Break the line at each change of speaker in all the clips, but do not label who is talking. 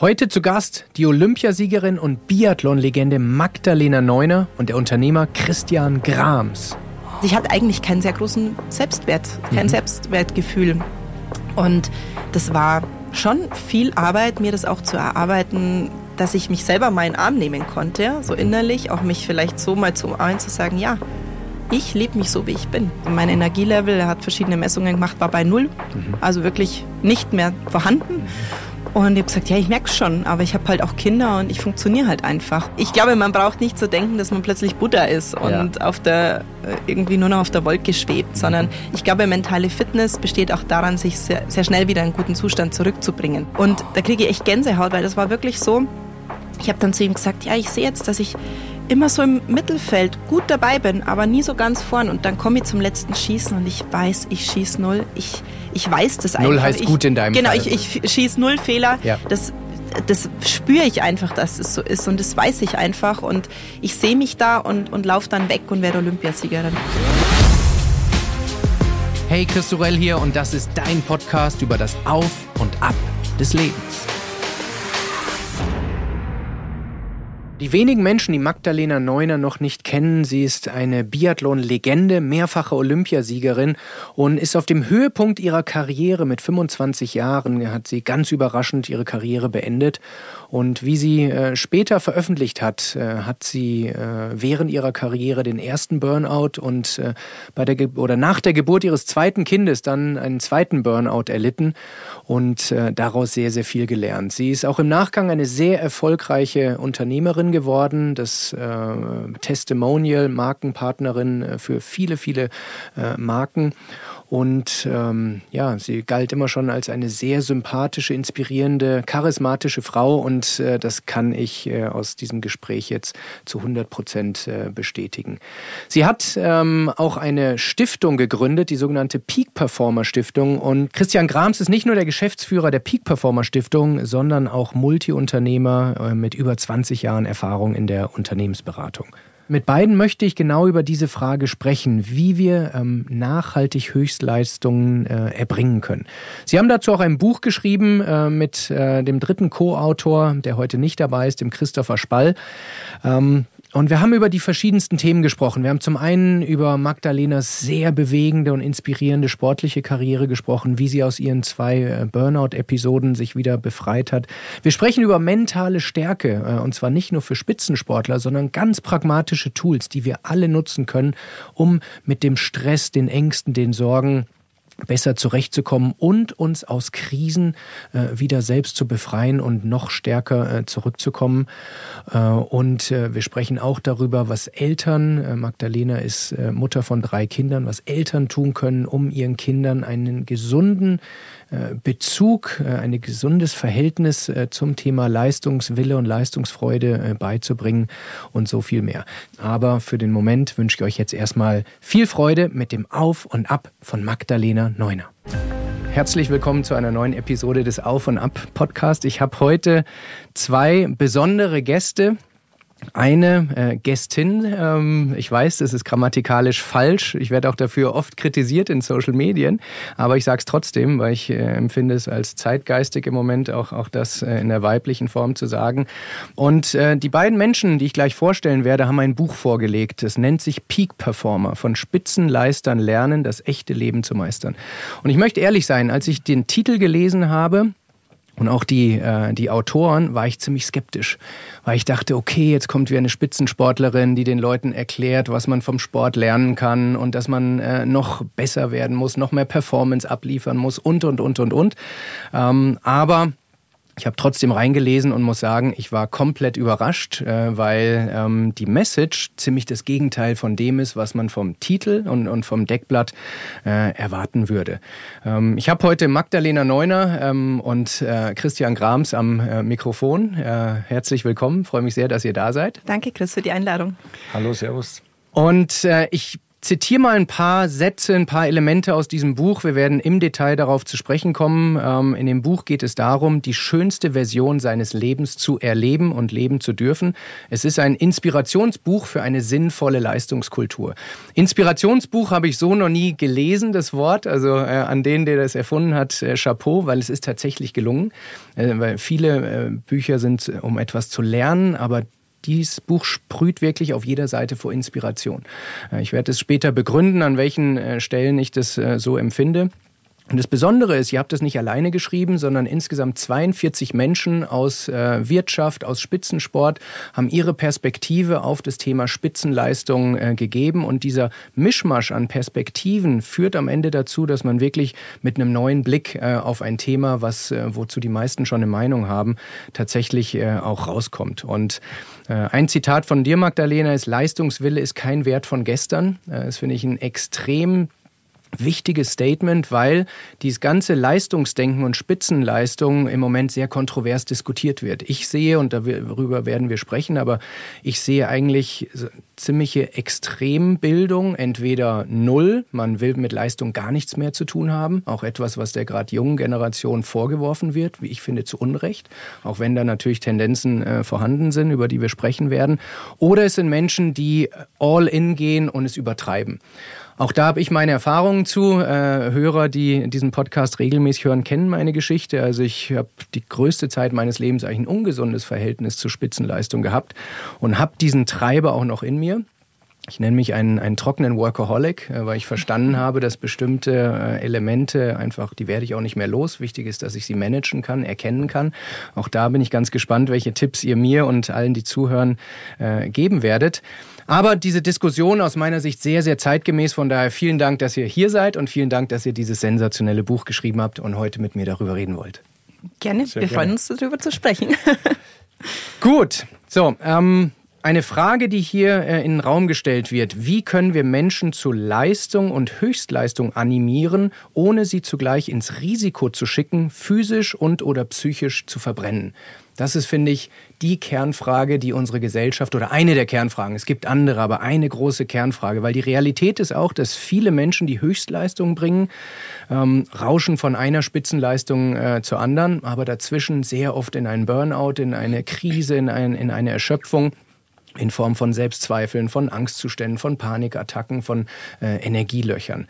Heute zu Gast die Olympiasiegerin und Biathlon-Legende Magdalena Neuner und der Unternehmer Christian Grams.
Ich hatte eigentlich keinen sehr großen Selbstwert, kein mhm. Selbstwertgefühl. Und das war schon viel Arbeit, mir das auch zu erarbeiten, dass ich mich selber mal in den Arm nehmen konnte, so innerlich, auch mich vielleicht so mal zu umarmen, zu sagen, ja, ich liebe mich so, wie ich bin. Mein Energielevel, er hat verschiedene Messungen gemacht, war bei null, mhm. also wirklich nicht mehr vorhanden. Und ich habe gesagt, ja, ich merke schon, aber ich habe halt auch Kinder und ich funktioniere halt einfach. Ich glaube, man braucht nicht zu so denken, dass man plötzlich Buddha ist und ja. auf der, äh, irgendwie nur noch auf der Wolke schwebt, sondern ich glaube, mentale Fitness besteht auch daran, sich sehr, sehr schnell wieder in einen guten Zustand zurückzubringen. Und da kriege ich echt Gänsehaut, weil das war wirklich so. Ich habe dann zu ihm gesagt, ja, ich sehe jetzt, dass ich immer so im Mittelfeld gut dabei bin, aber nie so ganz vorn. Und dann komme ich zum letzten Schießen und ich weiß, ich schieße null. Ich, ich weiß das
einfach. Null heißt
ich,
gut in deinem
genau,
Fall.
Genau, ich, ich schieße null Fehler. Ja. Das, das spüre ich einfach, dass es so ist und das weiß ich einfach und ich sehe mich da und, und laufe dann weg und werde Olympiasiegerin.
Hey, Christorell hier und das ist dein Podcast über das Auf und Ab des Lebens. Die wenigen Menschen, die Magdalena Neuner noch nicht kennen, sie ist eine Biathlon-Legende, mehrfache Olympiasiegerin und ist auf dem Höhepunkt ihrer Karriere mit 25 Jahren, hat sie ganz überraschend ihre Karriere beendet. Und wie sie äh, später veröffentlicht hat, äh, hat sie äh, während ihrer Karriere den ersten Burnout und äh, bei der Ge oder nach der Geburt ihres zweiten Kindes dann einen zweiten Burnout erlitten und äh, daraus sehr, sehr viel gelernt. Sie ist auch im Nachgang eine sehr erfolgreiche Unternehmerin geworden, das äh, Testimonial, Markenpartnerin äh, für viele, viele äh, Marken. Und ähm, ja, sie galt immer schon als eine sehr sympathische, inspirierende, charismatische Frau. Und äh, das kann ich äh, aus diesem Gespräch jetzt zu 100 Prozent äh, bestätigen. Sie hat ähm, auch eine Stiftung gegründet, die sogenannte Peak Performer Stiftung. Und Christian Grams ist nicht nur der Geschäftsführer der Peak Performer Stiftung, sondern auch Multiunternehmer äh, mit über 20 Jahren Erfahrung in der Unternehmensberatung. Mit beiden möchte ich genau über diese Frage sprechen, wie wir ähm, nachhaltig Höchstleistungen äh, erbringen können. Sie haben dazu auch ein Buch geschrieben äh, mit äh, dem dritten Co-Autor, der heute nicht dabei ist, dem Christopher Spall. Ähm, und wir haben über die verschiedensten Themen gesprochen. Wir haben zum einen über Magdalenas sehr bewegende und inspirierende sportliche Karriere gesprochen, wie sie aus ihren zwei äh, Burnout-Episoden sich wieder befreit hat. Wir sprechen über mentale Stärke, äh, und zwar nicht nur für Spitzensportler, sondern ganz pragmatische Tools, die wir alle nutzen können, um mit dem Stress, den Ängsten, den Sorgen besser zurechtzukommen und uns aus Krisen äh, wieder selbst zu befreien und noch stärker äh, zurückzukommen. Äh, und äh, wir sprechen auch darüber, was Eltern, äh, Magdalena ist äh, Mutter von drei Kindern, was Eltern tun können, um ihren Kindern einen gesunden Bezug, äh, ein gesundes Verhältnis äh, zum Thema Leistungswille und Leistungsfreude beizubringen und so viel mehr. Aber für den Moment wünsche ich euch jetzt erstmal viel Freude mit dem Auf und Ab von Magdalena Neuner. Herzlich willkommen zu einer neuen Episode des Auf und Ab Podcast. Ich habe heute zwei besondere Gäste eine äh, Gästin. Ähm, ich weiß, das ist grammatikalisch falsch. Ich werde auch dafür oft kritisiert in Social Medien, aber ich sage es trotzdem, weil ich äh, empfinde es als zeitgeistig im Moment auch, auch das äh, in der weiblichen Form zu sagen. Und äh, die beiden Menschen, die ich gleich vorstellen werde, haben ein Buch vorgelegt. Es nennt sich Peak Performer. Von Spitzenleistern lernen, das echte Leben zu meistern. Und ich möchte ehrlich sein, als ich den Titel gelesen habe, und auch die, äh, die Autoren war ich ziemlich skeptisch, weil ich dachte, okay, jetzt kommt wieder eine Spitzensportlerin, die den Leuten erklärt, was man vom Sport lernen kann und dass man äh, noch besser werden muss, noch mehr Performance abliefern muss und, und, und, und, und. Ähm, aber ich habe trotzdem reingelesen und muss sagen, ich war komplett überrascht, äh, weil ähm, die Message ziemlich das Gegenteil von dem ist, was man vom Titel und, und vom Deckblatt äh, erwarten würde. Ähm, ich habe heute Magdalena Neuner ähm, und äh, Christian Grams am äh, Mikrofon. Herzlich willkommen, freue mich sehr, dass ihr da seid.
Danke, Chris, für die Einladung.
Hallo, Servus.
Und ich zitiere mal ein paar Sätze, ein paar Elemente aus diesem Buch. Wir werden im Detail darauf zu sprechen kommen. Ähm, in dem Buch geht es darum, die schönste Version seines Lebens zu erleben und leben zu dürfen. Es ist ein Inspirationsbuch für eine sinnvolle Leistungskultur. Inspirationsbuch habe ich so noch nie gelesen, das Wort. Also äh, an den, der das erfunden hat, äh, Chapeau, weil es ist tatsächlich gelungen. Äh, weil viele Bücher sind, um etwas zu lernen, aber dieses Buch sprüht wirklich auf jeder Seite vor Inspiration. Äh, ich werde es später begründen, an welchen äh, Stellen ich das äh, so empfinde. Und das Besondere ist, ihr habt es nicht alleine geschrieben, sondern insgesamt 42 Menschen aus äh, Wirtschaft, aus Spitzensport haben ihre Perspektive auf das Thema Spitzenleistung äh, gegeben. Und dieser Mischmasch an Perspektiven führt am Ende dazu, dass man wirklich mit einem neuen Blick äh, auf ein Thema, was äh, wozu die meisten schon eine Meinung haben, tatsächlich äh, auch rauskommt. Und äh, ein Zitat von dir, Magdalena, ist: Leistungswille ist kein Wert von gestern. Das finde ich ein extrem wichtiges Statement, weil dieses ganze Leistungsdenken und Spitzenleistung im Moment sehr kontrovers diskutiert wird. Ich sehe, und darüber werden wir sprechen, aber ich sehe eigentlich ziemliche Extrembildung, entweder null, man will mit Leistung gar nichts mehr zu tun haben, auch etwas, was der gerade jungen Generation vorgeworfen wird, wie ich finde, zu Unrecht, auch wenn da natürlich Tendenzen äh, vorhanden sind, über die wir sprechen werden. Oder es sind Menschen, die all in gehen und es übertreiben. Auch da habe ich meine Erfahrungen zu. Äh, Hörer, die diesen Podcast regelmäßig hören, kennen meine Geschichte. Also ich habe die größte Zeit meines Lebens eigentlich ein ungesundes Verhältnis zur Spitzenleistung gehabt und habe diesen Treiber auch noch in mir. Ich nenne mich einen, einen trockenen Workaholic, äh, weil ich verstanden habe, dass bestimmte äh, Elemente einfach, die werde ich auch nicht mehr los. Wichtig ist, dass ich sie managen kann, erkennen kann. Auch da bin ich ganz gespannt, welche Tipps ihr mir und allen, die zuhören, äh, geben werdet. Aber diese Diskussion aus meiner Sicht sehr, sehr zeitgemäß. Von daher vielen Dank, dass ihr hier seid und vielen Dank, dass ihr dieses sensationelle Buch geschrieben habt und heute mit mir darüber reden wollt.
Gerne, sehr wir gerne. freuen uns darüber zu sprechen.
Gut, so, ähm, eine Frage, die hier äh, in den Raum gestellt wird. Wie können wir Menschen zu Leistung und Höchstleistung animieren, ohne sie zugleich ins Risiko zu schicken, physisch und oder psychisch zu verbrennen? Das ist, finde ich, die Kernfrage, die unsere Gesellschaft oder eine der Kernfragen, es gibt andere, aber eine große Kernfrage, weil die Realität ist auch, dass viele Menschen die Höchstleistungen bringen, ähm, rauschen von einer Spitzenleistung äh, zur anderen, aber dazwischen sehr oft in einen Burnout, in eine Krise, in, ein, in eine Erschöpfung in Form von Selbstzweifeln, von Angstzuständen, von Panikattacken, von äh, Energielöchern.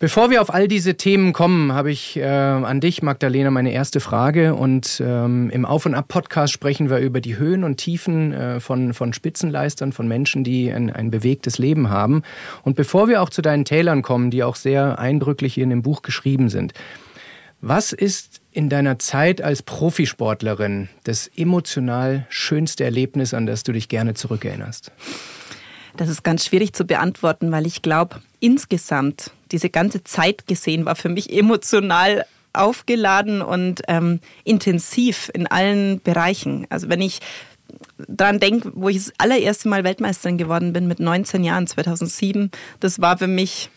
Bevor wir auf all diese Themen kommen, habe ich äh, an dich, Magdalena, meine erste Frage. Und ähm, im Auf- und Ab-Podcast sprechen wir über die Höhen und Tiefen äh, von, von Spitzenleistern, von Menschen, die ein, ein bewegtes Leben haben. Und bevor wir auch zu deinen Tälern kommen, die auch sehr eindrücklich hier in dem Buch geschrieben sind, was ist in deiner Zeit als Profisportlerin das emotional schönste Erlebnis, an das du dich gerne zurückerinnerst?
Das ist ganz schwierig zu beantworten, weil ich glaube, insgesamt diese ganze Zeit gesehen war für mich emotional aufgeladen und ähm, intensiv in allen Bereichen. Also wenn ich daran denke, wo ich das allererste Mal Weltmeisterin geworden bin mit 19 Jahren, 2007, das war für mich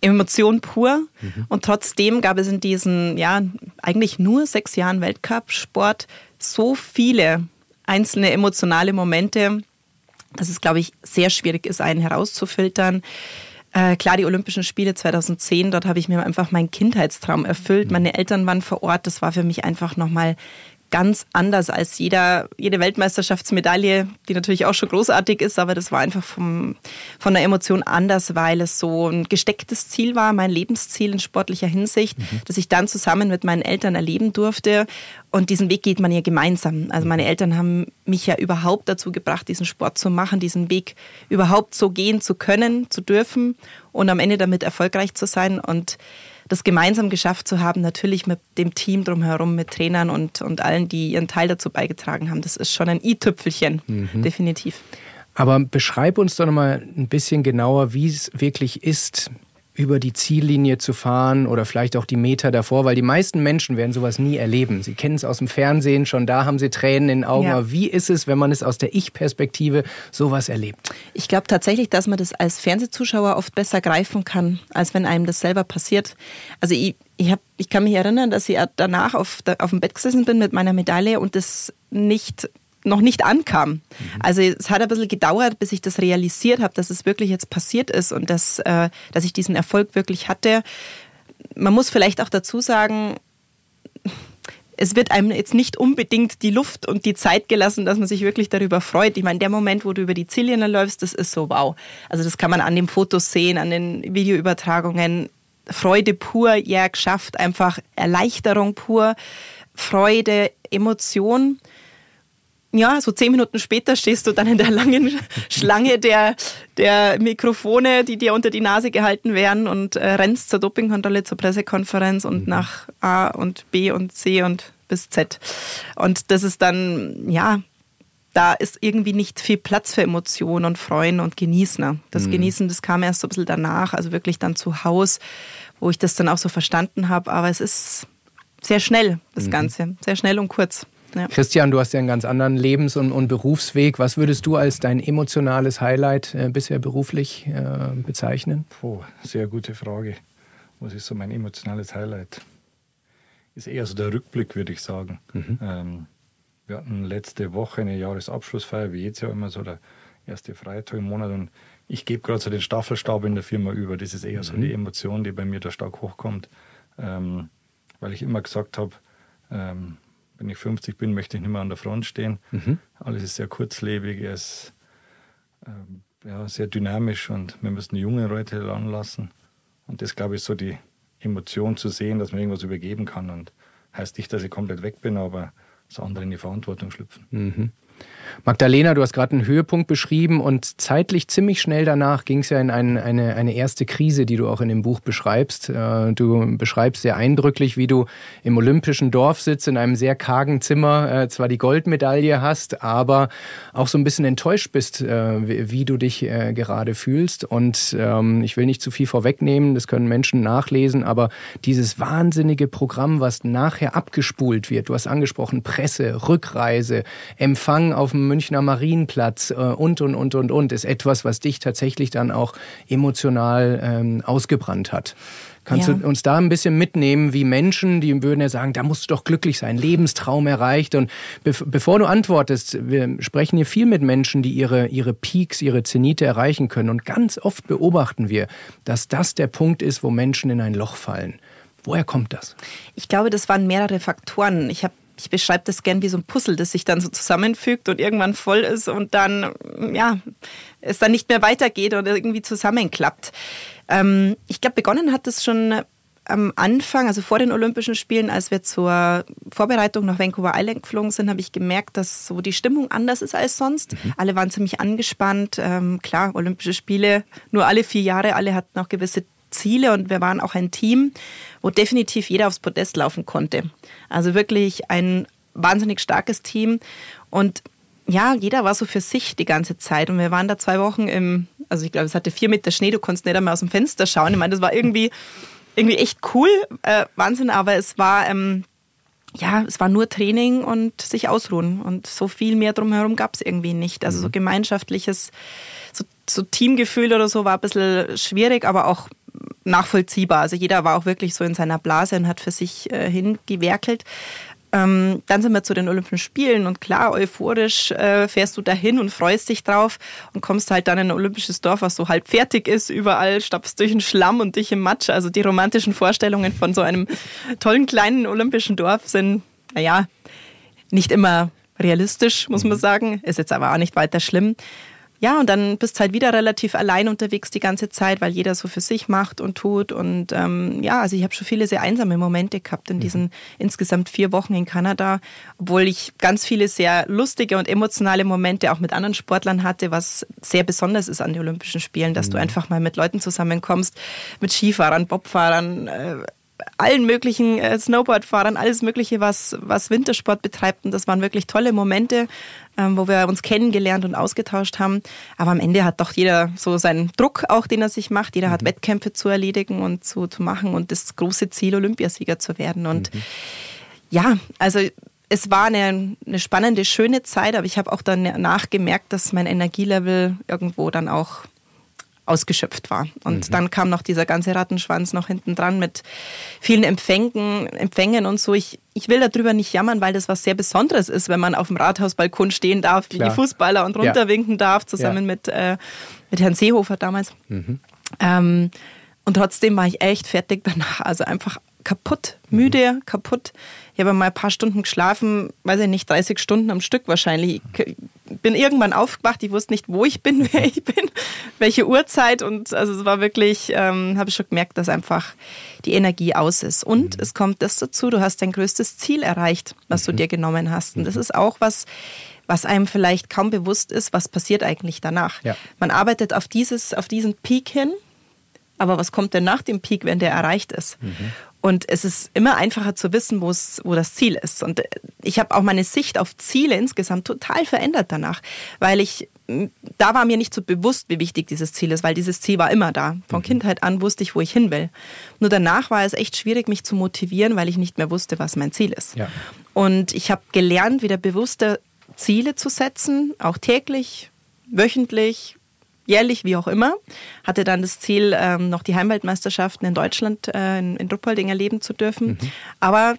Emotion pur. Mhm. Und trotzdem gab es in diesen, ja, eigentlich nur sechs Jahren Weltcup-Sport so viele einzelne emotionale Momente, dass es, glaube ich, sehr schwierig ist, einen herauszufiltern. Äh, klar, die Olympischen Spiele 2010, dort habe ich mir einfach meinen Kindheitstraum erfüllt. Mhm. Meine Eltern waren vor Ort. Das war für mich einfach nochmal ganz anders als jeder, jede Weltmeisterschaftsmedaille, die natürlich auch schon großartig ist, aber das war einfach vom, von der Emotion anders, weil es so ein gestecktes Ziel war, mein Lebensziel in sportlicher Hinsicht, mhm. das ich dann zusammen mit meinen Eltern erleben durfte. Und diesen Weg geht man ja gemeinsam. Also meine Eltern haben mich ja überhaupt dazu gebracht, diesen Sport zu machen, diesen Weg überhaupt so gehen zu können, zu dürfen und am Ende damit erfolgreich zu sein. Und das gemeinsam geschafft zu haben, natürlich mit dem Team drumherum, mit Trainern und, und allen, die ihren Teil dazu beigetragen haben, das ist schon ein i-Tüpfelchen, mhm. definitiv.
Aber beschreib uns doch nochmal ein bisschen genauer, wie es wirklich ist, über die Ziellinie zu fahren oder vielleicht auch die Meter davor, weil die meisten Menschen werden sowas nie erleben. Sie kennen es aus dem Fernsehen, schon da haben sie Tränen in den Augen. Ja. Aber wie ist es, wenn man es aus der Ich-Perspektive sowas erlebt?
Ich glaube tatsächlich, dass man das als Fernsehzuschauer oft besser greifen kann, als wenn einem das selber passiert. Also ich, ich, hab, ich kann mich erinnern, dass ich danach auf, der, auf dem Bett gesessen bin mit meiner Medaille und das nicht noch nicht ankam. Mhm. Also es hat ein bisschen gedauert, bis ich das realisiert habe, dass es wirklich jetzt passiert ist und dass, äh, dass ich diesen Erfolg wirklich hatte. Man muss vielleicht auch dazu sagen, es wird einem jetzt nicht unbedingt die Luft und die Zeit gelassen, dass man sich wirklich darüber freut. Ich meine, der Moment, wo du über die Ziellinie läufst, das ist so wow. Also das kann man an den Fotos sehen, an den Videoübertragungen. Freude pur, ja, geschafft, einfach Erleichterung pur, Freude, Emotion ja, so zehn Minuten später stehst du dann in der langen Schlange der, der Mikrofone, die dir unter die Nase gehalten werden und äh, rennst zur Dopingkontrolle, zur Pressekonferenz und mhm. nach A und B und C und bis Z. Und das ist dann, ja, da ist irgendwie nicht viel Platz für Emotionen und Freuen und Genießen. Das mhm. Genießen, das kam erst so ein bisschen danach, also wirklich dann zu Hause, wo ich das dann auch so verstanden habe. Aber es ist sehr schnell, das mhm. Ganze. Sehr schnell und kurz.
Ja. Christian, du hast ja einen ganz anderen Lebens- und, und, Berufsweg. Was würdest du als dein emotionales Highlight äh, bisher beruflich äh, bezeichnen?
Oh, sehr gute Frage. Was ist so mein emotionales Highlight? Ist eher so der Rückblick, würde ich sagen. Mhm. Ähm, wir hatten letzte Woche eine Jahresabschlussfeier, wie jetzt ja immer so der erste Freitag im Monat. Und ich gebe gerade so den Staffelstab in der Firma über. Das ist eher mhm. so die Emotion, die bei mir da stark hochkommt. Ähm, weil ich immer gesagt habe, ähm, wenn ich 50 bin, möchte ich nicht mehr an der Front stehen. Mhm. Alles ist sehr kurzlebig, es ist äh, ja, sehr dynamisch und wir müssen junge Leute ranlassen. Und das, glaube ich, ist so die Emotion zu sehen, dass man irgendwas übergeben kann. Und heißt nicht, dass ich komplett weg bin, aber dass andere in die Verantwortung schlüpfen.
Mhm. Magdalena, du hast gerade einen Höhepunkt beschrieben und zeitlich ziemlich schnell danach ging es ja in ein, eine, eine erste Krise, die du auch in dem Buch beschreibst. Äh, du beschreibst sehr eindrücklich, wie du im Olympischen Dorf sitzt, in einem sehr kargen Zimmer, äh, zwar die Goldmedaille hast, aber auch so ein bisschen enttäuscht bist, äh, wie du dich gerade fühlst. Und ähm, ich will nicht zu viel vorwegnehmen, das können Menschen nachlesen, aber dieses wahnsinnige Programm, was nachher abgespult wird, du hast angesprochen, Presse, Rückreise, Empfang auf dem Münchner Marienplatz äh, und, und, und, und, und, ist etwas, was dich tatsächlich dann auch emotional ähm, ausgebrannt hat. Kannst ja. du uns da ein bisschen mitnehmen, wie Menschen, die würden ja sagen, da musst du doch glücklich sein, Lebenstraum erreicht. Und be bevor du antwortest, wir sprechen hier viel mit Menschen, die ihre, ihre Peaks, ihre Zenite erreichen können. Und ganz oft beobachten wir, dass das der Punkt ist, wo Menschen in ein Loch fallen. Woher kommt das?
Ich glaube, das waren mehrere Faktoren. Ich habe ich beschreibe das gern wie so ein Puzzle, das sich dann so zusammenfügt und irgendwann voll ist und dann, ja, es dann nicht mehr weitergeht oder irgendwie zusammenklappt. Ähm, ich glaube, begonnen hat es schon am Anfang, also vor den Olympischen Spielen, als wir zur Vorbereitung nach Vancouver Island geflogen sind, habe ich gemerkt, dass so die Stimmung anders ist als sonst. Mhm. Alle waren ziemlich angespannt. Ähm, klar, Olympische Spiele, nur alle vier Jahre, alle hatten auch gewisse Ziele und wir waren auch ein Team, wo definitiv jeder aufs Podest laufen konnte. Also wirklich ein wahnsinnig starkes Team und ja, jeder war so für sich die ganze Zeit und wir waren da zwei Wochen im, also ich glaube, es hatte vier Meter Schnee, du konntest nicht einmal aus dem Fenster schauen. Ich meine, das war irgendwie, irgendwie echt cool, äh, Wahnsinn, aber es war, ähm, ja, es war nur Training und sich ausruhen und so viel mehr drumherum gab es irgendwie nicht. Also so mhm. gemeinschaftliches, so, so Teamgefühl oder so war ein bisschen schwierig, aber auch nachvollziehbar. Also jeder war auch wirklich so in seiner Blase und hat für sich äh, hingewerkelt. Ähm, dann sind wir zu den Olympischen Spielen und klar, euphorisch äh, fährst du dahin und freust dich drauf und kommst halt dann in ein olympisches Dorf, was so halb fertig ist, überall stapfst durch den Schlamm und dich im Matsch. Also die romantischen Vorstellungen von so einem tollen kleinen olympischen Dorf sind, naja, nicht immer realistisch, muss man mhm. sagen. Ist jetzt aber auch nicht weiter schlimm. Ja, und dann bist halt wieder relativ allein unterwegs die ganze Zeit, weil jeder so für sich macht und tut. Und ähm, ja, also ich habe schon viele sehr einsame Momente gehabt in mhm. diesen insgesamt vier Wochen in Kanada, obwohl ich ganz viele sehr lustige und emotionale Momente auch mit anderen Sportlern hatte, was sehr besonders ist an den Olympischen Spielen, dass mhm. du einfach mal mit Leuten zusammenkommst, mit Skifahrern, Bobfahrern, äh, allen möglichen äh, Snowboardfahrern, alles Mögliche, was, was Wintersport betreibt. Und das waren wirklich tolle Momente, ähm, wo wir uns kennengelernt und ausgetauscht haben. Aber am Ende hat doch jeder so seinen Druck auch, den er sich macht. Jeder mhm. hat Wettkämpfe zu erledigen und zu, zu machen und das große Ziel, Olympiasieger zu werden. Und mhm. ja, also es war eine, eine spannende, schöne Zeit, aber ich habe auch danach gemerkt, dass mein Energielevel irgendwo dann auch ausgeschöpft war. Und mhm. dann kam noch dieser ganze Rattenschwanz noch hinten dran mit vielen Empfängen, Empfängen und so. Ich, ich will darüber nicht jammern, weil das was sehr Besonderes ist, wenn man auf dem Rathausbalkon stehen darf, wie die Fußballer und runterwinken ja. darf, zusammen ja. mit, äh, mit Herrn Seehofer damals. Mhm. Ähm, und trotzdem war ich echt fertig danach. Also einfach kaputt, müde, mhm. kaputt. Ich habe mal ein paar Stunden geschlafen, weiß ich nicht, 30 Stunden am Stück wahrscheinlich. Ich bin irgendwann aufgewacht, ich wusste nicht, wo ich bin, wer ich bin, welche Uhrzeit. Und also es war wirklich, ähm, habe ich schon gemerkt, dass einfach die Energie aus ist. Und mhm. es kommt das dazu, du hast dein größtes Ziel erreicht, was mhm. du dir genommen hast. Und das mhm. ist auch was, was einem vielleicht kaum bewusst ist, was passiert eigentlich danach. Ja. Man arbeitet auf, dieses, auf diesen Peak hin, aber was kommt denn nach dem Peak, wenn der erreicht ist? Mhm. Und es ist immer einfacher zu wissen, wo das Ziel ist. Und ich habe auch meine Sicht auf Ziele insgesamt total verändert danach, weil ich da war mir nicht so bewusst, wie wichtig dieses Ziel ist, weil dieses Ziel war immer da. Von mhm. Kindheit an wusste ich, wo ich hin will. Nur danach war es echt schwierig, mich zu motivieren, weil ich nicht mehr wusste, was mein Ziel ist. Ja. Und ich habe gelernt, wieder bewusste Ziele zu setzen, auch täglich, wöchentlich, jährlich, wie auch immer. Hatte dann das Ziel, ähm, noch die Heimweltmeisterschaften in Deutschland, äh, in, in Ruppolding erleben zu dürfen. Mhm. Aber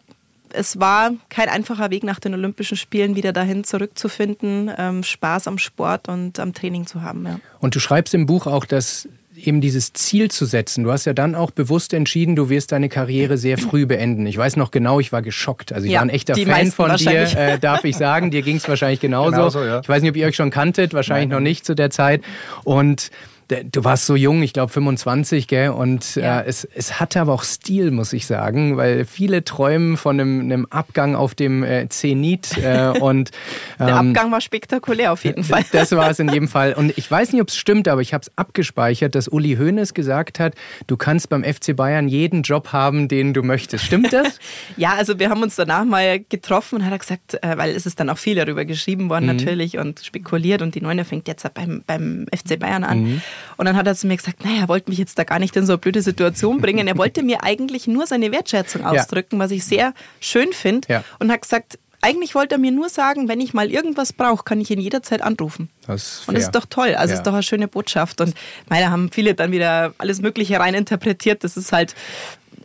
es war kein einfacher Weg nach den Olympischen Spielen wieder dahin zurückzufinden, ähm, Spaß am Sport und am Training zu haben. Ja.
Und du schreibst im Buch auch, dass eben dieses Ziel zu setzen. Du hast ja dann auch bewusst entschieden, du wirst deine Karriere sehr früh beenden. Ich weiß noch genau, ich war geschockt. Also ich ja, war ein echter Fan von dir, äh, darf ich sagen. Dir ging es wahrscheinlich genauso. genauso ja. Ich weiß nicht, ob ihr euch schon kanntet, wahrscheinlich Nein. noch nicht zu der Zeit. Und du warst so jung, ich glaube 25, gell? Und ja. äh, es, es hatte aber auch Stil, muss ich sagen, weil viele träumen von einem, einem Abgang auf dem äh, Zenit. Äh, und,
ähm, Der Abgang war spektakulär auf jeden Fall.
Das war es in jedem Fall. Und ich weiß nicht, ob es stimmt, aber ich habe es abgespeichert, dass Uli Hoeneß gesagt hat, du kannst beim FC Bayern jeden Job haben, den du möchtest. Stimmt das?
ja, also wir haben uns danach mal getroffen und hat er gesagt, äh, weil es ist dann auch viel darüber geschrieben worden mhm. natürlich und spekuliert und die Neune fängt jetzt beim, beim FC Bayern an. Mhm. Und dann hat er zu mir gesagt, naja, er wollte mich jetzt da gar nicht in so eine blöde Situation bringen. Er wollte mir eigentlich nur seine Wertschätzung ausdrücken, ja. was ich sehr schön finde. Ja. Und hat gesagt, eigentlich wollte er mir nur sagen, wenn ich mal irgendwas brauche, kann ich ihn jederzeit anrufen. Das und das ist doch toll. Also ja. ist doch eine schöne Botschaft. Und da haben viele dann wieder alles Mögliche rein interpretiert. Das ist halt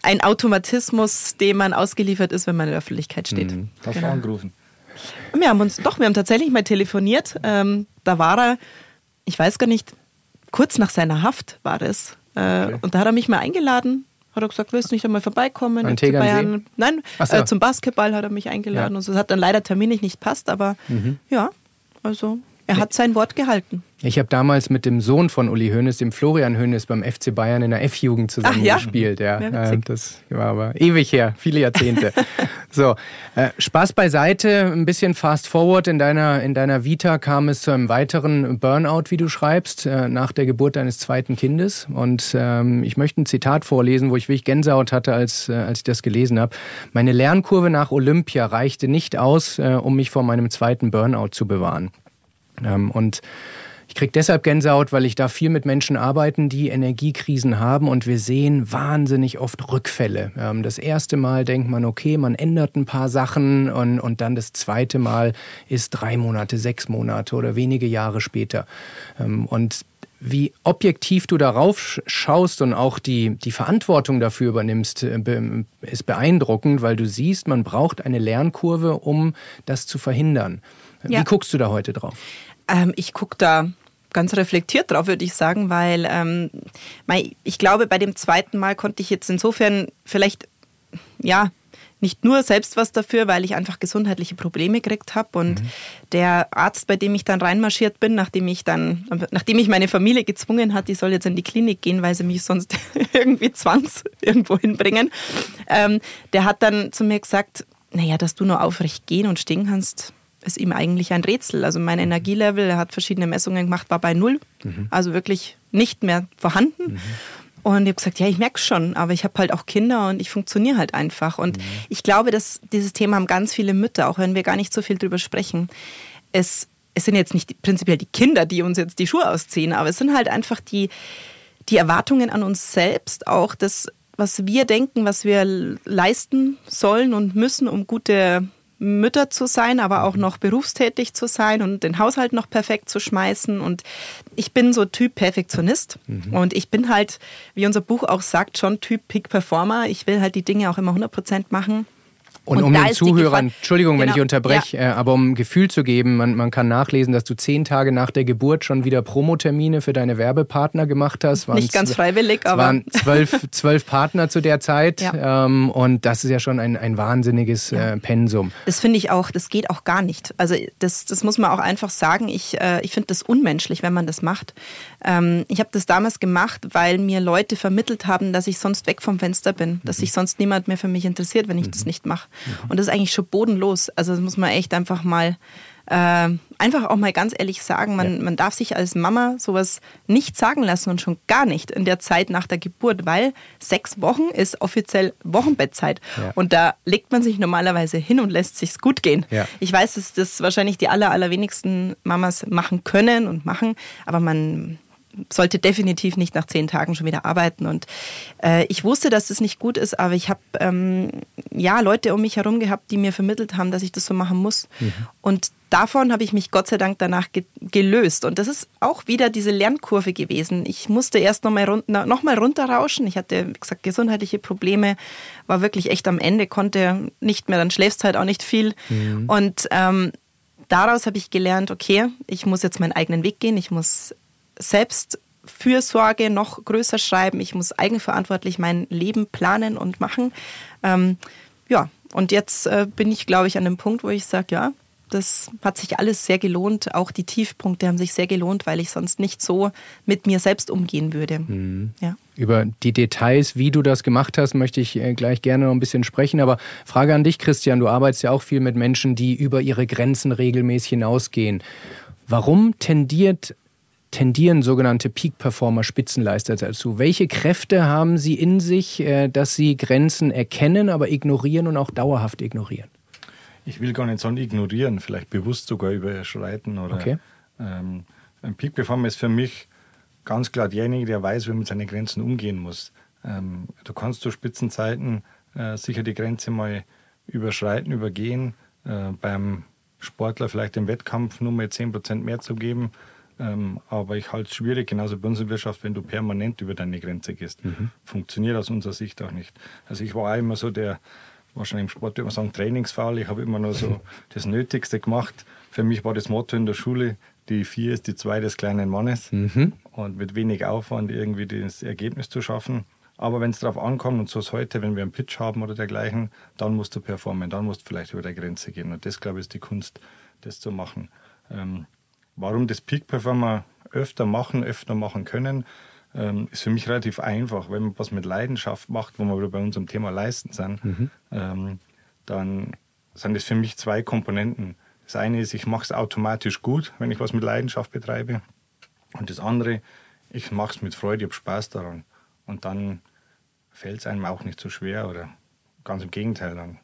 ein Automatismus, dem man ausgeliefert ist, wenn man in der Öffentlichkeit steht. Mhm.
Hast genau. du angerufen?
Wir haben uns doch, wir haben tatsächlich mal telefoniert. Ähm, da war er, ich weiß gar nicht, kurz nach seiner Haft war das. Äh, okay. Und da hat er mich mal eingeladen. Hat er gesagt, willst du nicht einmal vorbeikommen?
An Bayern.
Nein, so. äh, zum Basketball hat er mich eingeladen. Ja. Und so. Das hat dann leider terminlich nicht passt, aber mhm. ja, also er hat sein Wort gehalten.
Ich habe damals mit dem Sohn von Uli Hoeneß, dem Florian Hoeneß, beim FC Bayern in der F-Jugend zusammen ja? gespielt. Ja, ja das war aber ewig her, viele Jahrzehnte. so, äh, Spaß beiseite, ein bisschen fast forward. In deiner, in deiner Vita kam es zu einem weiteren Burnout, wie du schreibst, äh, nach der Geburt deines zweiten Kindes. Und ähm, ich möchte ein Zitat vorlesen, wo ich wirklich Gänsehaut hatte, als, äh, als ich das gelesen habe. Meine Lernkurve nach Olympia reichte nicht aus, äh, um mich vor meinem zweiten Burnout zu bewahren. Ähm, und ich kriege deshalb Gänsehaut, weil ich da viel mit Menschen arbeiten, die Energiekrisen haben und wir sehen wahnsinnig oft Rückfälle. Ähm, das erste Mal denkt man, okay, man ändert ein paar Sachen und, und dann das zweite Mal ist drei Monate, sechs Monate oder wenige Jahre später. Ähm, und wie objektiv du darauf schaust und auch die, die Verantwortung dafür übernimmst, äh, ist beeindruckend, weil du siehst, man braucht eine Lernkurve, um das zu verhindern. Ja. Wie guckst du da heute drauf?
Ähm, ich gucke da ganz reflektiert drauf, würde ich sagen, weil ähm, ich glaube, bei dem zweiten Mal konnte ich jetzt insofern vielleicht, ja, nicht nur selbst was dafür, weil ich einfach gesundheitliche Probleme gekriegt habe und mhm. der Arzt, bei dem ich dann reinmarschiert bin, nachdem ich dann, nachdem ich meine Familie gezwungen hat, die soll jetzt in die Klinik gehen, weil sie mich sonst irgendwie zwangs irgendwo hinbringen, ähm, der hat dann zu mir gesagt, naja, dass du nur aufrecht gehen und stehen kannst, ist ihm eigentlich ein Rätsel. Also mein Energielevel, er hat verschiedene Messungen gemacht, war bei null, mhm. also wirklich nicht mehr vorhanden. Mhm. Und ich habe gesagt, ja, ich merke schon, aber ich habe halt auch Kinder und ich funktioniere halt einfach. Und mhm. ich glaube, dass dieses Thema haben ganz viele Mütter, auch wenn wir gar nicht so viel drüber sprechen. Es, es sind jetzt nicht prinzipiell die Kinder, die uns jetzt die Schuhe ausziehen, aber es sind halt einfach die, die Erwartungen an uns selbst, auch das, was wir denken, was wir leisten sollen und müssen, um gute Mütter zu sein, aber auch noch berufstätig zu sein und den Haushalt noch perfekt zu schmeißen. Und ich bin so Typ Perfektionist mhm. und ich bin halt, wie unser Buch auch sagt, schon Typ Peak Performer. Ich will halt die Dinge auch immer 100 Prozent machen.
Und, und um den Zuhörern, Entschuldigung, genau. wenn ich unterbreche, ja. äh, aber um ein Gefühl zu geben, man, man kann nachlesen, dass du zehn Tage nach der Geburt schon wieder Promotermine für deine Werbepartner gemacht hast.
Waren Nicht ganz freiwillig, aber.
Es waren zwölf, zwölf Partner zu der Zeit ja. ähm, und das ist ja schon ein, ein wahnsinniges ja. äh, Pensum.
Das finde ich auch, das geht auch gar nicht. Also das, das muss man auch einfach sagen. Ich, äh, ich finde das unmenschlich, wenn man das macht. Ähm, ich habe das damals gemacht, weil mir Leute vermittelt haben, dass ich sonst weg vom Fenster bin, dass sich sonst niemand mehr für mich interessiert, wenn ich mhm. das nicht mache. Mhm. Und das ist eigentlich schon bodenlos. Also das muss man echt einfach mal äh, einfach auch mal ganz ehrlich sagen, man, ja. man darf sich als Mama sowas nicht sagen lassen und schon gar nicht in der Zeit nach der Geburt, weil sechs Wochen ist offiziell Wochenbettzeit. Ja. Und da legt man sich normalerweise hin und lässt sich's gut gehen. Ja. Ich weiß, dass das wahrscheinlich die aller, allerwenigsten Mamas machen können und machen, aber man sollte definitiv nicht nach zehn Tagen schon wieder arbeiten. Und äh, ich wusste, dass das nicht gut ist, aber ich habe ähm, ja Leute um mich herum gehabt, die mir vermittelt haben, dass ich das so machen muss. Mhm. Und davon habe ich mich Gott sei Dank danach ge gelöst. Und das ist auch wieder diese Lernkurve gewesen. Ich musste erst nochmal run noch mal runterrauschen. Ich hatte, wie gesagt, gesundheitliche Probleme, war wirklich echt am Ende, konnte nicht mehr, dann schläfst halt auch nicht viel. Mhm. Und ähm, daraus habe ich gelernt, okay, ich muss jetzt meinen eigenen Weg gehen, ich muss Selbstfürsorge noch größer schreiben. Ich muss eigenverantwortlich mein Leben planen und machen. Ähm, ja, und jetzt äh, bin ich, glaube ich, an dem Punkt, wo ich sage, ja, das hat sich alles sehr gelohnt. Auch die Tiefpunkte haben sich sehr gelohnt, weil ich sonst nicht so mit mir selbst umgehen würde. Mhm.
Ja. Über die Details, wie du das gemacht hast, möchte ich äh, gleich gerne noch ein bisschen sprechen. Aber Frage an dich, Christian. Du arbeitest ja auch viel mit Menschen, die über ihre Grenzen regelmäßig hinausgehen. Warum tendiert tendieren sogenannte Peak-Performer, Spitzenleister dazu? Welche Kräfte haben sie in sich, äh, dass sie Grenzen erkennen, aber ignorieren und auch dauerhaft ignorieren?
Ich will gar nicht sagen ignorieren, vielleicht bewusst sogar überschreiten. Oder, okay. ähm, ein Peak-Performer ist für mich ganz klar derjenige, der weiß, wie man mit seinen Grenzen umgehen muss. Ähm, du kannst zu Spitzenzeiten äh, sicher die Grenze mal überschreiten, übergehen. Äh, beim Sportler vielleicht im Wettkampf nur mal 10% mehr zu geben ähm, aber ich halte es schwierig, genauso bei uns in Wirtschaft, wenn du permanent über deine Grenze gehst. Mhm. Funktioniert aus unserer Sicht auch nicht. Also ich war auch immer so der, wahrscheinlich im Sport würde man sagen, Trainingsfall. Ich habe immer nur so das Nötigste gemacht. Für mich war das Motto in der Schule, die vier ist die zwei des kleinen Mannes. Mhm. Und mit wenig Aufwand irgendwie das Ergebnis zu schaffen. Aber wenn es darauf ankommt, und so ist heute, wenn wir einen Pitch haben oder dergleichen, dann musst du performen, dann musst du vielleicht über die Grenze gehen. Und das, glaube ich, ist die Kunst, das zu machen. Ähm, Warum das Peak Performer öfter machen, öfter machen können, ähm, ist für mich relativ einfach. Wenn man was mit Leidenschaft macht, wo wir wieder bei unserem Thema Leisten sind, mhm. ähm, dann sind das für mich zwei Komponenten. Das eine ist, ich mache es automatisch gut, wenn ich was mit Leidenschaft betreibe. Und das andere, ich mache es mit Freude, ich habe Spaß daran. Und dann fällt es einem auch nicht so schwer oder ganz im Gegenteil, dann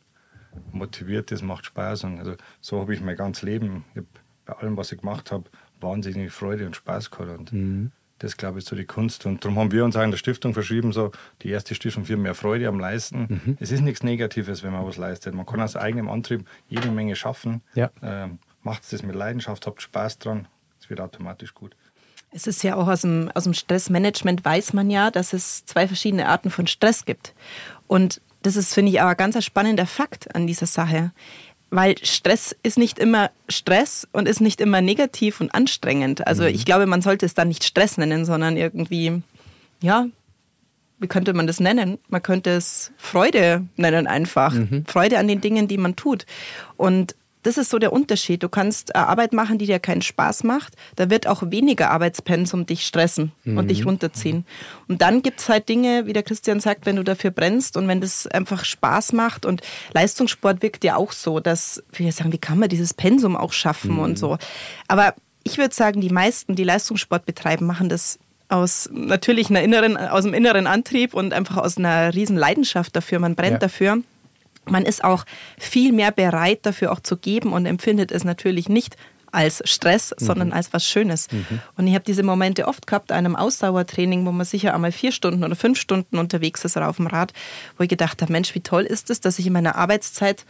motiviert es, macht Spaß. Und also so habe ich mein ganzes Leben. Ich bei allem, was ich gemacht habe, wahnsinnig Freude und Spaß gehabt. Und mhm. das, glaube ich, ist so die Kunst. Und darum haben wir uns auch in der Stiftung verschrieben, so die erste Stiftung für mehr Freude am Leisten. Mhm. Es ist nichts Negatives, wenn man was leistet. Man kann aus eigenem Antrieb jede Menge schaffen. Ja. Ähm, macht das mit Leidenschaft, habt Spaß dran, es wird automatisch gut.
Es ist ja auch aus dem, aus dem Stressmanagement weiß man ja, dass es zwei verschiedene Arten von Stress gibt. Und das ist, finde ich, aber ganz ein spannender Fakt an dieser Sache weil Stress ist nicht immer Stress und ist nicht immer negativ und anstrengend. Also mhm. ich glaube, man sollte es dann nicht Stress nennen, sondern irgendwie, ja, wie könnte man das nennen? Man könnte es Freude nennen einfach. Mhm. Freude an den Dingen, die man tut. Und das ist so der Unterschied. Du kannst äh, Arbeit machen, die dir keinen Spaß macht. Da wird auch weniger Arbeitspensum dich stressen mhm. und dich runterziehen. Und dann gibt es halt Dinge, wie der Christian sagt, wenn du dafür brennst und wenn das einfach Spaß macht. Und Leistungssport wirkt ja auch so, dass wir sagen, wie kann man dieses Pensum auch schaffen mhm. und so. Aber ich würde sagen, die meisten, die Leistungssport betreiben, machen das aus natürlich einer inneren, aus dem inneren Antrieb und einfach aus einer riesen Leidenschaft dafür. Man brennt ja. dafür man ist auch viel mehr bereit dafür auch zu geben und empfindet es natürlich nicht als Stress, mhm. sondern als was Schönes. Mhm. Und ich habe diese Momente oft gehabt, einem Ausdauertraining, wo man sicher einmal vier Stunden oder fünf Stunden unterwegs ist auf dem Rad, wo ich gedacht habe, Mensch, wie toll ist es, dass ich in meiner Arbeitszeit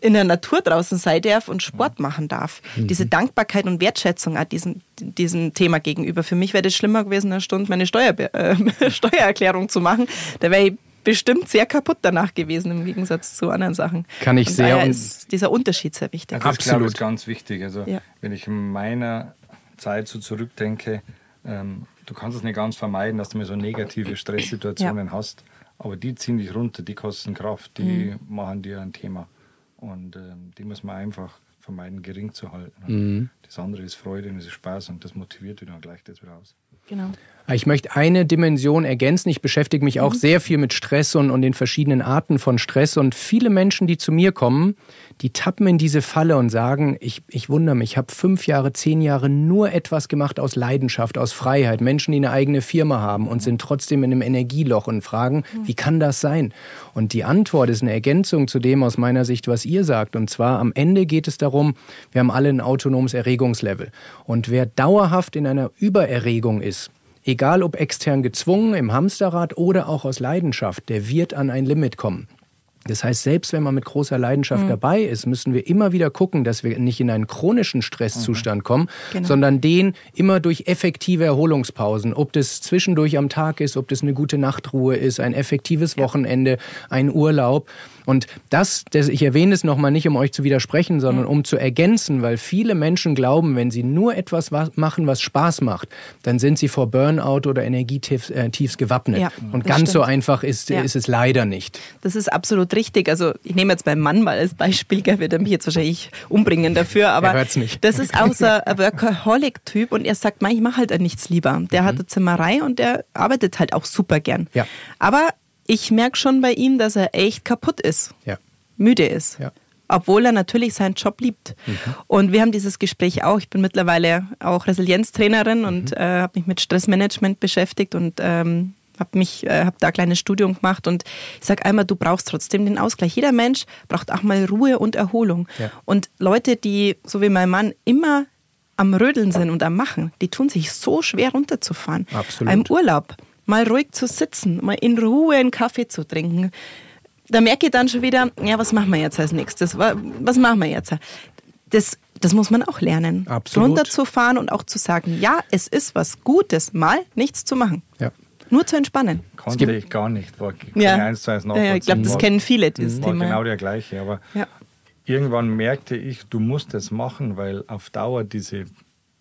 in der Natur draußen sein darf und Sport machen darf. Mhm. Diese Dankbarkeit und Wertschätzung an diesem, diesem Thema gegenüber. Für mich wäre das schlimmer gewesen, eine Stunde meine Steuer, äh, Steuererklärung zu machen. Da wäre ich bestimmt sehr kaputt danach gewesen im Gegensatz zu anderen Sachen.
Kann ich
und
sehr.
ist dieser Unterschied sehr wichtig.
Ja, das Absolut. ist ganz wichtig. Also ja. wenn ich in meiner Zeit so zurückdenke, ähm, du kannst es nicht ganz vermeiden, dass du mal so negative Stresssituationen ja. hast, aber die ziehen dich runter, die kosten Kraft, die mhm. machen dir ein Thema. Und ähm, die muss man einfach vermeiden, gering zu halten. Mhm. Das andere ist Freude und es ist Spaß und das motiviert wieder und gleicht das wieder aus.
Genau.
Ich möchte eine Dimension ergänzen. Ich beschäftige mich auch mhm. sehr viel mit Stress und, und den verschiedenen Arten von Stress. Und viele Menschen, die zu mir kommen, die tappen in diese Falle und sagen, ich, ich wundere mich, ich habe fünf Jahre, zehn Jahre nur etwas gemacht aus Leidenschaft, aus Freiheit. Menschen, die eine eigene Firma haben und sind trotzdem in einem Energieloch und fragen, mhm. wie kann das sein? Und die Antwort ist eine Ergänzung zu dem aus meiner Sicht, was ihr sagt. Und zwar am Ende geht es darum, wir haben alle ein autonomes Erregungslevel. Und wer dauerhaft in einer Übererregung ist, egal ob extern gezwungen im Hamsterrad oder auch aus Leidenschaft, der wird an ein Limit kommen. Das heißt, selbst wenn man mit großer Leidenschaft mhm. dabei ist, müssen wir immer wieder gucken, dass wir nicht in einen chronischen Stresszustand mhm. kommen, genau. sondern den immer durch effektive Erholungspausen, ob das zwischendurch am Tag ist, ob das eine gute Nachtruhe ist, ein effektives Wochenende, ein Urlaub, und das, das ich erwähne es nochmal nicht, um euch zu widersprechen, sondern mhm. um zu ergänzen, weil viele Menschen glauben, wenn sie nur etwas machen, was Spaß macht, dann sind sie vor Burnout oder Energietiefs äh, gewappnet. Ja, Und ganz stimmt. so einfach ist, ja. ist es leider nicht.
Das ist absolut richtig. Also ich nehme jetzt meinen Mann mal als Beispiel, der wird mich jetzt wahrscheinlich umbringen dafür, aber das ist auch so ein Workaholic-Typ und er sagt, ich mache halt nichts lieber. Der mhm. hat eine Zimmerei und der arbeitet halt auch super gern.
Ja.
Aber ich merke schon bei ihm, dass er echt kaputt ist,
ja.
müde ist.
Ja.
Obwohl er natürlich seinen Job liebt. Mhm. Und wir haben dieses Gespräch auch. Ich bin mittlerweile auch Resilienztrainerin mhm. und äh, habe mich mit Stressmanagement beschäftigt und ähm, habe mich, äh, habe da ein kleines Studium gemacht und ich sage einmal, du brauchst trotzdem den Ausgleich. Jeder Mensch braucht auch mal Ruhe und Erholung.
Ja.
Und Leute, die, so wie mein Mann, immer am Rödeln sind und am Machen, die tun sich so schwer runterzufahren.
Absolut.
Im Urlaub mal ruhig zu sitzen, mal in Ruhe einen Kaffee zu trinken. Da merke ich dann schon wieder, ja, was machen wir jetzt als nächstes? Was machen wir jetzt? Das, das muss man auch lernen.
Absolut.
Runterzufahren und auch zu sagen, ja, es ist was Gutes, mal nichts zu machen.
Ja.
Nur zu entspannen.
Konnte ich gar nicht. War
ja. eins zu eins ja, ich glaube, das kennen viele, dieses
war Thema. genau der gleiche. Aber ja. irgendwann merkte ich, du musst es machen, weil auf Dauer diese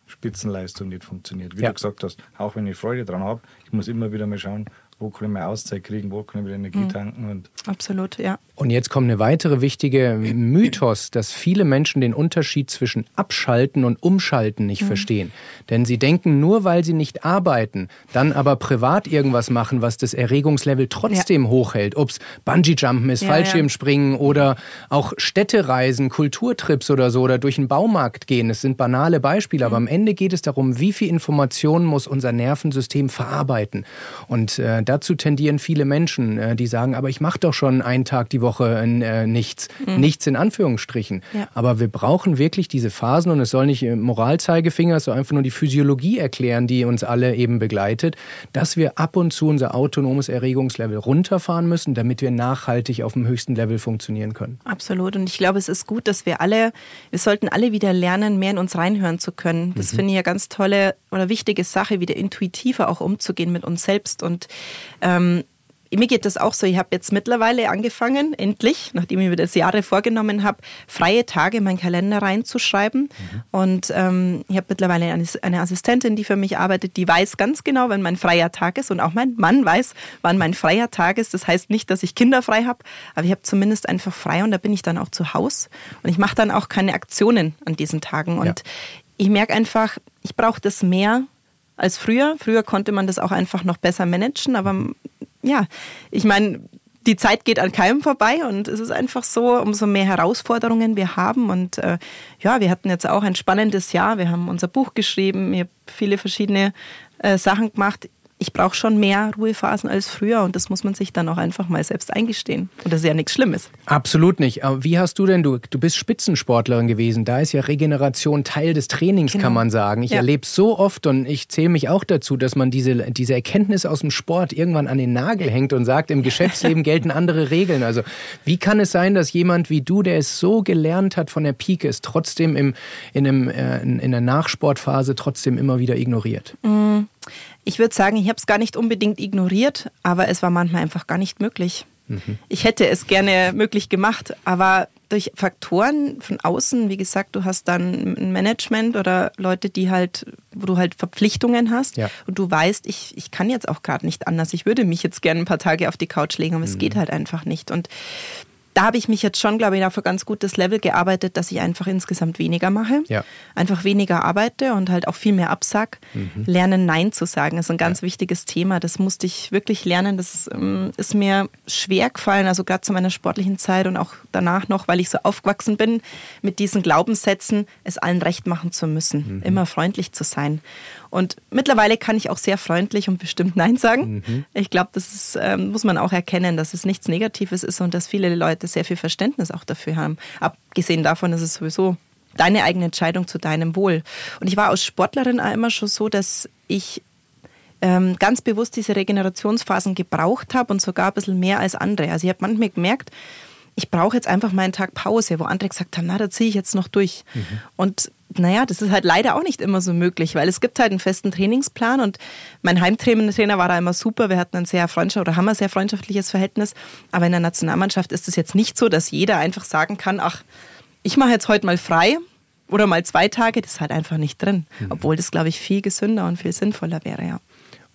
Spitzenleistung nicht funktioniert. Wie ja. du gesagt hast, auch wenn ich Freude dran habe, ich muss immer wieder mal schauen, wo kann ich mehr Auszeit kriegen, wo kann ich wieder Energie mhm. tanken. Und
Absolut, ja.
Und jetzt kommt eine weitere wichtige Mythos, dass viele Menschen den Unterschied zwischen Abschalten und Umschalten nicht mhm. verstehen. Denn sie denken, nur weil sie nicht arbeiten, dann aber privat irgendwas machen, was das Erregungslevel trotzdem ja. hochhält. Ob es Bungee-Jumpen ist, ja, Fallschirmspringen ja. oder auch Städtereisen, Kulturtrips oder so oder durch den Baumarkt gehen. Das sind banale Beispiele, mhm. aber am Ende geht es darum, wie viel Informationen muss unser Nervensystem verarbeiten. Und äh, dazu tendieren viele Menschen, äh, die sagen, aber ich mache doch schon einen Tag die Woche äh, nichts. Mhm. Nichts in Anführungsstrichen. Ja. Aber wir brauchen wirklich diese Phasen und es soll nicht äh, Moralzeigefinger, es soll einfach nur die Physiologie erklären, die uns alle eben begleitet, dass wir ab und zu unser autonomes Erregungslevel runterfahren müssen, damit wir nachhaltig auf dem höchsten Level funktionieren können.
Absolut. Und ich glaube, es ist gut, dass wir alle, wir sollten alle wieder lernen, mehr in uns reinhören zu können. Das mhm. finde ich eine ganz tolle oder wichtige Sache, wieder intuitiver auch umzugehen mit uns selbst und ähm, mir geht das auch so. Ich habe jetzt mittlerweile angefangen, endlich, nachdem ich mir das Jahre vorgenommen habe, freie Tage in meinen Kalender reinzuschreiben. Mhm. Und ähm, ich habe mittlerweile eine, eine, Assistentin, die für mich arbeitet, die weiß ganz genau, wann mein freier Tag ist. Und auch mein Mann weiß, wann mein freier Tag ist. Das heißt nicht, dass ich Kinder frei habe, aber ich habe zumindest einfach frei und da bin ich dann auch zu Hause. Und ich mache dann auch keine Aktionen an diesen Tagen. Und ja. ich merke einfach, ich brauche das mehr als früher. Früher konnte man das auch einfach noch besser managen, aber ja, ich meine, die Zeit geht an keinem vorbei und es ist einfach so, umso mehr Herausforderungen wir haben. Und äh, ja, wir hatten jetzt auch ein spannendes Jahr. Wir haben unser Buch geschrieben, ich habe viele verschiedene äh, Sachen gemacht. Ich brauche schon mehr Ruhephasen als früher und das muss man sich dann auch einfach mal selbst eingestehen. Und das ist ja nichts Schlimmes.
Absolut nicht. Aber wie hast du denn, du, du bist Spitzensportlerin gewesen, da ist ja Regeneration Teil des Trainings, genau. kann man sagen. Ich ja. erlebe so oft und ich zähle mich auch dazu, dass man diese, diese Erkenntnis aus dem Sport irgendwann an den Nagel hängt und sagt, im Geschäftsleben gelten andere Regeln. Also wie kann es sein, dass jemand wie du, der es so gelernt hat von der Pike, es trotzdem im, in, einem, äh, in der Nachsportphase trotzdem immer wieder ignoriert?
Mhm. Ich würde sagen, ich habe es gar nicht unbedingt ignoriert, aber es war manchmal einfach gar nicht möglich. Mhm. Ich hätte es gerne möglich gemacht, aber durch Faktoren von außen, wie gesagt, du hast dann ein Management oder Leute, die halt, wo du halt Verpflichtungen hast ja. und du weißt, ich, ich kann jetzt auch gerade nicht anders. Ich würde mich jetzt gerne ein paar Tage auf die Couch legen, aber mhm. es geht halt einfach nicht. Und da habe ich mich jetzt schon, glaube ich, auf ein ganz gutes Level gearbeitet, dass ich einfach insgesamt weniger mache. Ja. Einfach weniger arbeite und halt auch viel mehr absag. Mhm. Lernen, Nein zu sagen, ist ein ganz ja. wichtiges Thema. Das musste ich wirklich lernen. Das ähm, ist mir schwer gefallen, also gerade zu meiner sportlichen Zeit und auch danach noch, weil ich so aufgewachsen bin mit diesen Glaubenssätzen, es allen recht machen zu müssen, mhm. immer freundlich zu sein. Und mittlerweile kann ich auch sehr freundlich und bestimmt Nein sagen. Mhm. Ich glaube, das ist, ähm, muss man auch erkennen, dass es nichts Negatives ist und dass viele Leute sehr viel Verständnis auch dafür haben. Abgesehen davon ist es sowieso deine eigene Entscheidung zu deinem Wohl. Und ich war als Sportlerin auch immer schon so, dass ich ähm, ganz bewusst diese Regenerationsphasen gebraucht habe und sogar ein bisschen mehr als andere. Also ich habe manchmal gemerkt, ich brauche jetzt einfach mal einen Tag Pause, wo andere gesagt haben, na, da ziehe ich jetzt noch durch. Mhm. Und naja, das ist halt leider auch nicht immer so möglich, weil es gibt halt einen festen Trainingsplan und mein Heimtrainer war da immer super. Wir hatten ein sehr freundschaftliches oder haben ein sehr freundschaftliches Verhältnis. Aber in der Nationalmannschaft ist es jetzt nicht so, dass jeder einfach sagen kann, ach, ich mache jetzt heute mal frei oder mal zwei Tage. Das ist halt einfach nicht drin. Mhm. Obwohl das, glaube ich, viel gesünder und viel sinnvoller wäre, ja.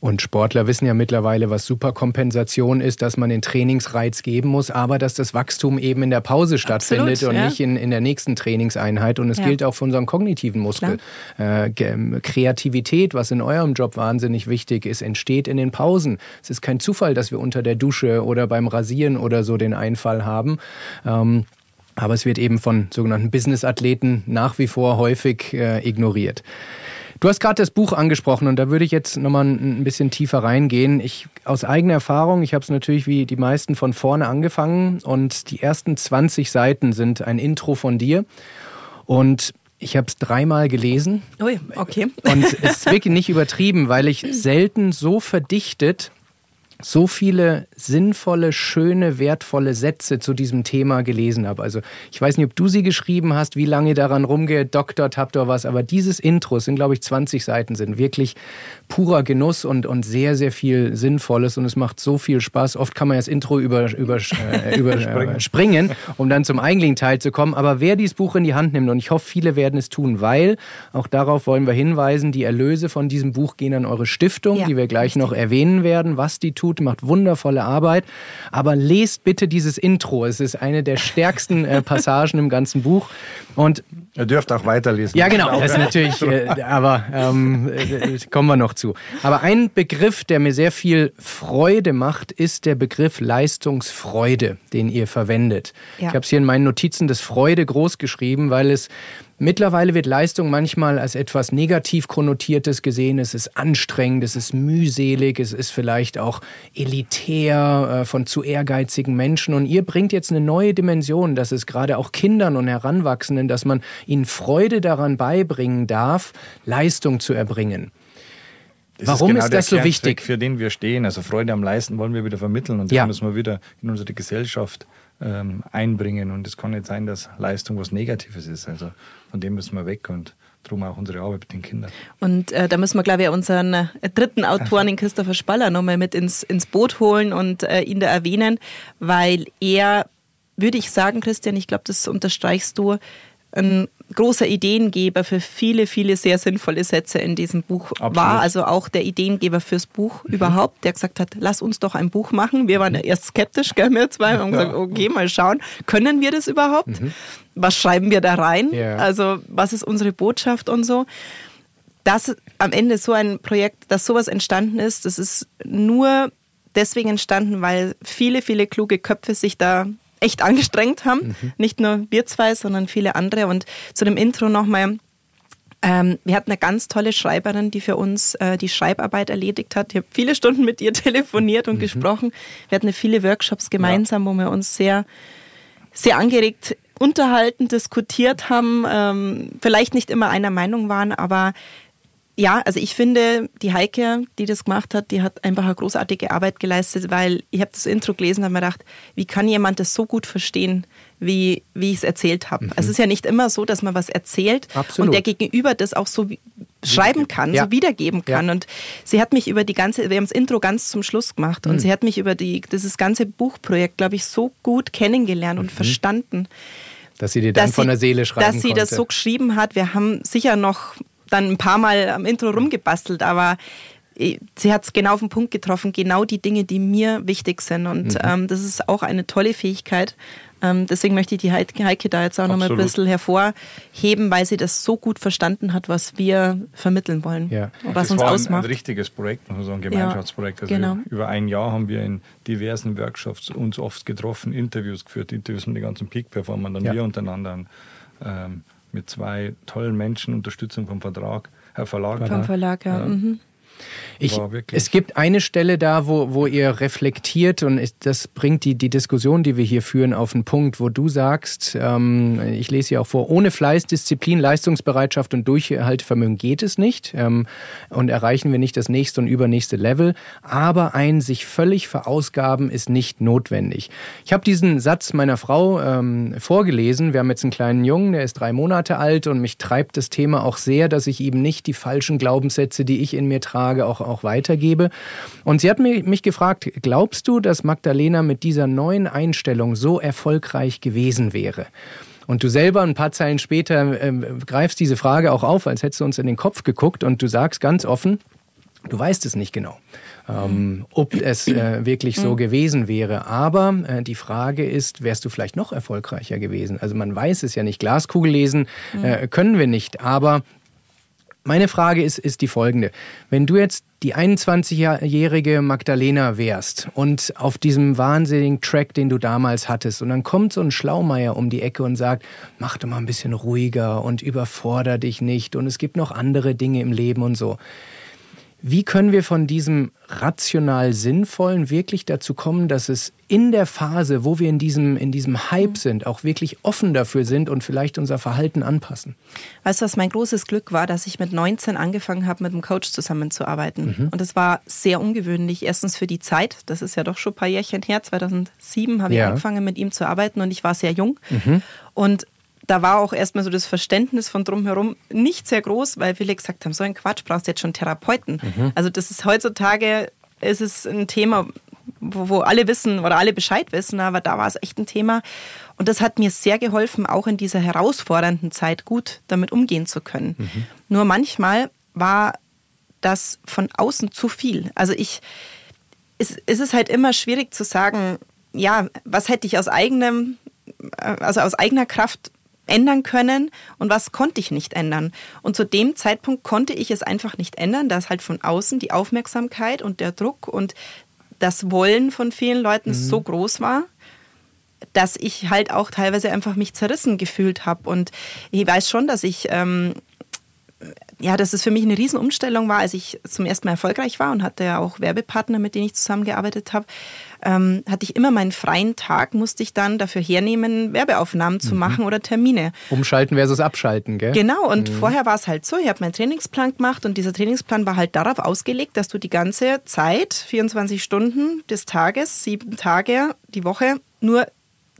Und Sportler wissen ja mittlerweile, was Superkompensation ist, dass man den Trainingsreiz geben muss, aber dass das Wachstum eben in der Pause stattfindet Absolut, und ja. nicht in, in der nächsten Trainingseinheit. Und es ja. gilt auch für unseren kognitiven Muskel. Äh, Kreativität, was in eurem Job wahnsinnig wichtig ist, entsteht in den Pausen. Es ist kein Zufall, dass wir unter der Dusche oder beim Rasieren oder so den Einfall haben. Ähm, aber es wird eben von sogenannten Business-Athleten nach wie vor häufig äh, ignoriert. Du hast gerade das Buch angesprochen und da würde ich jetzt nochmal ein bisschen tiefer reingehen. Ich aus eigener Erfahrung, ich habe es natürlich wie die meisten von vorne angefangen und die ersten 20 Seiten sind ein Intro von dir und ich habe es dreimal gelesen.
Ui, okay.
Und es ist wirklich nicht übertrieben, weil ich selten so verdichtet so viele sinnvolle, schöne, wertvolle Sätze zu diesem Thema gelesen habe. Also ich weiß nicht, ob du sie geschrieben hast, wie lange daran rumgedoktert habt oder was, aber dieses Intro, es sind glaube ich 20 Seiten, sind wirklich purer Genuss und, und sehr, sehr viel Sinnvolles und es macht so viel Spaß. Oft kann man das Intro über, über, äh, überspringen, äh, um dann zum eigentlichen Teil zu kommen. Aber wer dieses Buch in die Hand nimmt, und ich hoffe, viele werden es tun, weil, auch darauf wollen wir hinweisen, die Erlöse von diesem Buch gehen an eure Stiftung, ja, die wir gleich richtig. noch erwähnen werden, was die tut tut, macht wundervolle Arbeit. Aber lest bitte dieses Intro. Es ist eine der stärksten äh, Passagen im ganzen Buch. Und
Ihr dürft auch weiterlesen.
Ja, genau. Das ist natürlich, äh, aber ähm, äh, kommen wir noch zu. Aber ein Begriff, der mir sehr viel Freude macht, ist der Begriff Leistungsfreude, den ihr verwendet. Ja. Ich habe es hier in meinen Notizen das Freude groß geschrieben, weil es Mittlerweile wird Leistung manchmal als etwas negativ konnotiertes gesehen. Es ist anstrengend, es ist mühselig, es ist vielleicht auch elitär äh, von zu ehrgeizigen Menschen. Und ihr bringt jetzt eine neue Dimension, dass es gerade auch Kindern und Heranwachsenden, dass man ihnen Freude daran beibringen darf, Leistung zu erbringen.
Das Warum ist, genau ist das so wichtig? Für den wir stehen. Also Freude am Leisten wollen wir wieder vermitteln und das ja. müssen wir wieder in unsere Gesellschaft ähm, einbringen. Und es kann nicht sein, dass Leistung was Negatives ist. Also von dem müssen wir weg und darum auch unsere Arbeit mit den Kindern.
Und äh, da müssen wir, glaube ich, unseren äh, dritten Autoren, den Christopher Spaller, nochmal mit ins, ins Boot holen und äh, ihn da erwähnen, weil er, würde ich sagen, Christian, ich glaube, das unterstreichst du, ein großer Ideengeber für viele, viele sehr sinnvolle Sätze in diesem Buch Absolut. war. Also auch der Ideengeber fürs Buch mhm. überhaupt, der gesagt hat, lass uns doch ein Buch machen. Wir waren ja erst skeptisch, gell, wir zwei, haben ja. gesagt, okay, mal schauen, können wir das überhaupt? Mhm. Was schreiben wir da rein? Ja. Also was ist unsere Botschaft und so? Dass am Ende so ein Projekt, dass sowas entstanden ist, das ist nur deswegen entstanden, weil viele, viele kluge Köpfe sich da echt angestrengt haben. Mhm. Nicht nur wir zwei, sondern viele andere. Und zu dem Intro nochmal. Ähm, wir hatten eine ganz tolle Schreiberin, die für uns äh, die Schreibarbeit erledigt hat. Ich habe viele Stunden mit ihr telefoniert und mhm. gesprochen. Wir hatten viele Workshops gemeinsam, ja. wo wir uns sehr, sehr angeregt unterhalten, diskutiert haben, ähm, vielleicht nicht immer einer Meinung waren, aber ja, also ich finde, die Heike, die das gemacht hat, die hat einfach eine großartige Arbeit geleistet, weil ich habe das Intro gelesen und habe mir gedacht, wie kann jemand das so gut verstehen, wie, wie ich es erzählt habe. Mhm. Also es ist ja nicht immer so, dass man was erzählt
Absolut.
und der Gegenüber das auch so schreiben kann, ja. so wiedergeben kann. Ja. Und sie hat mich über die ganze, wir haben das Intro ganz zum Schluss gemacht mhm. und sie hat mich über die, dieses ganze Buchprojekt, glaube ich, so gut kennengelernt und mhm. verstanden.
Dass sie dir dann von der Seele schreiben
Dass sie
konnte.
das so geschrieben hat. Wir haben sicher noch dann ein paar Mal am Intro rumgebastelt, aber äh, sie hat es genau auf den Punkt getroffen, genau die Dinge, die mir wichtig sind. Und mhm. ähm, das ist auch eine tolle Fähigkeit. Ähm, deswegen möchte ich die Heike da jetzt auch noch mal ein bisschen hervorheben, weil sie das so gut verstanden hat, was wir vermitteln wollen.
Ja. Was das uns war ausmacht. Ein, ein richtiges Projekt, so ein Gemeinschaftsprojekt. Also genau. über ein Jahr haben wir in diversen Workshops uns oft getroffen, Interviews geführt, Interviews mit den ganzen Peak-Performern, dann ja. wir untereinander. Ähm, mit zwei tollen Menschen, Unterstützung vom Vertrag, Herr Verlag.
Vom Verlag, ja. ja. Mhm.
Ich, es gibt eine Stelle da, wo, wo ihr reflektiert und das bringt die, die Diskussion, die wir hier führen, auf den Punkt, wo du sagst, ähm, ich lese hier auch vor, ohne Fleiß, Disziplin, Leistungsbereitschaft und Durchhaltevermögen geht es nicht ähm, und erreichen wir nicht das nächste und übernächste Level, aber ein sich völlig verausgaben ist nicht notwendig. Ich habe diesen Satz meiner Frau ähm, vorgelesen, wir haben jetzt einen kleinen Jungen, der ist drei Monate alt und mich treibt das Thema auch sehr, dass ich ihm nicht die falschen Glaubenssätze, die ich in mir trage, Frage auch, auch weitergebe. Und sie hat mich gefragt, glaubst du, dass Magdalena mit dieser neuen Einstellung so erfolgreich gewesen wäre? Und du selber ein paar Zeilen später äh, greifst diese Frage auch auf, als hättest du uns in den Kopf geguckt und du sagst ganz offen, du weißt es nicht genau. Ähm, ob es äh, wirklich so gewesen wäre. Aber äh, die Frage ist, wärst du vielleicht noch erfolgreicher gewesen? Also man weiß es ja nicht. Glaskugel lesen äh, können wir nicht. Aber meine Frage ist, ist die folgende. Wenn du jetzt die 21-jährige Magdalena wärst und auf diesem wahnsinnigen Track, den du damals hattest, und dann kommt so ein Schlaumeier um die Ecke und sagt, mach doch mal ein bisschen ruhiger und überforder dich nicht und es gibt noch andere Dinge im Leben und so. Wie können wir von diesem rational Sinnvollen wirklich dazu kommen, dass es in der Phase, wo wir in diesem, in diesem Hype sind, auch wirklich offen dafür sind und vielleicht unser Verhalten anpassen?
Weißt du, was mein großes Glück war, dass ich mit 19 angefangen habe, mit einem Coach zusammenzuarbeiten. Mhm. Und das war sehr ungewöhnlich. Erstens für die Zeit, das ist ja doch schon ein paar Jährchen her, 2007 habe ich angefangen mit ihm zu arbeiten und ich war sehr jung. Mhm. Und da war auch erstmal so das Verständnis von drumherum nicht sehr groß, weil viele gesagt haben, so ein Quatsch, brauchst du jetzt schon Therapeuten. Mhm. Also das ist heutzutage, ist es ein Thema, wo, wo alle wissen oder alle Bescheid wissen, aber da war es echt ein Thema. Und das hat mir sehr geholfen, auch in dieser herausfordernden Zeit gut damit umgehen zu können. Mhm. Nur manchmal war das von außen zu viel. Also ich, es, es ist halt immer schwierig zu sagen, ja, was hätte ich aus eigenem, äh, also aus eigener Kraft ändern können und was konnte ich nicht ändern. Und zu dem Zeitpunkt konnte ich es einfach nicht ändern, dass halt von außen die Aufmerksamkeit und der Druck und das Wollen von vielen Leuten mhm. so groß war, dass ich halt auch teilweise einfach mich zerrissen gefühlt habe. Und ich weiß schon, dass ich ähm, ja, dass es für mich eine Riesenumstellung war, als ich zum ersten Mal erfolgreich war und hatte ja auch Werbepartner, mit denen ich zusammengearbeitet habe. Ähm, hatte ich immer meinen freien Tag, musste ich dann dafür hernehmen, Werbeaufnahmen zu mhm. machen oder Termine.
Umschalten versus abschalten, gell?
Genau, und mhm. vorher war es halt so, ich habe meinen Trainingsplan gemacht und dieser Trainingsplan war halt darauf ausgelegt, dass du die ganze Zeit, 24 Stunden des Tages, sieben Tage die Woche, nur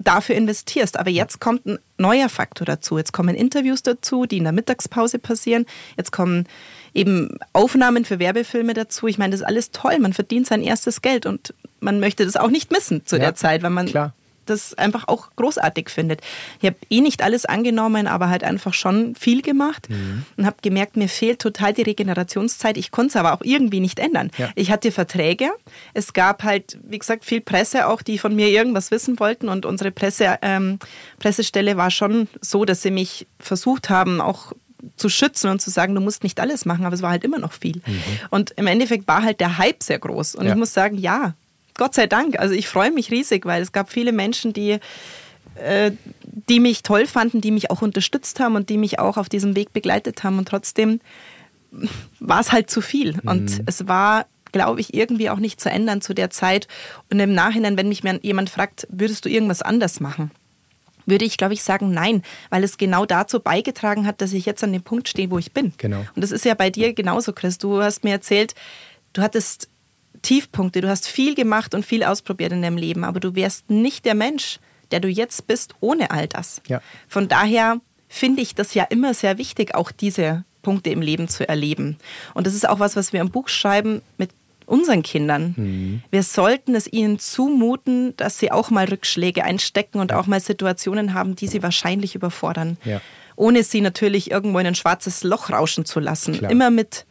dafür investierst. Aber jetzt kommt ein neuer Faktor dazu. Jetzt kommen Interviews dazu, die in der Mittagspause passieren. Jetzt kommen eben Aufnahmen für Werbefilme dazu. Ich meine, das ist alles toll. Man verdient sein erstes Geld und man möchte das auch nicht missen zu ja, der Zeit, weil man klar das einfach auch großartig findet. Ich habe eh nicht alles angenommen, aber halt einfach schon viel gemacht mhm. und habe gemerkt, mir fehlt total die Regenerationszeit. Ich konnte es aber auch irgendwie nicht ändern. Ja. Ich hatte Verträge. Es gab halt, wie gesagt, viel Presse auch, die von mir irgendwas wissen wollten und unsere Presse, ähm, Pressestelle war schon so, dass sie mich versucht haben, auch zu schützen und zu sagen, du musst nicht alles machen, aber es war halt immer noch viel. Mhm. Und im Endeffekt war halt der Hype sehr groß. Und ja. ich muss sagen, ja, Gott sei Dank. Also ich freue mich riesig, weil es gab viele Menschen, die äh, die mich toll fanden, die mich auch unterstützt haben und die mich auch auf diesem Weg begleitet haben. Und trotzdem war es halt zu viel. Mhm. Und es war, glaube ich, irgendwie auch nicht zu ändern zu der Zeit. Und im Nachhinein, wenn mich jemand fragt, würdest du irgendwas anders machen? würde ich, glaube ich, sagen, nein, weil es genau dazu beigetragen hat, dass ich jetzt an dem Punkt stehe, wo ich bin.
Genau.
Und das ist ja bei dir genauso, Chris. Du hast mir erzählt, du hattest Tiefpunkte, du hast viel gemacht und viel ausprobiert in deinem Leben, aber du wärst nicht der Mensch, der du jetzt bist, ohne all das.
Ja.
Von daher finde ich das ja immer sehr wichtig, auch diese Punkte im Leben zu erleben. Und das ist auch was, was wir im Buch schreiben mit unseren Kindern. Mhm. Wir sollten es ihnen zumuten, dass sie auch mal Rückschläge einstecken und auch mal Situationen haben, die sie wahrscheinlich überfordern.
Ja.
Ohne sie natürlich irgendwo in ein schwarzes Loch rauschen zu lassen.
Klar.
Immer mit,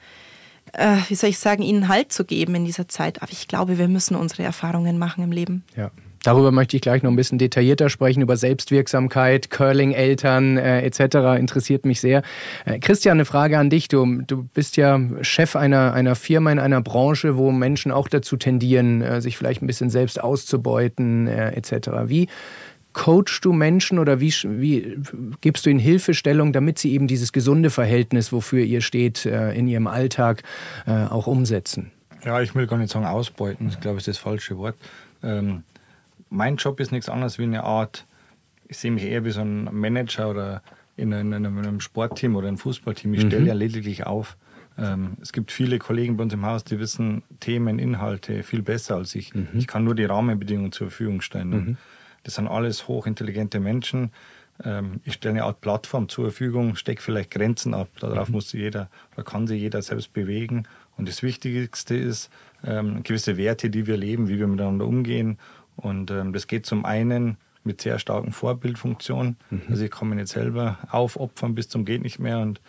äh, wie soll ich sagen, ihnen Halt zu geben in dieser Zeit. Aber ich glaube, wir müssen unsere Erfahrungen machen im Leben.
Ja. Darüber möchte ich gleich noch ein bisschen detaillierter sprechen, über Selbstwirksamkeit, Curling-Eltern äh, etc. interessiert mich sehr. Äh, Christian, eine Frage an dich. Du, du bist ja Chef einer, einer Firma in einer Branche, wo Menschen auch dazu tendieren, äh, sich vielleicht ein bisschen selbst auszubeuten äh, etc. Wie coachst du Menschen oder wie, wie gibst du ihnen Hilfestellung, damit sie eben dieses gesunde Verhältnis, wofür ihr steht, äh, in ihrem Alltag äh, auch umsetzen?
Ja, ich will gar nicht sagen ausbeuten, ich glaube, das ist das falsche Wort. Ähm, mein Job ist nichts anderes wie eine Art, ich sehe mich eher wie so ein Manager oder in einem, in einem Sportteam oder einem Fußballteam. Ich stelle mhm. ja lediglich auf. Ähm, es gibt viele Kollegen bei uns im Haus, die wissen Themen, Inhalte viel besser als ich. Mhm. Ich kann nur die Rahmenbedingungen zur Verfügung stellen. Mhm. Das sind alles hochintelligente Menschen. Ähm, ich stelle eine Art Plattform zur Verfügung, stecke vielleicht Grenzen ab. Darauf mhm. muss jeder oder kann sich jeder selbst bewegen. Und das Wichtigste ist ähm, gewisse Werte, die wir leben, wie wir miteinander umgehen und ähm, das geht zum einen mit sehr starken Vorbildfunktionen. Mhm. Also ich kann mich nicht selber aufopfern bis zum geht nicht mehr und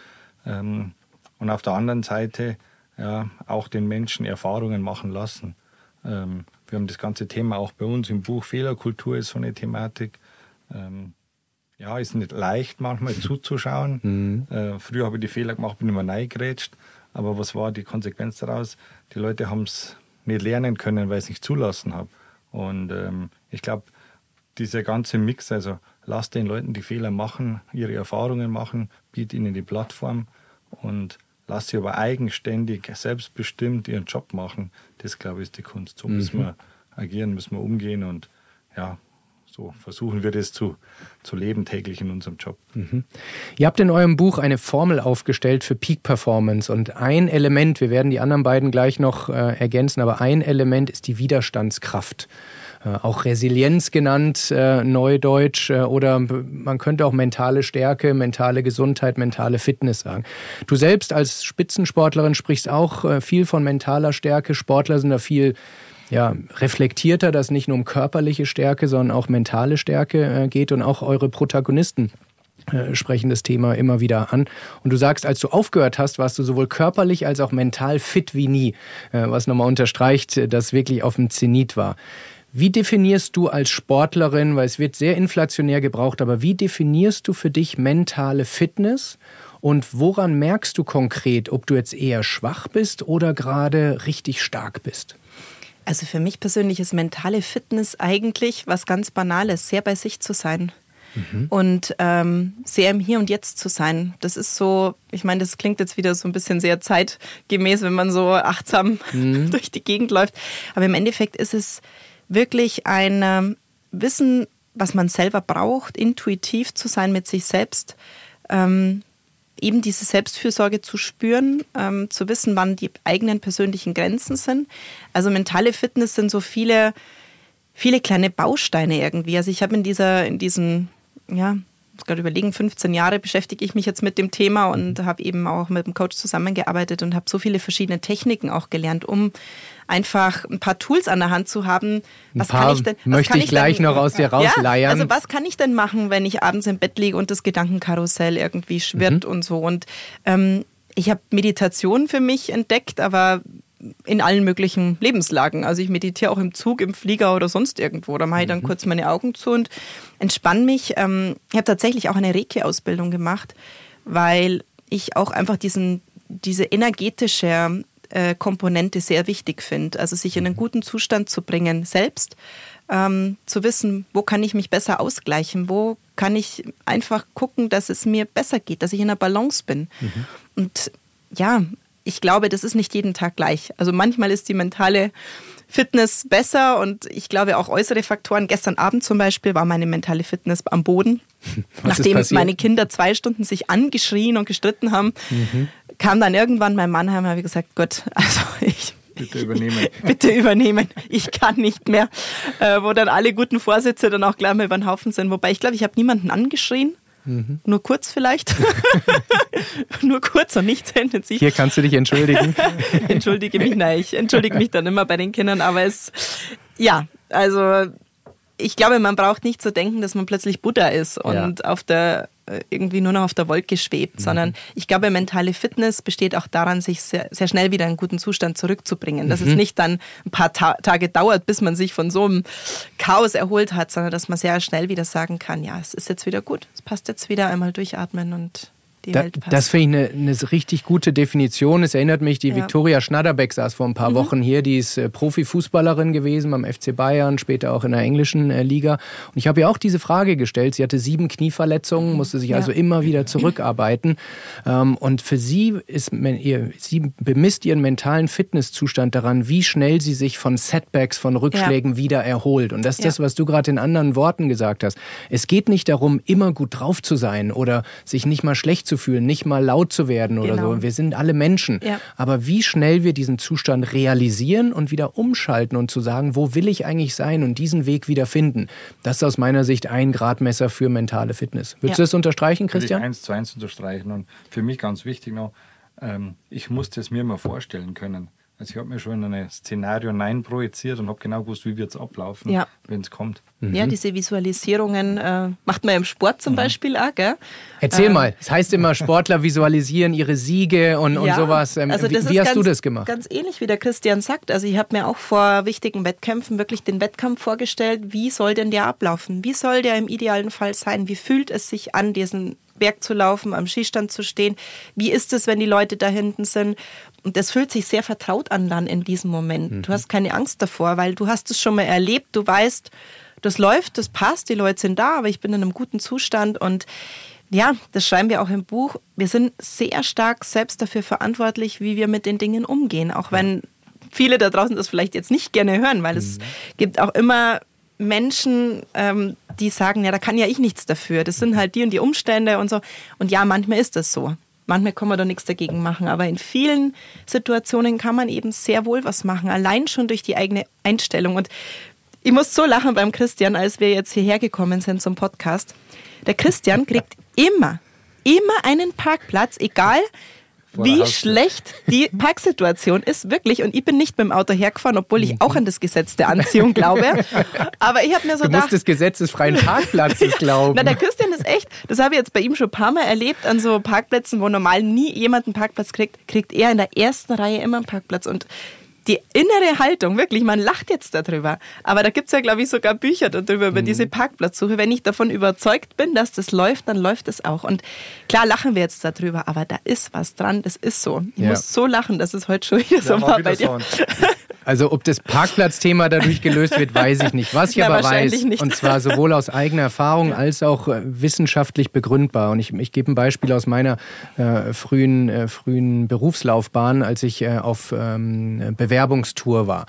ähm, und auf der anderen Seite ja, auch den Menschen Erfahrungen machen lassen. Ähm, wir haben das ganze Thema auch bei uns im Buch Fehlerkultur ist so eine Thematik. Ähm, ja, ist nicht leicht manchmal zuzuschauen. Mhm. Äh, früher habe ich die Fehler gemacht, bin immer neigrätscht. Aber was war die Konsequenz daraus? Die Leute haben es nicht lernen können, weil ich es nicht zulassen habe. Und ähm, ich glaube, dieser ganze Mix, also lasst den Leuten die Fehler machen, ihre Erfahrungen machen, biet ihnen die Plattform und lasst sie aber eigenständig, selbstbestimmt ihren Job machen. Das, glaube ich, ist die Kunst. So mhm. müssen wir agieren, müssen wir umgehen und ja, so versuchen wir das zu, zu leben täglich in unserem Job.
Mhm. Ihr habt in eurem Buch eine Formel aufgestellt für Peak Performance und ein Element, wir werden die anderen beiden gleich noch äh, ergänzen, aber ein Element ist die Widerstandskraft. Äh, auch Resilienz genannt, äh, Neudeutsch, äh, oder man könnte auch mentale Stärke, mentale Gesundheit, mentale Fitness sagen. Du selbst als Spitzensportlerin sprichst auch äh, viel von mentaler Stärke. Sportler sind da viel ja, reflektierter, dass nicht nur um körperliche Stärke, sondern auch mentale Stärke äh, geht und auch eure Protagonisten sprechen das Thema immer wieder an. Und du sagst, als du aufgehört hast, warst du sowohl körperlich als auch mental fit wie nie, was nochmal unterstreicht, dass wirklich auf dem Zenit war. Wie definierst du als Sportlerin, weil es wird sehr inflationär gebraucht, aber wie definierst du für dich mentale Fitness und woran merkst du konkret, ob du jetzt eher schwach bist oder gerade richtig stark bist?
Also für mich persönlich ist mentale Fitness eigentlich was ganz Banales, sehr bei sich zu sein. Mhm. Und ähm, sehr im Hier und Jetzt zu sein. Das ist so, ich meine, das klingt jetzt wieder so ein bisschen sehr zeitgemäß, wenn man so achtsam mhm. durch die Gegend läuft. Aber im Endeffekt ist es wirklich ein ähm, Wissen, was man selber braucht, intuitiv zu sein mit sich selbst, ähm, eben diese Selbstfürsorge zu spüren, ähm, zu wissen, wann die eigenen persönlichen Grenzen sind. Also mentale Fitness sind so viele, viele kleine Bausteine irgendwie. Also ich habe in dieser, in diesen, ja, muss gerade überlegen, 15 Jahre beschäftige ich mich jetzt mit dem Thema und mhm. habe eben auch mit dem Coach zusammengearbeitet und habe so viele verschiedene Techniken auch gelernt, um einfach ein paar Tools an der Hand zu haben.
Was kann ich denn? möchte ich, ich gleich denn, noch aus dir rausleiern.
Ja, also was kann ich denn machen, wenn ich abends im Bett liege und das Gedankenkarussell irgendwie schwirrt mhm. und so? Und ähm, ich habe Meditation für mich entdeckt, aber in allen möglichen Lebenslagen. Also ich meditiere auch im Zug, im Flieger oder sonst irgendwo. Da mache ich dann mhm. kurz meine Augen zu und entspanne mich. Ähm, ich habe tatsächlich auch eine Reiki-Ausbildung gemacht, weil ich auch einfach diesen, diese energetische äh, Komponente sehr wichtig finde. Also sich in einen guten Zustand zu bringen, selbst ähm, zu wissen, wo kann ich mich besser ausgleichen, wo kann ich einfach gucken, dass es mir besser geht, dass ich in einer Balance bin. Mhm. Und ja, ich glaube, das ist nicht jeden Tag gleich. Also manchmal ist die mentale Fitness besser und ich glaube auch äußere Faktoren. Gestern Abend zum Beispiel war meine mentale Fitness am Boden. Was Nachdem meine Kinder zwei Stunden sich angeschrien und gestritten haben, mhm. Kam dann irgendwann mein Mann heim und habe gesagt, Gott, also ich
Bitte übernehmen.
Bitte übernehmen. Ich kann nicht mehr. Äh, wo dann alle guten Vorsätze dann auch gleich mal über den Haufen sind. Wobei ich glaube, ich habe niemanden angeschrien. Mhm. Nur kurz vielleicht. Nur kurz und nichts intensiv.
Hier kannst du dich entschuldigen.
entschuldige mich, nein, ich entschuldige mich dann immer bei den Kindern, aber es, ja, also ich glaube, man braucht nicht zu denken, dass man plötzlich Buddha ist und ja. auf der irgendwie nur noch auf der Wolke schwebt, mhm. sondern ich glaube, mentale Fitness besteht auch daran, sich sehr, sehr schnell wieder in einen guten Zustand zurückzubringen. Dass mhm. es nicht dann ein paar Ta Tage dauert, bis man sich von so einem Chaos erholt hat, sondern dass man sehr schnell wieder sagen kann, ja, es ist jetzt wieder gut, es passt jetzt wieder einmal durchatmen und die da, Welt passt.
Das finde ich eine, eine, richtig gute Definition. Es erinnert mich, die ja. Viktoria Schnatterbeck saß vor ein paar mhm. Wochen hier. Die ist äh, Profifußballerin gewesen beim FC Bayern, später auch in der englischen äh, Liga. Und ich habe ihr auch diese Frage gestellt. Sie hatte sieben Knieverletzungen, musste sich ja. also immer wieder zurückarbeiten. Ähm, und für sie ist ihr, sie bemisst ihren mentalen Fitnesszustand daran, wie schnell sie sich von Setbacks, von Rückschlägen ja. wieder erholt. Und das ist das, was du gerade in anderen Worten gesagt hast. Es geht nicht darum, immer gut drauf zu sein oder sich nicht mal schlecht zu fühlen, nicht mal laut zu werden oder genau. so. Wir sind alle Menschen. Ja. Aber wie schnell wir diesen Zustand realisieren und wieder umschalten und zu sagen, wo will ich eigentlich sein und diesen Weg wieder finden, das ist aus meiner Sicht ein Gradmesser für mentale Fitness. Würdest ja. du das unterstreichen, Christian?
Ich eins zu eins unterstreichen. Und für mich ganz wichtig noch, ähm, ich musste es mir mal vorstellen können. Also ich habe mir schon in ein Szenario Nein projiziert und habe genau gewusst, wie wird es ablaufen, ja. wenn es kommt.
Mhm. Ja, diese Visualisierungen äh, macht man im Sport zum mhm. Beispiel auch, gell?
Erzähl ähm, mal, das heißt immer, Sportler visualisieren ihre Siege und, und sowas. Ähm, also wie, wie hast
ganz,
du das gemacht?
Ganz ähnlich wie der Christian sagt. Also ich habe mir auch vor wichtigen Wettkämpfen wirklich den Wettkampf vorgestellt, wie soll denn der ablaufen? Wie soll der im idealen Fall sein? Wie fühlt es sich an, diesen Berg zu laufen, am Skistand zu stehen? Wie ist es, wenn die Leute da hinten sind? Und das fühlt sich sehr vertraut an dann in diesem Moment. Mhm. Du hast keine Angst davor, weil du hast es schon mal erlebt. Du weißt, das läuft, das passt, die Leute sind da, aber ich bin in einem guten Zustand und ja, das schreiben wir auch im Buch. Wir sind sehr stark selbst dafür verantwortlich, wie wir mit den Dingen umgehen, auch wenn viele da draußen das vielleicht jetzt nicht gerne hören, weil mhm. es gibt auch immer Menschen, ähm, die sagen, ja, da kann ja ich nichts dafür. Das sind halt die und die Umstände und so. Und ja, manchmal ist das so. Manchmal kann man da nichts dagegen machen, aber in vielen Situationen kann man eben sehr wohl was machen, allein schon durch die eigene Einstellung. Und ich muss so lachen beim Christian, als wir jetzt hierher gekommen sind zum Podcast. Der Christian kriegt immer, immer einen Parkplatz, egal wie schlecht die Parksituation ist, wirklich. Und ich bin nicht mit dem Auto hergefahren, obwohl ich auch an das Gesetz der Anziehung glaube. Aber ich habe mir so
du
gedacht...
musst des gesetzesfreien Parkplatzes glauben.
Na, der Christian ist echt, das habe ich jetzt bei ihm schon ein paar Mal erlebt, an so Parkplätzen, wo normal nie jemand einen Parkplatz kriegt, kriegt er in der ersten Reihe immer einen Parkplatz. Und die innere Haltung, wirklich, man lacht jetzt darüber. Aber da gibt es ja, glaube ich, sogar Bücher darüber, über mhm. diese Parkplatzsuche. Wenn ich davon überzeugt bin, dass das läuft, dann läuft es auch. Und klar lachen wir jetzt darüber, aber da ist was dran, das ist so. Ich ja. muss so lachen, dass es heute schon wieder ja, so war bei dir.
Also ob das Parkplatzthema dadurch gelöst wird, weiß ich nicht. Was ich Na, aber weiß, nicht. und zwar sowohl aus eigener Erfahrung als auch äh, wissenschaftlich begründbar. Und ich, ich gebe ein Beispiel aus meiner äh, frühen, äh, frühen Berufslaufbahn, als ich äh, auf ähm, Bewerbungstour war.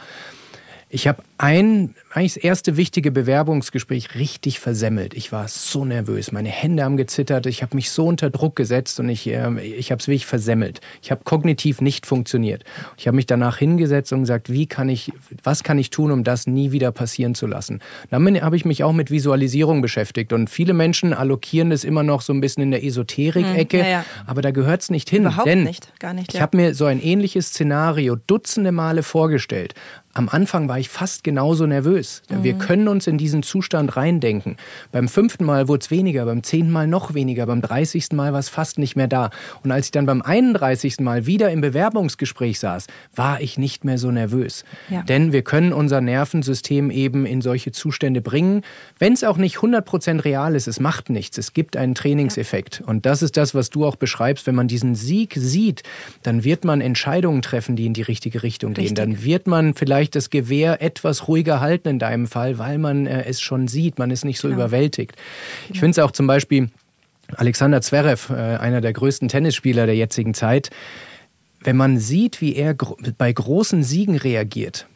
Ich habe ein, eigentlich das erste wichtige Bewerbungsgespräch richtig versemmelt. Ich war so nervös, meine Hände haben gezittert, ich habe mich so unter Druck gesetzt und ich, äh, ich habe es wirklich versemmelt. Ich habe kognitiv nicht funktioniert. Ich habe mich danach hingesetzt und gesagt, wie kann ich, was kann ich tun, um das nie wieder passieren zu lassen. Dann habe ich mich auch mit Visualisierung beschäftigt und viele Menschen allokieren das immer noch so ein bisschen in der Esoterik-Ecke, hm, ja, ja. aber da gehört es nicht hin.
Überhaupt
denn
nicht, gar nicht.
Ich habe mir so ein ähnliches Szenario dutzende Male vorgestellt. Am Anfang war ich fast genauso nervös. Mhm. Wir können uns in diesen Zustand reindenken. Beim fünften Mal wurde es weniger, beim zehnten Mal noch weniger, beim dreißigsten Mal war es fast nicht mehr da. Und als ich dann beim einunddreißigsten Mal wieder im Bewerbungsgespräch saß, war ich nicht mehr so nervös. Ja. Denn wir können unser Nervensystem eben in solche Zustände bringen, wenn es auch nicht 100% real ist. Es macht nichts. Es gibt einen Trainingseffekt. Und das ist das, was du auch beschreibst. Wenn man diesen Sieg sieht, dann wird man Entscheidungen treffen, die in die richtige Richtung Richtig. gehen. Dann wird man vielleicht das Gewehr etwas ruhiger halten in deinem Fall, weil man äh, es schon sieht. Man ist nicht so genau. überwältigt. Ich finde es auch zum Beispiel Alexander Zverev, äh, einer der größten Tennisspieler der jetzigen Zeit, wenn man sieht, wie er bei großen Siegen reagiert,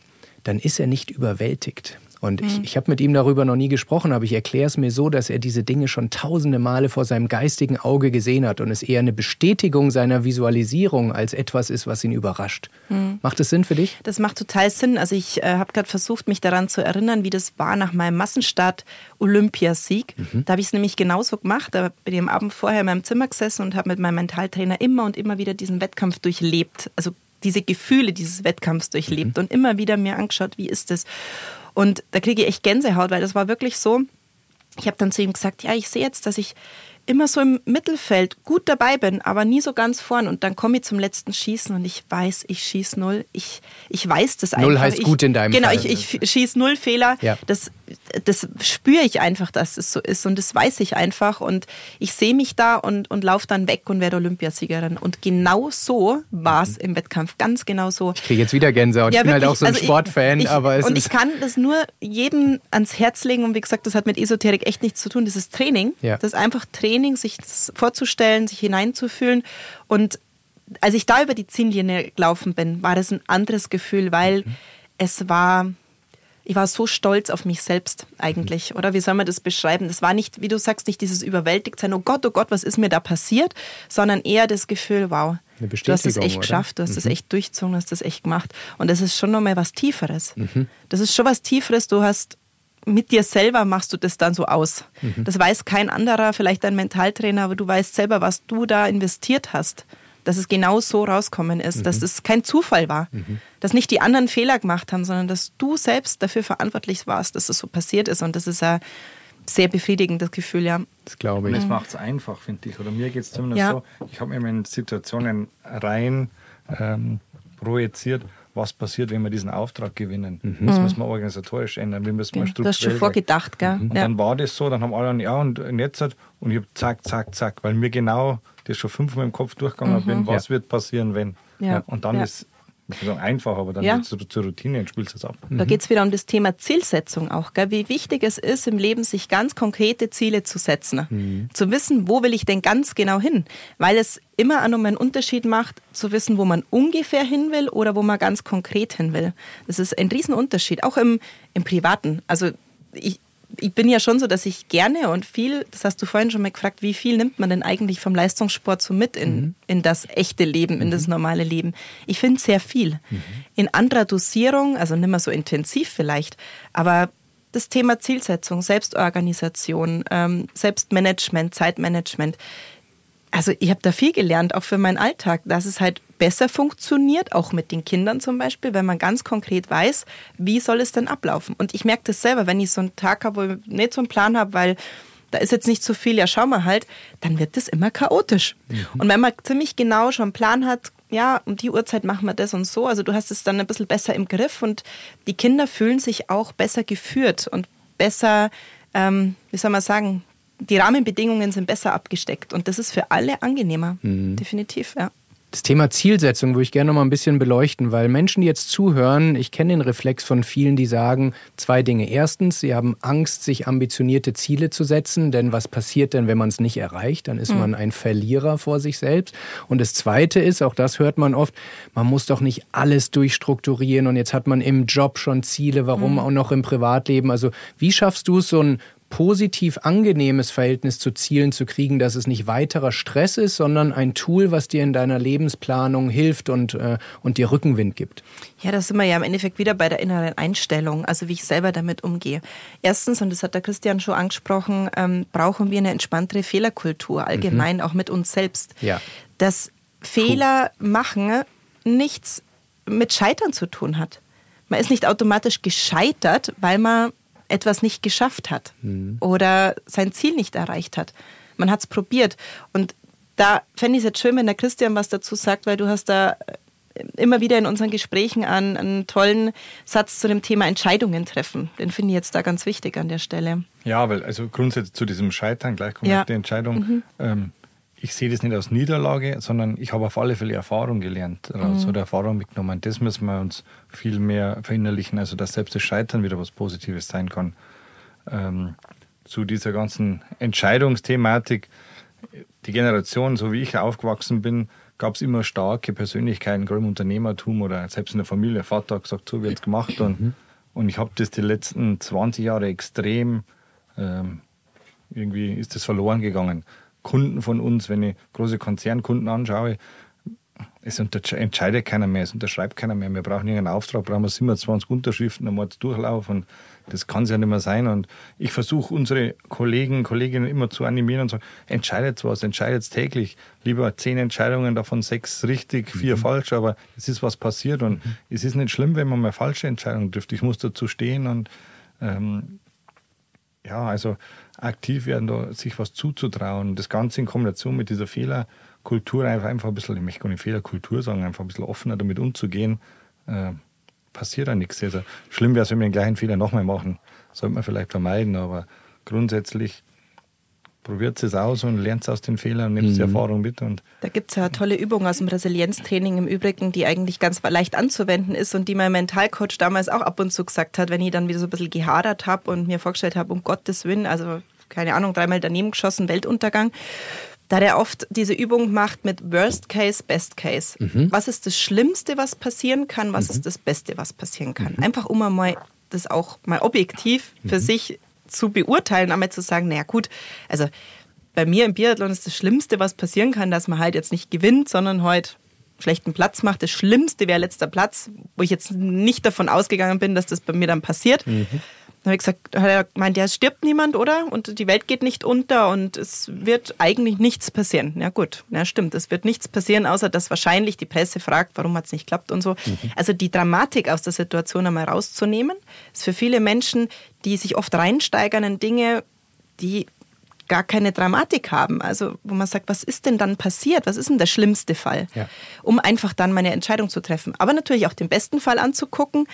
dann ist er nicht überwältigt. Und ich, mhm. ich habe mit ihm darüber noch nie gesprochen, aber ich erkläre es mir so, dass er diese Dinge schon tausende Male vor seinem geistigen Auge gesehen hat und es eher eine Bestätigung seiner Visualisierung als etwas ist, was ihn überrascht. Mhm. Macht das Sinn für dich?
Das macht total Sinn. Also ich äh, habe gerade versucht, mich daran zu erinnern, wie das war nach meinem Massenstart Olympiasieg. Mhm. Da habe ich es nämlich genauso gemacht. Da bin ich am Abend vorher in meinem Zimmer gesessen und habe mit meinem Mentaltrainer immer und immer wieder diesen Wettkampf durchlebt. Also diese Gefühle dieses Wettkampfs durchlebt mhm. und immer wieder mir angeschaut, wie ist das? Und da kriege ich echt Gänsehaut, weil das war wirklich so. Ich habe dann zu ihm gesagt, ja, ich sehe jetzt, dass ich immer so im Mittelfeld gut dabei bin, aber nie so ganz vorn. Und dann komme ich zum letzten Schießen und ich weiß, ich schieße null. Ich, ich weiß das
einfach. Null heißt
ich,
gut in deinem
genau,
Fall.
Genau, ich, ich schieße null Fehler. Ja. Das, das spüre ich einfach, dass es so ist und das weiß ich einfach. Und ich sehe mich da und, und laufe dann weg und werde Olympiasiegerin. Und genau so war es mhm. im Wettkampf. Ganz genau so.
Ich kriege jetzt wieder Gänsehaut. Ja, ich bin wirklich, halt auch so ein also Sportfan.
Ich,
aber es
und ich kann das nur jedem ans Herz legen. Und wie gesagt, das hat mit Esoterik echt nichts zu tun. Das ist Training. Ja. Das ist einfach Training sich vorzustellen, sich hineinzufühlen. Und als ich da über die Ziellinie gelaufen bin, war das ein anderes Gefühl, weil mhm. es war, ich war so stolz auf mich selbst eigentlich, mhm. oder? Wie soll man das beschreiben? Das war nicht, wie du sagst, nicht dieses Überwältigtsein, oh Gott, oh Gott, was ist mir da passiert, sondern eher das Gefühl, wow, du hast es echt oder? geschafft, du hast es mhm. echt durchzogen, du hast es echt gemacht. Und das ist schon nochmal was Tieferes. Mhm. Das ist schon was Tieferes, du hast mit dir selber machst du das dann so aus. Mhm. Das weiß kein anderer, vielleicht dein Mentaltrainer, aber du weißt selber, was du da investiert hast. Dass es genau so rauskommen ist, mhm. dass es kein Zufall war, mhm. dass nicht die anderen Fehler gemacht haben, sondern dass du selbst dafür verantwortlich warst, dass es so passiert ist. Und das ist ein sehr befriedigendes Gefühl, ja.
Das glaube ich.
Und es macht es einfach, finde ich. Oder mir geht es zumindest ja. so, ich habe mir in Situationen rein ähm, projiziert was passiert, wenn wir diesen Auftrag gewinnen. Mhm. Das müssen wir organisatorisch ändern. Wie müssen wir
ja, Du hast schon vorgedacht, gell?
Und ja. dann war das so, dann haben alle, ja, und jetzt, und ich habe zack, zack, zack, weil mir genau das schon fünfmal im Kopf durchgegangen mhm. bin, was ja. wird passieren, wenn. Ja. Und dann ist sagen einfach, aber dann ja. zur, zur Routine und spielst es ab.
Da mhm. geht es wieder um das Thema Zielsetzung auch, gell? wie wichtig es ist, im Leben sich ganz konkrete Ziele zu setzen. Mhm. Zu wissen, wo will ich denn ganz genau hin? Weil es immer auch nochmal einen Unterschied macht, zu wissen, wo man ungefähr hin will oder wo man ganz konkret hin will. Das ist ein Riesenunterschied, auch im, im Privaten. Also ich, ich bin ja schon so, dass ich gerne und viel, das hast du vorhin schon mal gefragt, wie viel nimmt man denn eigentlich vom Leistungssport so mit in, mhm. in das echte Leben, in mhm. das normale Leben? Ich finde sehr viel. Mhm. In anderer Dosierung, also nicht mehr so intensiv vielleicht, aber das Thema Zielsetzung, Selbstorganisation, ähm, Selbstmanagement, Zeitmanagement, also ich habe da viel gelernt, auch für meinen Alltag, dass es halt besser funktioniert, auch mit den Kindern zum Beispiel, wenn man ganz konkret weiß, wie soll es denn ablaufen. Und ich merke das selber, wenn ich so einen Tag habe, wo ich nicht so einen Plan habe, weil da ist jetzt nicht so viel, ja schau mal halt, dann wird das immer chaotisch. Mhm. Und wenn man ziemlich genau schon einen Plan hat, ja, um die Uhrzeit machen wir das und so, also du hast es dann ein bisschen besser im Griff und die Kinder fühlen sich auch besser geführt und besser, ähm, wie soll man sagen, die Rahmenbedingungen sind besser abgesteckt und das ist für alle angenehmer. Mhm. Definitiv, ja.
Das Thema Zielsetzung würde ich gerne noch mal ein bisschen beleuchten, weil Menschen, die jetzt zuhören, ich kenne den Reflex von vielen, die sagen zwei Dinge. Erstens, sie haben Angst, sich ambitionierte Ziele zu setzen, denn was passiert denn, wenn man es nicht erreicht? Dann ist mhm. man ein Verlierer vor sich selbst. Und das Zweite ist, auch das hört man oft, man muss doch nicht alles durchstrukturieren und jetzt hat man im Job schon Ziele, warum mhm. auch noch im Privatleben? Also wie schaffst du es, so ein positiv angenehmes Verhältnis zu Zielen zu kriegen, dass es nicht weiterer Stress ist, sondern ein Tool, was dir in deiner Lebensplanung hilft und, äh, und dir Rückenwind gibt.
Ja, da sind wir ja im Endeffekt wieder bei der inneren Einstellung, also wie ich selber damit umgehe. Erstens, und das hat der Christian schon angesprochen, ähm, brauchen wir eine entspanntere Fehlerkultur, allgemein mhm. auch mit uns selbst. Ja. Dass Fehler cool. machen nichts mit Scheitern zu tun hat man ist nicht automatisch gescheitert, weil man etwas nicht geschafft hat mhm. oder sein Ziel nicht erreicht hat. Man hat es probiert. Und da fände ich es jetzt schön, wenn der Christian was dazu sagt, weil du hast da immer wieder in unseren Gesprächen an einen tollen Satz zu dem Thema Entscheidungen treffen. Den finde ich jetzt da ganz wichtig an der Stelle.
Ja, weil also grundsätzlich zu diesem Scheitern, gleich kommt ja. die Entscheidung. Mhm. Ähm, ich sehe das nicht als Niederlage, sondern ich habe auf alle Fälle Erfahrung gelernt mhm. oder Erfahrung mitgenommen. Das müssen wir uns viel mehr verinnerlichen, also dass selbst das Scheitern wieder was Positives sein kann. Ähm, zu dieser ganzen Entscheidungsthematik, die Generation, so wie ich aufgewachsen bin, gab es immer starke Persönlichkeiten, gerade im Unternehmertum oder selbst in der Familie. Vater hat gesagt, so wird es gemacht. Und, mhm. und ich habe das die letzten 20 Jahre extrem, ähm, irgendwie ist das verloren gegangen. Kunden von uns, wenn ich große Konzernkunden anschaue, es entscheidet keiner mehr, es unterschreibt keiner mehr. Wir brauchen irgendeinen Auftrag, brauchen wir 27 Unterschriften, dann muss Durchlauf und das kann es ja nicht mehr sein. Und ich versuche unsere Kollegen, Kolleginnen immer zu animieren und sagen, entscheidet was, entscheidet täglich. Lieber zehn Entscheidungen, davon sechs richtig, vier mhm. falsch, aber es ist was passiert und mhm. es ist nicht schlimm, wenn man mal falsche Entscheidungen trifft. Ich muss dazu stehen und ähm, ja, also aktiv werden, da sich was zuzutrauen. Das Ganze in Kombination mit dieser Fehler- Kultur einfach, einfach ein bisschen, ich möchte gar nicht Fehlerkultur sagen, einfach ein bisschen offener damit umzugehen, äh, passiert da nichts. Also schlimm wäre es, wenn wir den gleichen Fehler nochmal machen. Sollte man vielleicht vermeiden, aber grundsätzlich probiert es aus und lernt aus den Fehlern und nimmt mhm. die Erfahrung mit. Und
da gibt es ja tolle Übungen aus dem Resilienztraining im Übrigen, die eigentlich ganz leicht anzuwenden ist und die mein Mentalcoach damals auch ab und zu gesagt hat, wenn ich dann wieder so ein bisschen gehadert habe und mir vorgestellt habe, um Gottes Willen, also keine Ahnung, dreimal daneben geschossen, Weltuntergang da der oft diese Übung macht mit Worst Case, Best Case. Mhm. Was ist das Schlimmste, was passieren kann? Was mhm. ist das Beste, was passieren kann? Mhm. Einfach um mal das auch mal objektiv für mhm. sich zu beurteilen, einmal zu sagen, naja gut, also bei mir im Biathlon ist das Schlimmste, was passieren kann, dass man halt jetzt nicht gewinnt, sondern heute schlechten Platz macht. Das Schlimmste wäre letzter Platz, wo ich jetzt nicht davon ausgegangen bin, dass das bei mir dann passiert. Dann habe ich gesagt, hat er gemeint, ja, es stirbt niemand, oder? Und die Welt geht nicht unter und es wird eigentlich nichts passieren. Ja gut, ja stimmt, es wird nichts passieren, außer dass wahrscheinlich die Presse fragt, warum hat es nicht geklappt und so. Mhm. Also die Dramatik aus der Situation einmal rauszunehmen, ist für viele Menschen, die sich oft reinsteigern in Dinge, die gar keine Dramatik haben. Also wo man sagt, was ist denn dann passiert? Was ist denn der schlimmste Fall? Ja. Um einfach dann meine Entscheidung zu treffen. Aber natürlich auch den besten Fall anzugucken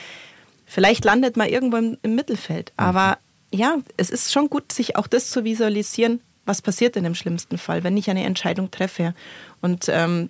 Vielleicht landet man irgendwo im, im Mittelfeld. Mhm. Aber ja, es ist schon gut, sich auch das zu visualisieren, was passiert denn im schlimmsten Fall, wenn ich eine Entscheidung treffe. Und ähm,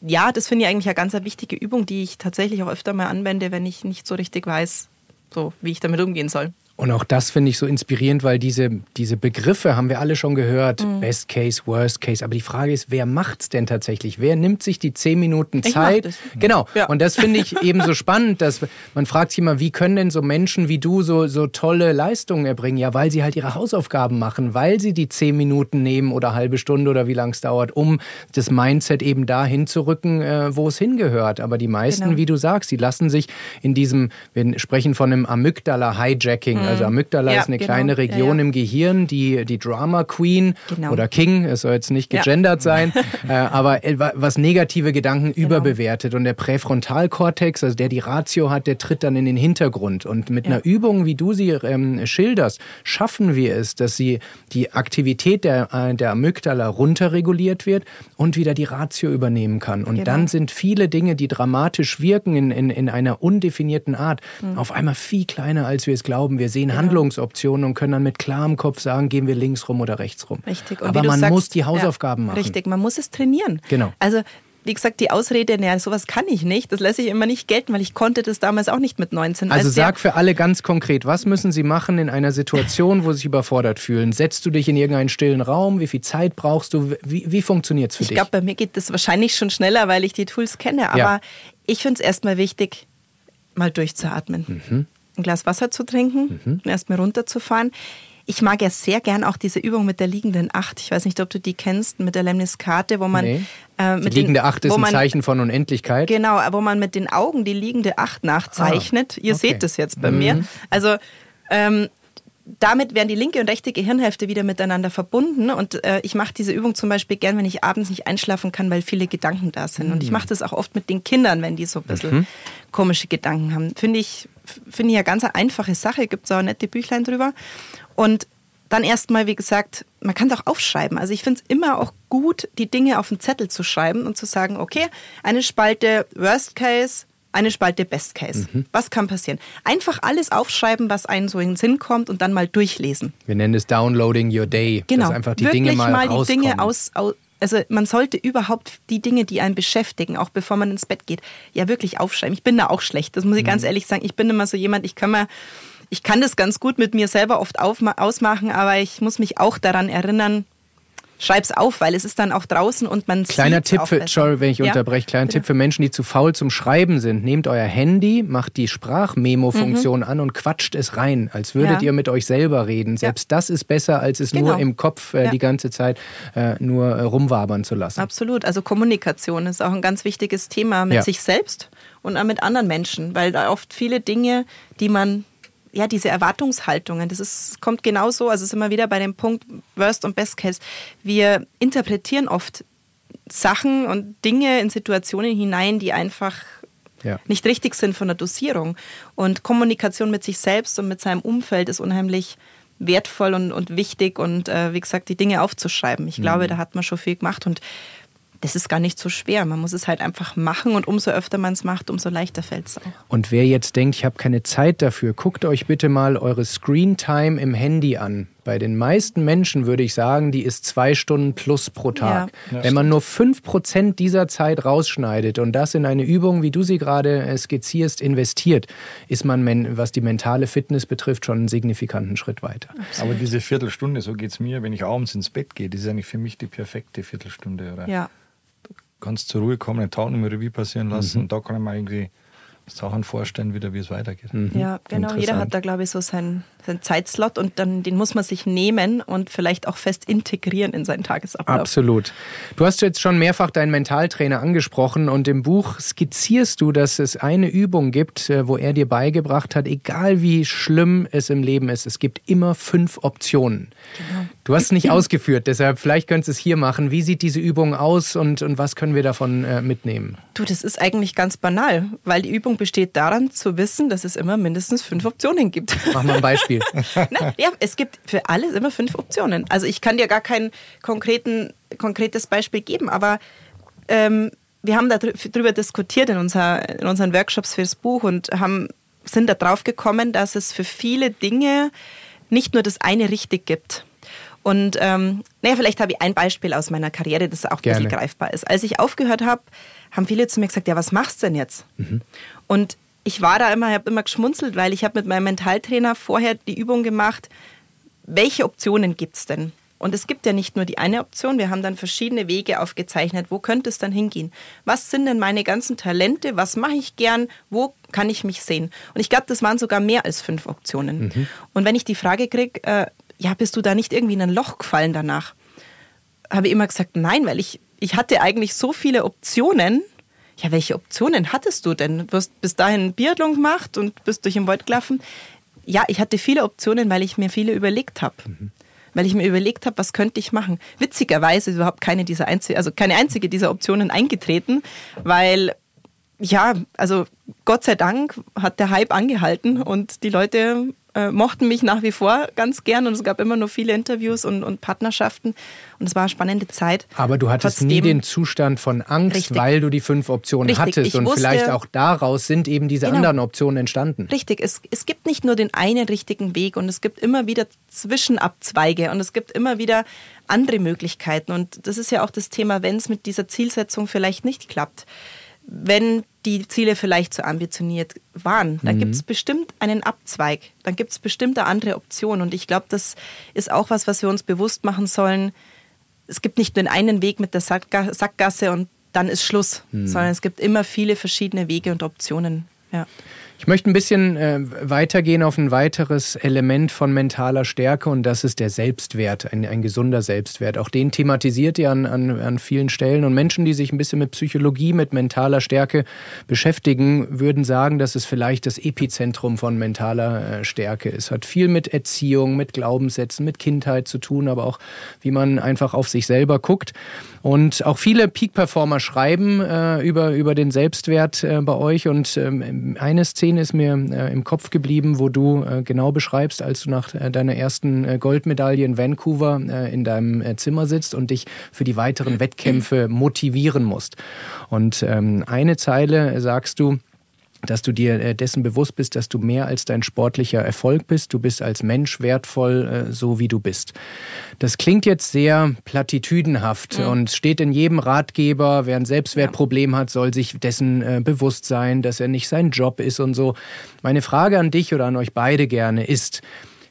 ja, das finde ich eigentlich eine ganz wichtige Übung, die ich tatsächlich auch öfter mal anwende, wenn ich nicht so richtig weiß, so wie ich damit umgehen soll.
Und auch das finde ich so inspirierend, weil diese, diese Begriffe haben wir alle schon gehört. Mhm. Best Case, Worst Case. Aber die Frage ist, wer macht es denn tatsächlich? Wer nimmt sich die zehn Minuten Zeit? Genau. Ja. Und das finde ich eben so spannend, dass man fragt sich immer, wie können denn so Menschen wie du so, so tolle Leistungen erbringen? Ja, weil sie halt ihre Hausaufgaben machen, weil sie die zehn Minuten nehmen oder halbe Stunde oder wie lang es dauert, um das Mindset eben dahin zu rücken, äh, wo es hingehört. Aber die meisten, genau. wie du sagst, die lassen sich in diesem, wir sprechen von einem Amygdala-Hijacking. Mhm. Also Amygdala ja, ist eine genau. kleine Region ja, im Gehirn, die die Drama Queen genau. oder King, es soll jetzt nicht gegendert sein, äh, aber was negative Gedanken genau. überbewertet. Und der Präfrontalkortex, also der die Ratio hat, der tritt dann in den Hintergrund. Und mit einer Übung, wie du sie ähm, schilderst, schaffen wir es, dass sie die Aktivität der, äh, der Amygdala runterreguliert wird und wieder die Ratio übernehmen kann. Und genau. dann sind viele Dinge, die dramatisch wirken in, in, in einer undefinierten Art, mhm. auf einmal viel kleiner, als wir es glauben. Wir sehen genau. Handlungsoptionen und können dann mit klarem Kopf sagen, gehen wir links rum oder rechts rum.
Richtig.
Und Aber man sagst, muss die Hausaufgaben ja, machen.
Richtig, man muss es trainieren.
Genau.
Also wie gesagt, die Ausrede, naja, sowas kann ich nicht, das lässt sich immer nicht gelten, weil ich konnte das damals auch nicht mit 19.
Also Als sag für alle ganz konkret, was müssen Sie machen in einer Situation, wo Sie sich überfordert fühlen? Setzt du dich in irgendeinen stillen Raum? Wie viel Zeit brauchst du? Wie, wie funktioniert es für
ich
dich?
Ich glaube, bei mir geht das wahrscheinlich schon schneller, weil ich die Tools kenne. Aber ja. ich finde es erstmal wichtig, mal durchzuatmen. Mhm ein Glas Wasser zu trinken mhm. und erstmal runterzufahren. Ich mag ja sehr gern auch diese Übung mit der liegenden Acht. Ich weiß nicht, ob du die kennst, mit der Lemniskate, wo man. Nee.
Äh, die liegende den, Acht ist ein Zeichen von Unendlichkeit.
Genau, wo man mit den Augen die liegende Acht nachzeichnet. Ah, Ihr okay. seht das jetzt bei mhm. mir. Also ähm, damit werden die linke und rechte Gehirnhälfte wieder miteinander verbunden. Und äh, ich mache diese Übung zum Beispiel gern, wenn ich abends nicht einschlafen kann, weil viele Gedanken da sind. Und ich mhm. mache das auch oft mit den Kindern, wenn die so ein bisschen mhm. komische Gedanken haben. Finde ich, finde ich eine ganz einfache Sache, gibt es auch nette Büchlein drüber. Und dann erstmal, wie gesagt, man kann es auch aufschreiben. Also ich finde es immer auch gut, die Dinge auf den Zettel zu schreiben und zu sagen, okay, eine Spalte Worst Case, eine Spalte Best Case. Mhm. Was kann passieren? Einfach alles aufschreiben, was einem so in den Sinn kommt und dann mal durchlesen.
Wir nennen es Downloading Your Day.
Genau.
Dass einfach die
Wirklich
Dinge mal,
mal die
rauskommen.
Dinge aus, aus also man sollte überhaupt die Dinge, die einen beschäftigen, auch bevor man ins Bett geht, ja wirklich aufschreiben. Ich bin da auch schlecht, das muss ich ganz
Mhm.
ehrlich sagen. Ich bin immer so jemand, ich kann mir, ich kann das ganz gut mit mir selber oft ausmachen, aber ich muss mich auch daran erinnern, schreib's auf, weil es ist dann auch draußen und man
Kleiner Tipp
auch
für, sorry, wenn ich
Ja?
unterbreche, kleiner
Bitte.
Tipp für Menschen, die zu faul zum Schreiben sind. Nehmt euer Handy, macht die Sprachmemo-Funktion an und quatscht es rein, als würdet
Mhm. Ja.
ihr mit euch selber reden. Selbst das ist besser, als es nur
Genau.
im Kopf äh,
Ja.
die ganze Zeit äh, nur äh, rumwabern zu lassen.
Absolut. Also Kommunikation ist auch ein ganz wichtiges Thema mit
Ja.
sich selbst und auch mit anderen Menschen, weil da oft viele Dinge, die man ja, diese Erwartungshaltungen, das ist, kommt genauso, also sind wir wieder bei dem Punkt Worst und Best Case. Wir interpretieren oft Sachen und Dinge in Situationen hinein, die einfach
Ja.
nicht richtig sind von der Dosierung. Und Kommunikation mit sich selbst und mit seinem Umfeld ist unheimlich wertvoll und, und wichtig und äh, wie gesagt, die Dinge aufzuschreiben. Ich glaube, da hat man schon viel gemacht und das ist gar nicht so schwer. Man muss es halt einfach machen und umso öfter man es macht, umso leichter fällt es auch.
Und wer jetzt denkt, ich habe keine Zeit dafür, guckt euch bitte mal eure Screen Time im Handy an. Bei den meisten Menschen würde ich sagen, die ist zwei Stunden plus pro Tag.
Ja. Ja,
Wenn man nur fünf Prozent dieser Zeit rausschneidet und das in eine Übung, wie du sie gerade äh, skizzierst, investiert, ist man, was die mentale Fitness betrifft, schon einen signifikanten Schritt weiter.
Aber diese Viertelstunde, so geht es mir, wenn ich abends ins Bett gehe, das ist eigentlich für mich die perfekte Viertelstunde. Oder?
Ja.
Kannst zur Ruhe kommen, den Tag nochmal Revue passieren lassen
Mhm.
und da kann ich mir irgendwie Sachen vorstellen, wieder wie es weitergeht.
Ja, genau. Jeder hat da, glaube ich, so seinen, seinen Zeitslot und dann den muss man sich nehmen und vielleicht auch fest integrieren in seinen Tagesablauf.
Absolut. Du hast jetzt schon mehrfach deinen Mentaltrainer angesprochen und im Buch skizzierst du, dass es eine Übung gibt, äh, wo er dir beigebracht hat, egal wie schlimm es im Leben ist, es gibt immer fünf Optionen.
Genau.
Du hast es nicht ausgeführt, deshalb vielleicht könntest du es hier machen. Wie sieht diese Übung aus und, und was können wir davon äh, mitnehmen?
Du, das ist eigentlich ganz banal, weil die Übung besteht daran, zu wissen, dass es immer mindestens fünf Optionen gibt.
Mach mal ein Beispiel.
Na, ja, es gibt für alles immer fünf Optionen. Also ich kann dir gar kein konkreten, konkretes Beispiel geben, aber ähm, wir haben darüber diskutiert in, unser, in unseren Workshops fürs Buch und haben, sind da drauf gekommen, dass es für viele Dinge nicht nur das eine richtig gibt. Und ähm, naja, vielleicht habe ich ein Beispiel aus meiner Karriere, das auch ein
Gerne.
bisschen greifbar ist. Als ich aufgehört habe, haben viele zu mir gesagt, ja, was machst du denn jetzt? Und ich war da immer, habe immer geschmunzelt, weil ich habe mit meinem Mentaltrainer vorher die Übung gemacht, welche Optionen gibt es denn? Und es gibt ja nicht nur die eine Option, wir haben dann verschiedene Wege aufgezeichnet, wo könnte es dann hingehen? Was sind denn meine ganzen Talente? Was mache ich gern? Wo kann ich mich sehen? Und ich glaube, das waren sogar mehr als fünf Optionen. Und wenn ich die Frage kriege, äh, ja, bist du da nicht irgendwie in ein Loch gefallen danach? Habe ich immer gesagt, nein, weil ich, ich hatte eigentlich so viele Optionen. Ja, welche Optionen hattest du denn? Du hast bis dahin Biathlon gemacht und bist durch den Wald gelaufen. Ja, ich hatte viele Optionen, weil ich mir viele überlegt habe. Weil ich mir überlegt habe, was könnte ich machen. Witzigerweise ist überhaupt keine dieser einzige, also keine einzige dieser Optionen eingetreten, weil ja, also Gott sei Dank hat der Hype angehalten und die Leute äh, mochten mich nach wie vor ganz gern und es gab immer noch viele Interviews und, und Partnerschaften und es war eine spannende Zeit.
Aber du hattest nie
Trotzdem-
den Zustand von Angst,
Richtig.
weil du die fünf Optionen
Richtig.
hattest. Und
wusste-
vielleicht auch daraus sind eben diese
Genau.
anderen Optionen entstanden.
Richtig, es, es gibt nicht nur den einen richtigen Weg und es gibt immer wieder Zwischenabzweige und es gibt immer wieder andere Möglichkeiten. Und das ist ja auch das Thema, wenn es mit dieser Zielsetzung vielleicht nicht klappt. Wenn die Ziele vielleicht zu ambitioniert waren, dann gibt es bestimmt einen Abzweig, dann gibt es bestimmt eine andere Option. Und ich glaube, das ist auch was, was wir uns bewusst machen sollen. Es gibt nicht nur den einen Weg mit der Sackga- Sackgasse und dann ist Schluss, sondern es gibt immer viele verschiedene Wege und Optionen. Ja.
Ich möchte ein bisschen äh, weitergehen auf ein weiteres Element von mentaler Stärke und das ist der Selbstwert, ein, ein gesunder Selbstwert. Auch den thematisiert ihr an, an, an vielen Stellen und Menschen, die sich ein bisschen mit Psychologie, mit mentaler Stärke beschäftigen, würden sagen, dass es vielleicht das Epizentrum von mentaler äh, Stärke ist. Hat viel mit Erziehung, mit Glaubenssätzen, mit Kindheit zu tun, aber auch wie man einfach auf sich selber guckt. Und auch viele Peak-Performer schreiben äh, über, über den Selbstwert äh, bei euch und ähm, eine Szene Szene ist mir äh, im Kopf geblieben, wo du äh, genau beschreibst, als du nach äh, deiner ersten äh, Goldmedaille in Vancouver äh, in deinem äh, Zimmer sitzt und dich für die weiteren Wettkämpfe motivieren musst. Und ähm, eine Zeile sagst du, dass du dir äh, dessen bewusst bist, dass du mehr als dein sportlicher Erfolg bist. Du bist als Mensch wertvoll, äh, so wie du bist. Das klingt jetzt sehr platitüdenhaft mhm. und steht in jedem Ratgeber, wer ein Selbstwertproblem hat, soll sich dessen äh, bewusst sein, dass er nicht sein Job ist und so. Meine Frage an dich oder an euch beide gerne ist,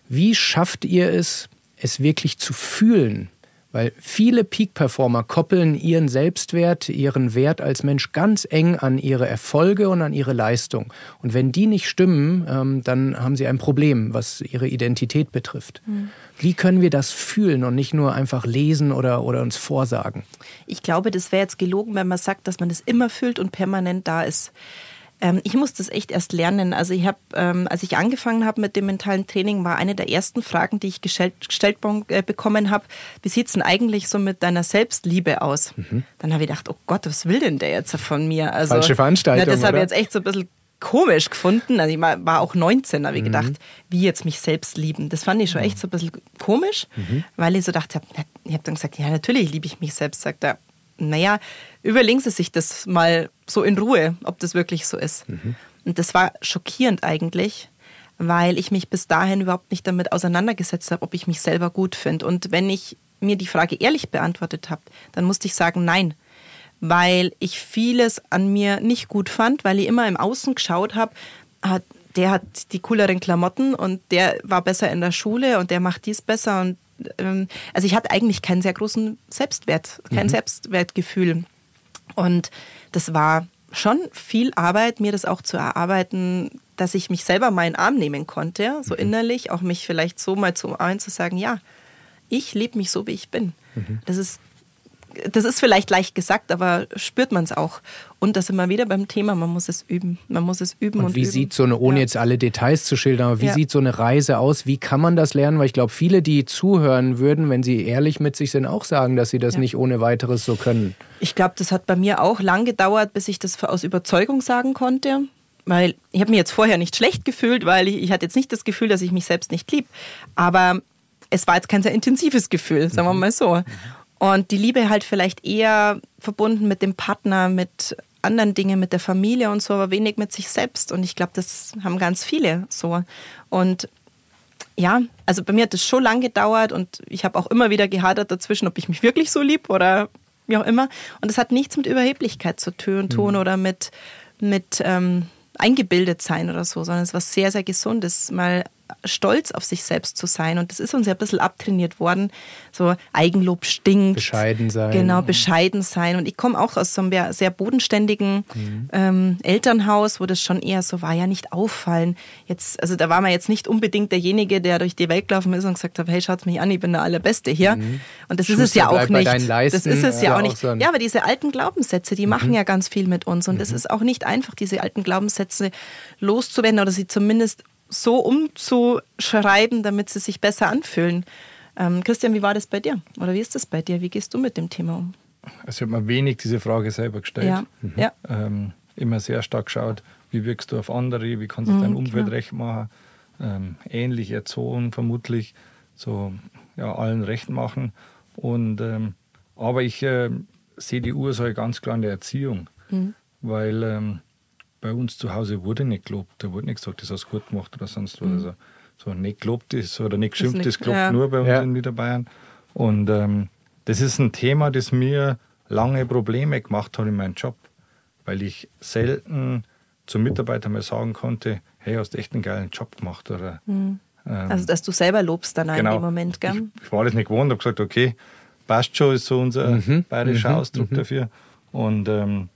wie schafft ihr es, es wirklich zu fühlen, weil viele Peak-Performer koppeln ihren Selbstwert, ihren Wert als Mensch ganz eng an ihre Erfolge und an ihre Leistung. Und wenn die nicht stimmen, ähm, dann haben sie ein Problem, was ihre Identität betrifft. Mhm. Wie können wir das fühlen und nicht nur einfach lesen oder, oder uns vorsagen?
Ich glaube, das wäre jetzt gelogen, wenn man sagt, dass man das immer fühlt und permanent da ist. Ähm, ich musste das echt erst lernen. Also ich habe, ähm, als ich angefangen habe mit dem mentalen Training, war eine der ersten Fragen, die ich gestellt, gestellt äh, bekommen habe, wie sieht es denn eigentlich so mit deiner Selbstliebe aus? Mhm. Dann habe ich gedacht, oh Gott, was will denn der jetzt von mir?
Also, Falsche Veranstaltung,
na, Das habe ich jetzt echt so ein bisschen komisch gefunden. Also ich war auch 19, habe ich mhm. gedacht, wie jetzt mich selbst lieben. Das fand ich schon echt so ein bisschen komisch, mhm. weil ich so dachte, ich habe dann gesagt, ja, natürlich liebe ich mich selbst. Sagt er, naja, überlegen Sie sich das mal so in Ruhe, ob das wirklich so ist. Mhm. Und das war schockierend eigentlich, weil ich mich bis dahin überhaupt nicht damit auseinandergesetzt habe, ob ich mich selber gut finde. Und wenn ich mir die Frage ehrlich beantwortet habe, dann musste ich sagen, nein, weil ich vieles an mir nicht gut fand, weil ich immer im Außen geschaut habe, ah, der hat die cooleren Klamotten und der war besser in der Schule und der macht dies besser und ähm, also ich hatte eigentlich keinen sehr großen Selbstwert, kein mhm. Selbstwertgefühl. Und das war schon viel Arbeit, mir das auch zu erarbeiten, dass ich mich selber mal in den Arm nehmen konnte, so mhm. innerlich, auch mich vielleicht so mal zu umarmen, zu sagen, ja, ich liebe mich so, wie ich bin. Mhm. Das ist das ist vielleicht leicht gesagt, aber spürt man es auch. Und das immer wieder beim Thema, man muss es üben. Man muss es üben und,
und wie
üben.
sieht so eine, ohne ja. jetzt alle Details zu schildern, aber wie ja. sieht so eine Reise aus? Wie kann man das lernen? Weil ich glaube, viele, die zuhören würden, wenn sie ehrlich mit sich sind, auch sagen, dass sie das ja. nicht ohne weiteres so können.
Ich glaube, das hat bei mir auch lang gedauert, bis ich das aus Überzeugung sagen konnte. Weil ich habe mich jetzt vorher nicht schlecht gefühlt, weil ich, ich hatte jetzt nicht das Gefühl, dass ich mich selbst nicht lieb. Aber es war jetzt kein sehr intensives Gefühl, sagen wir mhm. mal so. Mhm. Und die Liebe halt vielleicht eher verbunden mit dem Partner, mit anderen Dingen, mit der Familie und so, aber wenig mit sich selbst. Und ich glaube, das haben ganz viele so. Und ja, also bei mir hat das schon lange gedauert und ich habe auch immer wieder gehadert dazwischen, ob ich mich wirklich so lieb oder wie auch immer. Und das hat nichts mit Überheblichkeit zu tun mhm. oder mit, mit ähm, eingebildet sein oder so, sondern es ist was sehr, sehr Gesundes, mal stolz auf sich selbst zu sein. Und das ist uns ja ein bisschen abtrainiert worden. So Eigenlob stinkt.
Bescheiden sein.
Genau, bescheiden sein. Und ich komme auch aus so einem sehr bodenständigen mhm. ähm, Elternhaus, wo das schon eher so war, ja nicht auffallen. Jetzt, also da war man jetzt nicht unbedingt derjenige, der durch die Welt gelaufen ist und gesagt hat, hey, schaut mich an, ich bin der Allerbeste hier. Mhm. Und das Schuster ist es ja auch nicht. Das ist es ja, ja auch nicht. Auch ja, aber diese alten Glaubenssätze, die mhm. machen ja ganz viel mit uns. Und es mhm. ist auch nicht einfach, diese alten Glaubenssätze loszuwerden oder sie zumindest so umzuschreiben, damit sie sich besser anfühlen. Ähm, Christian, wie war das bei dir? Oder wie ist das bei dir? Wie gehst du mit dem Thema um?
Also ich habe mir wenig diese Frage selber gestellt.
Ja. Mhm. ja.
Ähm, immer sehr stark geschaut, wie wirkst du auf andere, wie kannst du mhm, dein Umfeld klar. recht machen, ähm, ähnlich erzogen vermutlich, so ja, allen recht machen. Und, ähm, aber ich äh, sehe die Ursache ganz klar in der Erziehung, mhm. weil ähm, bei uns zu Hause wurde nicht gelobt. Da wurde nicht gesagt, das hast du gut gemacht oder sonst was. Mhm. Also, so nicht gelobt ist oder nicht geschimpft ist, gelobt ja. nur bei uns ja. in Niederbayern. Und ähm, das ist ein Thema, das mir lange Probleme gemacht hat in meinem Job, weil ich selten zum Mitarbeiter mal sagen konnte, hey, hast echt einen geilen Job gemacht. Oder,
mhm. ähm, also, dass du selber lobst dann genau, in dem Moment, gell?
Ich, ich war das nicht gewohnt, habe gesagt, okay, passt schon, ist so unser mhm. bayerischer mhm. Ausdruck mhm. dafür. Und ähm,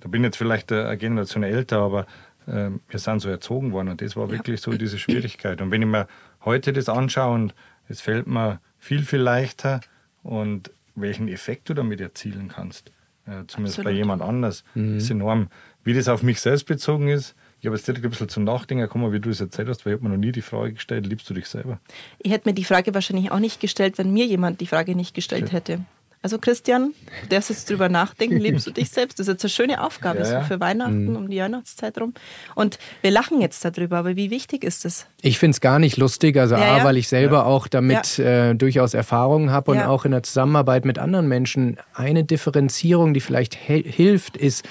da bin ich jetzt vielleicht eine Generation älter, aber äh, wir sind so erzogen worden und das war ja. wirklich so diese Schwierigkeit. Und wenn ich mir heute das anschaue und es fällt mir viel, viel leichter und welchen Effekt du damit erzielen kannst, äh, zumindest Absolut. bei jemand anders, mhm. ist enorm. Wie das auf mich selbst bezogen ist, ich habe jetzt direkt ein bisschen zum Nachdenken gekommen, wie du das erzählt hast, weil ich habe mir noch nie die Frage gestellt, liebst du dich selber?
Ich hätte mir die Frage wahrscheinlich auch nicht gestellt, wenn mir jemand die Frage nicht gestellt hätte. Also Christian, du darfst jetzt drüber nachdenken, liebst du dich selbst? Das ist jetzt eine schöne Aufgabe ja, ja. so für Weihnachten, mhm. um die Weihnachtszeit rum. Und wir lachen jetzt darüber, aber wie wichtig ist es?
Ich finde es gar nicht lustig, also ja, A, weil ich selber auch damit äh, durchaus Erfahrungen habe und auch in der Zusammenarbeit mit anderen Menschen eine Differenzierung, die vielleicht hilft, ist,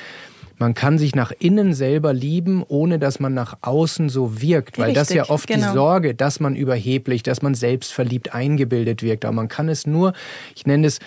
man kann sich nach innen selber lieben, ohne dass man nach außen so wirkt. Weil Richtig, das ja oft genau. die Sorge, dass man überheblich, dass man selbstverliebt eingebildet wirkt. Aber man kann es nur, ich nenne es,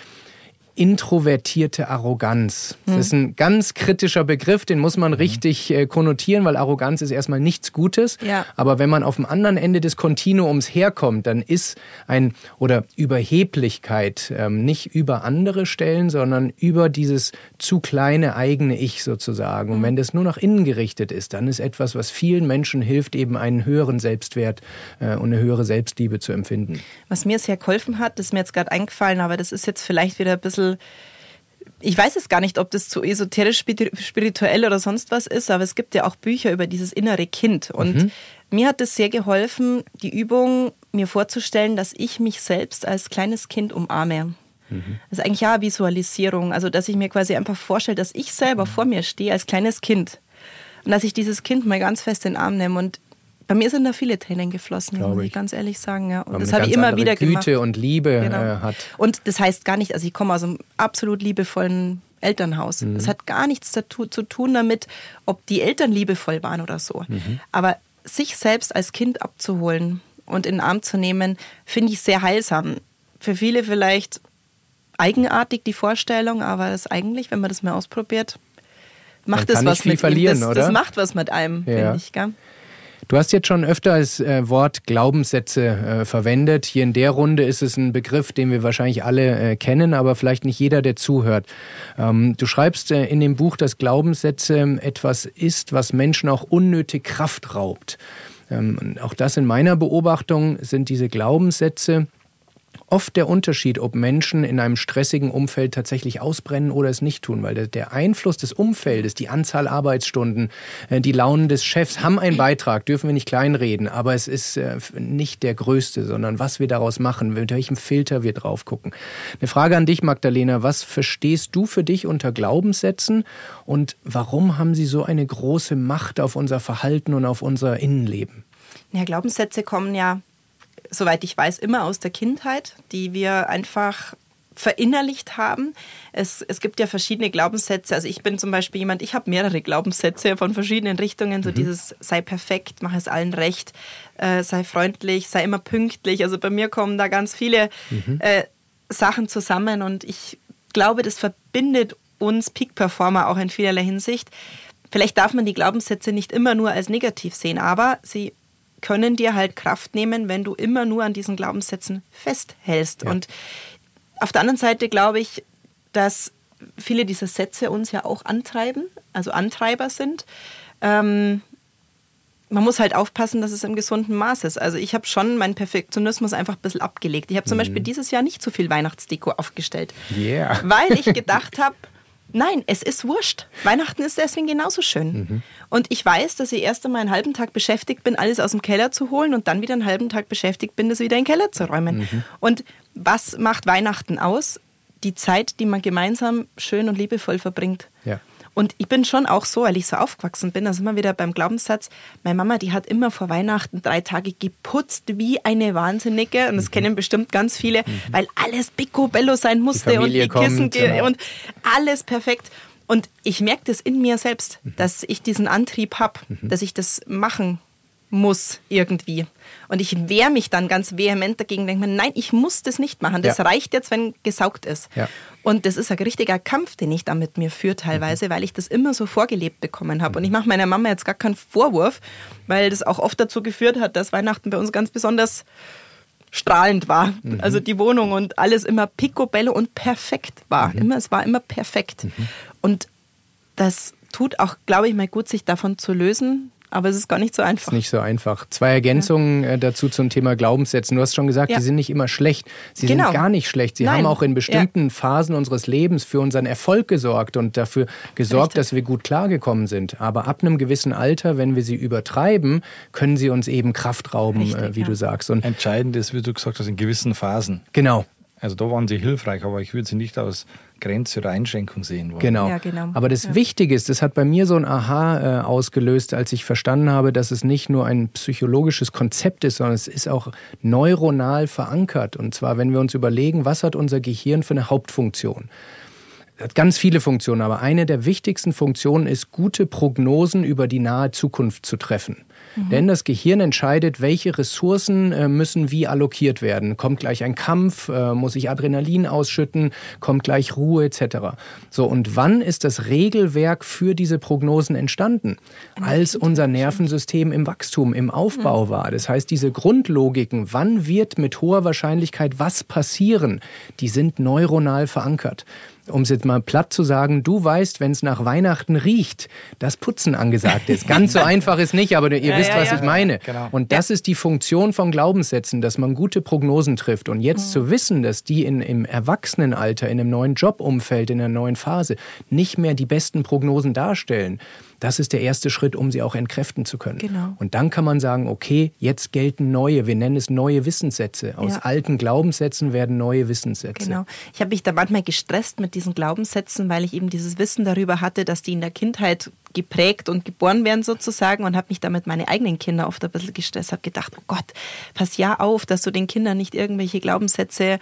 introvertierte Arroganz. Das ist ein ganz kritischer Begriff, den muss man mhm. richtig äh, konnotieren, weil Arroganz ist erstmal nichts Gutes. Ja. Aber wenn man auf dem anderen Ende des Kontinuums herkommt, dann ist ein oder Überheblichkeit ähm, nicht über andere stellen, sondern über dieses zu kleine eigene Ich sozusagen. Und hm. wenn das nur nach innen gerichtet ist, dann ist etwas, was vielen Menschen hilft, eben einen höheren Selbstwert äh, und eine höhere Selbstliebe zu empfinden.
Was mir sehr geholfen hat, das ist mir jetzt gerade eingefallen, aber das ist jetzt vielleicht wieder ein bisschen bisschen ich weiß es gar nicht, ob das zu esoterisch, spirituell oder sonst was ist, aber es gibt ja auch Bücher über dieses innere Kind. Und mhm. mir hat es sehr geholfen, die Übung mir vorzustellen, dass ich mich selbst als kleines Kind umarme. Mhm. Das ist eigentlich ja Visualisierung. Also, dass ich mir quasi einfach vorstelle, dass ich selber vor mir stehe als kleines Kind. Und dass ich dieses Kind mal ganz fest in den Arm nehme. Und bei mir sind da viele Tränen geflossen, muss ich ganz ehrlich sagen. Ja. Und das habe ich immer wieder
Güte gemacht. und Liebe genau. äh, hat.
Und das heißt gar nicht, also ich komme aus einem absolut liebevollen Elternhaus. Mhm. Das hat gar nichts dazu, zu tun damit, ob die Eltern liebevoll waren oder so. Mhm. Aber sich selbst als Kind abzuholen und in den Arm zu nehmen, finde ich sehr heilsam. Für viele vielleicht eigenartig die Vorstellung, aber das eigentlich, wenn man das mal ausprobiert, macht es was mit
verlieren,
das,
oder?
das macht was mit einem, ja. finde ich. Gell?
Du hast jetzt schon öfter das äh, Wort Glaubenssätze äh, verwendet. Hier in der Runde ist es ein Begriff, den wir wahrscheinlich alle äh, kennen, aber vielleicht nicht jeder, der zuhört. Ähm, du schreibst in dem Buch, dass Glaubenssätze etwas ist, was Menschen auch unnötig Kraft raubt. Ähm, auch das in meiner Beobachtung sind diese Glaubenssätze oft der Unterschied, ob Menschen in einem stressigen Umfeld tatsächlich ausbrennen oder es nicht tun, weil der Einfluss des Umfeldes, die Anzahl Arbeitsstunden, äh, die Launen des Chefs haben einen Beitrag, dürfen wir nicht kleinreden, aber es ist äh, nicht der größte, sondern was wir daraus machen, mit welchem Filter wir drauf gucken. Eine Frage an dich, Magdalena, was verstehst du für dich unter Glaubenssätzen und warum haben sie so eine große Macht auf unser Verhalten und auf unser Innenleben?
Ja, Glaubenssätze kommen ja soweit ich weiß, immer aus der Kindheit, die wir einfach verinnerlicht haben. Es, es gibt ja verschiedene Glaubenssätze. Also ich bin zum Beispiel jemand, ich habe mehrere Glaubenssätze von verschiedenen Richtungen. So mhm. dieses sei perfekt, mach es allen recht, äh, sei freundlich, sei immer pünktlich. Also bei mir kommen da ganz viele mhm. äh, Sachen zusammen und ich glaube, das verbindet uns Peak-Performer auch in vielerlei Hinsicht. Vielleicht darf man die Glaubenssätze nicht immer nur als negativ sehen, aber sie können dir halt Kraft nehmen, wenn du immer nur an diesen Glaubenssätzen festhältst. Ja. Und auf der anderen Seite glaube ich, dass viele dieser Sätze uns ja auch antreiben, also Antreiber sind. Ähm, man muss halt aufpassen, dass es im gesunden Maß ist. Also ich habe schon meinen Perfektionismus einfach ein bisschen abgelegt. Ich habe zum mhm. Beispiel dieses Jahr nicht so viel Weihnachtsdeko aufgestellt,
yeah.
weil ich gedacht habe, Nein, es ist wurscht. Weihnachten ist deswegen genauso schön. Mhm. Und ich weiß, dass ich erst einmal einen halben Tag beschäftigt bin, alles aus dem Keller zu holen und dann wieder einen halben Tag beschäftigt bin, das wieder in den Keller zu räumen. Mhm. Und was macht Weihnachten aus? Die Zeit, die man gemeinsam schön und liebevoll verbringt.
Ja.
Und ich bin schon auch so, weil ich so aufgewachsen bin, also immer wieder beim Glaubenssatz, meine Mama, die hat immer vor Weihnachten drei Tage geputzt wie eine Wahnsinnige. Und das mhm. kennen bestimmt ganz viele, mhm. weil alles picobello sein musste und die Kissen genau. und alles perfekt. Und ich merke das in mir selbst, mhm. dass ich diesen Antrieb habe, mhm. dass ich das machen muss irgendwie. Und ich wehre mich dann ganz vehement dagegen, denke mir, nein, ich muss das nicht machen. Das ja. reicht jetzt, wenn gesaugt ist.
Ja.
Und das ist ein richtiger Kampf, den ich da mit mir führe teilweise, mhm. weil ich das immer so vorgelebt bekommen habe. Und ich mache meiner Mama jetzt gar keinen Vorwurf, weil das auch oft dazu geführt hat, dass Weihnachten bei uns ganz besonders strahlend war. Mhm. Also die Wohnung und alles immer picobello und perfekt war. Mhm. Immer, es war immer perfekt. Mhm. Und das tut auch, glaube ich, mal gut, sich davon zu lösen, aber es ist gar nicht so einfach.
Ist nicht so einfach. Zwei Ergänzungen ja. Äh, dazu zum Thema Glaubenssätzen. Du hast schon gesagt, ja. die sind nicht immer schlecht. Sie genau. sind gar nicht schlecht. Sie Nein. haben auch in bestimmten ja. Phasen unseres Lebens für unseren Erfolg gesorgt und dafür gesorgt, Richtig. dass wir gut klargekommen sind. Aber ab einem gewissen Alter, wenn wir sie übertreiben, können sie uns eben Kraft rauben, Richtig, äh, wie du sagst.
Und Entscheidend ist, wie du gesagt hast, in gewissen Phasen.
Genau.
Also da waren sie hilfreich, aber ich würde sie nicht aus Grenze oder Einschränkung sehen wollen.
Genau. Ja, genau. Aber das ja. Wichtige ist, das hat bei mir so ein Aha äh, ausgelöst, als ich verstanden habe, dass es nicht nur ein psychologisches Konzept ist, sondern es ist auch neuronal verankert. Und zwar, wenn wir uns überlegen, was hat unser Gehirn für eine Hauptfunktion? Es hat ganz viele Funktionen, aber eine der wichtigsten Funktionen ist, gute Prognosen über die nahe Zukunft zu treffen. Mhm. Denn das Gehirn entscheidet, welche Ressourcen äh, müssen wie allokiert werden. Kommt gleich ein Kampf, äh, muss ich Adrenalin ausschütten, kommt gleich Ruhe etc. So, und wann ist das Regelwerk für diese Prognosen entstanden? Als unser Nervensystem im Wachstum, im Aufbau mhm. war. Das heißt, diese Grundlogiken, wann wird mit hoher Wahrscheinlichkeit was passieren, die sind neuronal verankert um es jetzt mal platt zu sagen, du weißt, wenn es nach Weihnachten riecht, dass Putzen angesagt ist. Ganz so einfach ist nicht, aber ihr ja, wisst, ja, was ja. ich meine. Genau. Und das ist die Funktion von Glaubenssätzen, dass man gute Prognosen trifft. Und jetzt mhm. zu wissen, dass die in, im Erwachsenenalter, in einem neuen Jobumfeld, in einer neuen Phase nicht mehr die besten Prognosen darstellen, das ist der erste Schritt, um sie auch entkräften zu können. Genau. Und dann kann man sagen, okay, jetzt gelten neue, wir nennen es neue Wissenssätze. Aus ja. alten Glaubenssätzen werden neue Wissenssätze.
Genau. Ich habe mich da manchmal gestresst mit diesen Glaubenssätzen, weil ich eben dieses Wissen darüber hatte, dass die in der Kindheit geprägt und geboren werden sozusagen und habe mich damit meine eigenen Kinder oft ein bisschen gestresst, habe gedacht, oh Gott, pass ja auf, dass du den Kindern nicht irgendwelche Glaubenssätze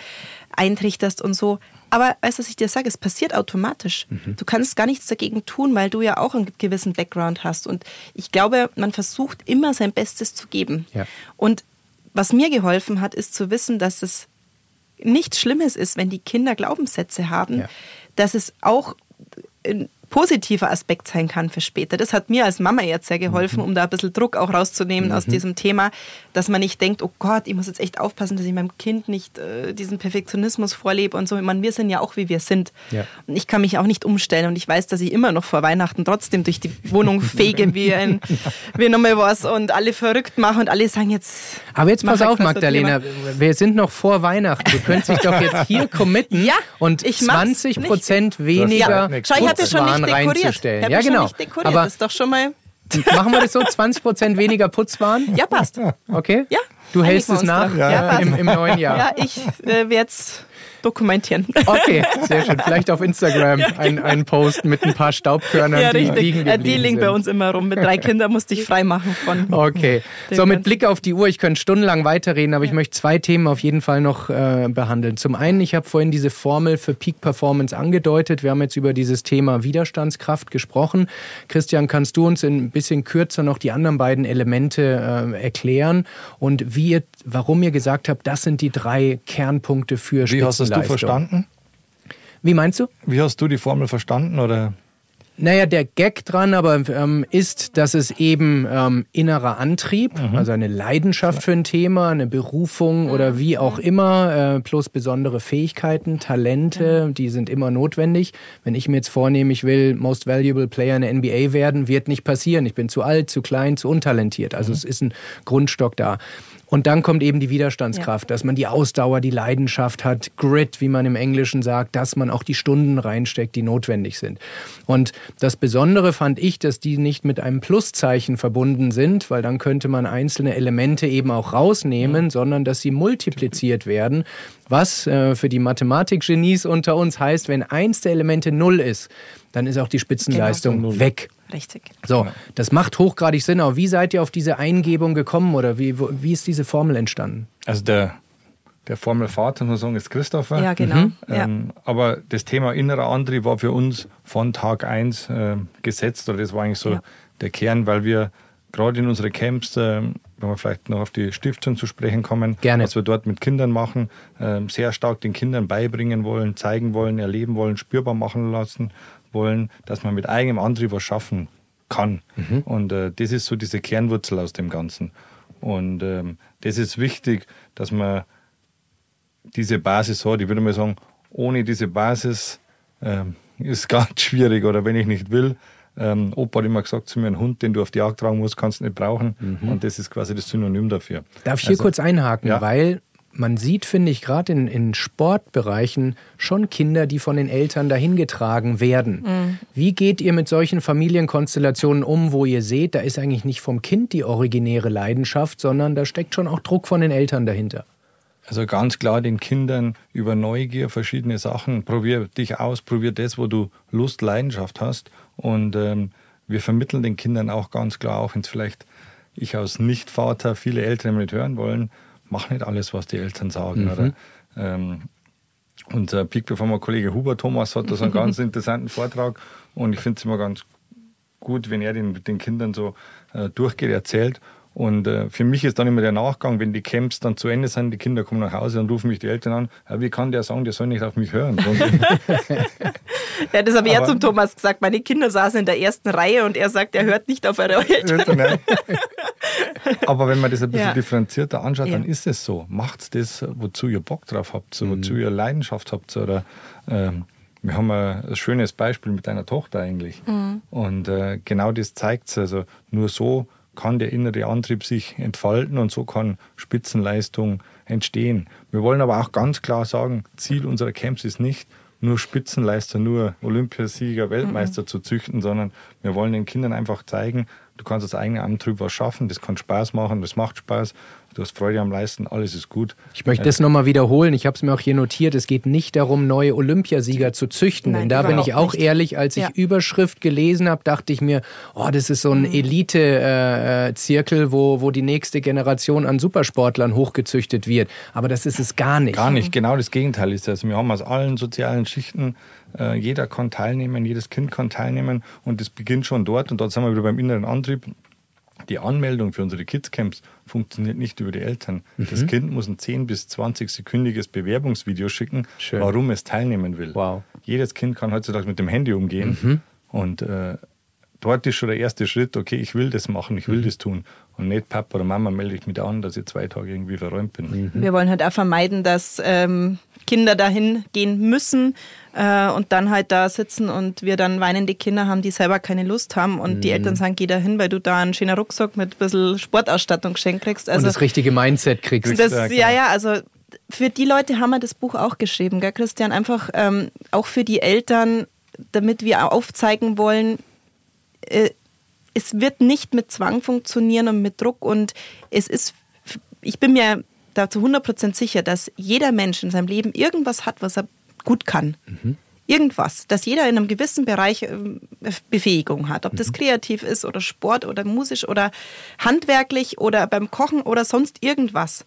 eintrichterst und so. Aber weißt du, was ich dir sage? Es passiert automatisch. Mhm. Du kannst gar nichts dagegen tun, weil du ja auch einen gewissen Background hast. Und ich glaube, man versucht immer sein Bestes zu geben. Ja. Und was mir geholfen hat, ist zu wissen, dass es nichts Schlimmes ist, wenn die Kinder Glaubenssätze haben, ja. dass es auch positiver Aspekt sein kann für später. Das hat mir als Mama jetzt sehr geholfen, mhm. um da ein bisschen Druck auch rauszunehmen mhm. aus diesem Thema, dass man nicht denkt, oh Gott, ich muss jetzt echt aufpassen, dass ich meinem Kind nicht äh, diesen Perfektionismus vorlebe und so. Ich meine, wir sind ja auch, wie wir sind. Ja. Und ich kann mich auch nicht umstellen und ich weiß, dass ich immer noch vor Weihnachten trotzdem durch die Wohnung fege wie ein, wie nochmal was und alle verrückt mache und alle sagen jetzt.
Aber jetzt pass auf, Magdalena, wir sind noch vor Weihnachten. Du könntest dich doch jetzt hier committen ja, und 20 Prozent weniger ja. Schau, ich habe schon Putzwaren reinzustellen.
Ja, genau. Aber das ist doch schon mal.
Machen wir das so? 20% weniger Putzwaren?
Ja, passt.
Okay?
Ja.
Du hältst es nach ja, im, im, neuen Jahr.
Ja, ich äh, werde es dokumentieren.
Okay, sehr schön. Vielleicht auf Instagram ja, genau. ein, ein Post mit ein paar Staubkörnern, ja, die liegen
geblieben Die liegen bei uns immer rum. Mit drei Kindern musste ich freimachen von.
Okay. So, mit Blick auf die Uhr, ich könnte stundenlang weiterreden, aber ich möchte zwei Themen auf jeden Fall noch äh, behandeln. Zum einen, ich habe vorhin diese Formel für Peak Performance angedeutet. Wir haben jetzt über dieses Thema Widerstandskraft gesprochen. Christian, kannst du uns ein bisschen kürzer noch die anderen beiden Elemente äh, erklären und wie ihr, warum ihr gesagt habt, das sind die drei Kernpunkte für
Wie hast du verstanden?
Wie meinst du?
Wie hast du die Formel verstanden oder?
Naja, der Gag dran aber ähm, ist, dass es eben ähm, innerer Antrieb, mhm. also eine Leidenschaft für ein Thema, eine Berufung oder wie auch immer, äh, plus besondere Fähigkeiten, Talente, mhm. die sind immer notwendig. Wenn ich mir jetzt vornehme, ich will Most Valuable Player in der NBA werden, wird nicht passieren. Ich bin zu alt, zu klein, zu untalentiert. Also mhm. es ist ein Grundstock da. Und dann kommt eben die Widerstandskraft, ja. dass man die Ausdauer, die Leidenschaft hat, Grit, wie man im Englischen sagt, dass man auch die Stunden reinsteckt, die notwendig sind. Und das Besondere fand ich, dass die nicht mit einem Pluszeichen verbunden sind, weil dann könnte man einzelne Elemente eben auch rausnehmen, ja. sondern dass sie multipliziert werden, was äh, für die Mathematikgenies unter uns heißt, wenn eins der Elemente null ist, dann ist auch die Spitzenleistung genau. weg.
Richtig.
So, das macht hochgradig Sinn. Aber wie seid ihr auf diese Eingebung gekommen oder wie, wie ist diese Formel entstanden?
Also der, der Formelvater, muss sagen, ist Christopher.
Ja, genau. Mhm. Ähm,
ja. Aber das Thema innerer Antrieb war für uns von Tag 1 äh, gesetzt. Oder das war eigentlich so ja. der Kern, weil wir gerade in unsere Camps, äh, wenn wir vielleicht noch auf die Stiftung zu sprechen kommen,
Gerne.
was wir dort mit Kindern machen, äh, sehr stark den Kindern beibringen wollen, zeigen wollen, erleben wollen, spürbar machen lassen wollen, dass man mit eigenem Antrieb was schaffen kann. Mhm. Und äh, das ist so diese Kernwurzel aus dem Ganzen. Und ähm, das ist wichtig, dass man diese Basis hat. Ich würde mal sagen, ohne diese Basis ähm, ist ganz schwierig. Oder wenn ich nicht will, Ähm, Opa hat immer gesagt zu mir, ein Hund, den du auf die Jagd tragen musst, kannst du nicht brauchen. Mhm. Und das ist quasi das Synonym dafür.
Darf ich hier also, kurz einhaken, ja. weil man sieht, finde ich, gerade in, in Sportbereichen schon Kinder, die von den Eltern dahingetragen werden. Mhm. Wie geht ihr mit solchen Familienkonstellationen um, wo ihr seht, da ist eigentlich nicht vom Kind die originäre Leidenschaft, sondern da steckt schon auch Druck von den Eltern dahinter?
Also ganz klar den Kindern über Neugier verschiedene Sachen. Probier dich aus, probier das, wo du Lust, Leidenschaft hast. Und ähm, wir vermitteln den Kindern auch ganz klar, auch wenn es vielleicht ich als Nicht-Vater viele Eltern nicht hören wollen, mach nicht alles, was die Eltern sagen. Mhm. Oder, ähm, unser Peak Performer Kollege Huber Thomas hat da so einen ganz interessanten Vortrag und ich finde es immer ganz gut, wenn er den, den Kindern so äh, durchgeht, erzählt. Und äh, für mich ist dann immer der Nachgang, wenn die Camps dann zu Ende sind, die Kinder kommen nach Hause und rufen mich die Eltern an, ja, wie kann der sagen, der soll nicht auf mich hören?
ja, das habe ich ja zum Thomas gesagt. Meine Kinder saßen in der ersten Reihe und er sagt, er hört nicht auf eure Eltern.
Aber wenn man das ein bisschen ja. differenzierter anschaut, ja. dann ist es so. Macht das, wozu ihr Bock drauf habt, so, wozu mhm. ihr Leidenschaft habt. Oder ähm, wir haben ein, schönes Beispiel mit deiner Tochter eigentlich. Mhm. Und äh, genau das zeigt es. Also nur so kann der innere Antrieb sich entfalten und so kann Spitzenleistung entstehen. Wir wollen aber auch ganz klar sagen, Ziel unserer Camps ist nicht, nur Spitzenleister, nur Olympiasieger, Weltmeister mhm. zu züchten, sondern wir wollen den Kindern einfach zeigen, du kannst aus eigenem Antrieb was schaffen, das kann Spaß machen, das macht Spaß du hast Freude am Leisten, alles ist gut.
Ich möchte das nochmal wiederholen. Ich habe es mir auch hier notiert. Es geht nicht darum, neue Olympiasieger zu züchten. Nein, denn da bin ich auch nicht. ehrlich, als ich ja. Überschrift gelesen habe, dachte ich mir, oh, das ist so ein mhm. Elite-Zirkel, wo, wo die nächste Generation an Supersportlern hochgezüchtet wird. Aber das ist es gar nicht.
Gar nicht, genau das Gegenteil ist das. Wir haben aus allen sozialen Schichten äh, jeder kann teilnehmen, jedes Kind kann teilnehmen und das beginnt schon dort und dort sind wir wieder beim inneren Antrieb die Anmeldung für unsere Kidscamps funktioniert nicht über die Eltern. Mhm. Das Kind muss ein 10- bis 20-sekündiges Bewerbungsvideo schicken, Schön. warum es teilnehmen will. Wow. Jedes Kind kann heutzutage mit dem Handy umgehen mhm. und äh, dort ist schon der erste Schritt, okay, ich will das machen, ich will mhm. das tun. Und nicht Papa oder Mama melde ich mich an, dass ich zwei Tage irgendwie verräumt bin.
Mhm. Wir wollen halt auch vermeiden, dass ähm, Kinder dahin gehen müssen äh, und dann halt da sitzen und wir dann weinende Kinder haben, die selber keine Lust haben und mhm. die Eltern sagen, geh da hin, weil du da einen schönen Rucksack mit ein bisschen Sportausstattung geschenkt kriegst.
Also, und das richtige Mindset kriegst.
Das, ja, ja, also für die Leute haben wir das Buch auch geschrieben, gell, Christian? Einfach ähm, auch für die Eltern, damit wir aufzeigen wollen, äh, es wird nicht mit Zwang funktionieren und mit Druck und es ist, ich bin mir da zu 100% sicher, dass jeder Mensch in seinem Leben irgendwas hat, was er gut kann. Mhm. Irgendwas, dass jeder in einem gewissen Bereich ähm, Befähigung hat, ob das mhm. kreativ ist oder Sport oder musisch oder handwerklich oder beim Kochen oder sonst irgendwas.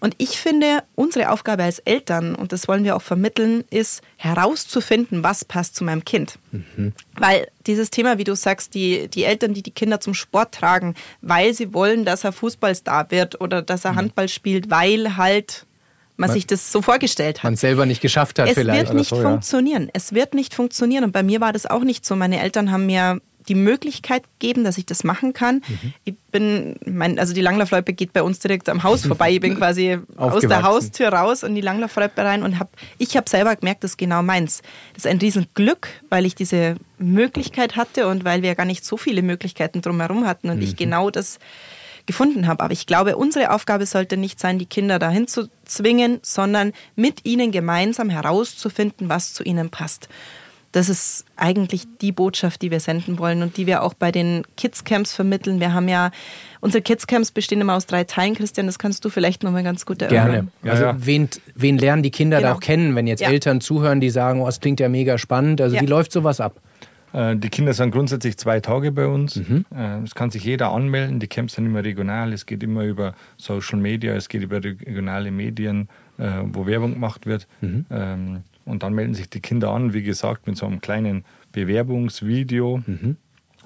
Und ich finde, unsere Aufgabe als Eltern, und das wollen wir auch vermitteln, ist herauszufinden, was passt zu meinem Kind. Mhm. Weil dieses Thema, wie du sagst, die, die Eltern, die die Kinder zum Sport tragen, weil sie wollen, dass er Fußballstar wird oder dass er mhm. Handball spielt, weil halt man, man, sich das so vorgestellt hat.
Man selber nicht geschafft hat
es
vielleicht.
Es wird nicht so, funktionieren. Ja. Es wird nicht funktionieren. Und bei mir war das auch nicht so. Meine Eltern haben mir die Möglichkeit gegeben, dass ich das machen kann. Mhm. Ich bin, mein, also die Langlaufloipe geht bei uns direkt am Haus vorbei. Ich bin quasi aus der Haustür raus in die Langlaufloipe rein und habe, ich habe selber gemerkt, das ist genau meins. Das ist ein Riesenglück, weil ich diese Möglichkeit hatte und weil wir gar nicht so viele Möglichkeiten drumherum hatten und mhm. ich genau das gefunden habe. Aber ich glaube, unsere Aufgabe sollte nicht sein, die Kinder dahin zu zwingen, sondern mit ihnen gemeinsam herauszufinden, was zu ihnen passt das ist eigentlich die Botschaft, die wir senden wollen und die wir auch bei den Kids-Camps vermitteln. Wir haben ja, unsere Kids-Camps bestehen immer aus drei Teilen. Christian, das kannst du vielleicht nochmal ganz gut
erörtern. Gerne. Also ja. wen, wen lernen die Kinder genau. da auch kennen, wenn jetzt ja. Eltern zuhören, die sagen, oh, das klingt ja mega spannend. Also ja. wie läuft sowas ab?
Äh, die Kinder sind grundsätzlich zwei Tage bei uns. Mhm. Äh, es kann sich jeder anmelden. Die Camps sind immer regional. Es geht immer über Social Media, es geht über regionale Medien, äh, wo Werbung gemacht wird. Mhm. Ähm, und dann melden sich die Kinder an, wie gesagt, mit so einem kleinen Bewerbungsvideo. Mhm.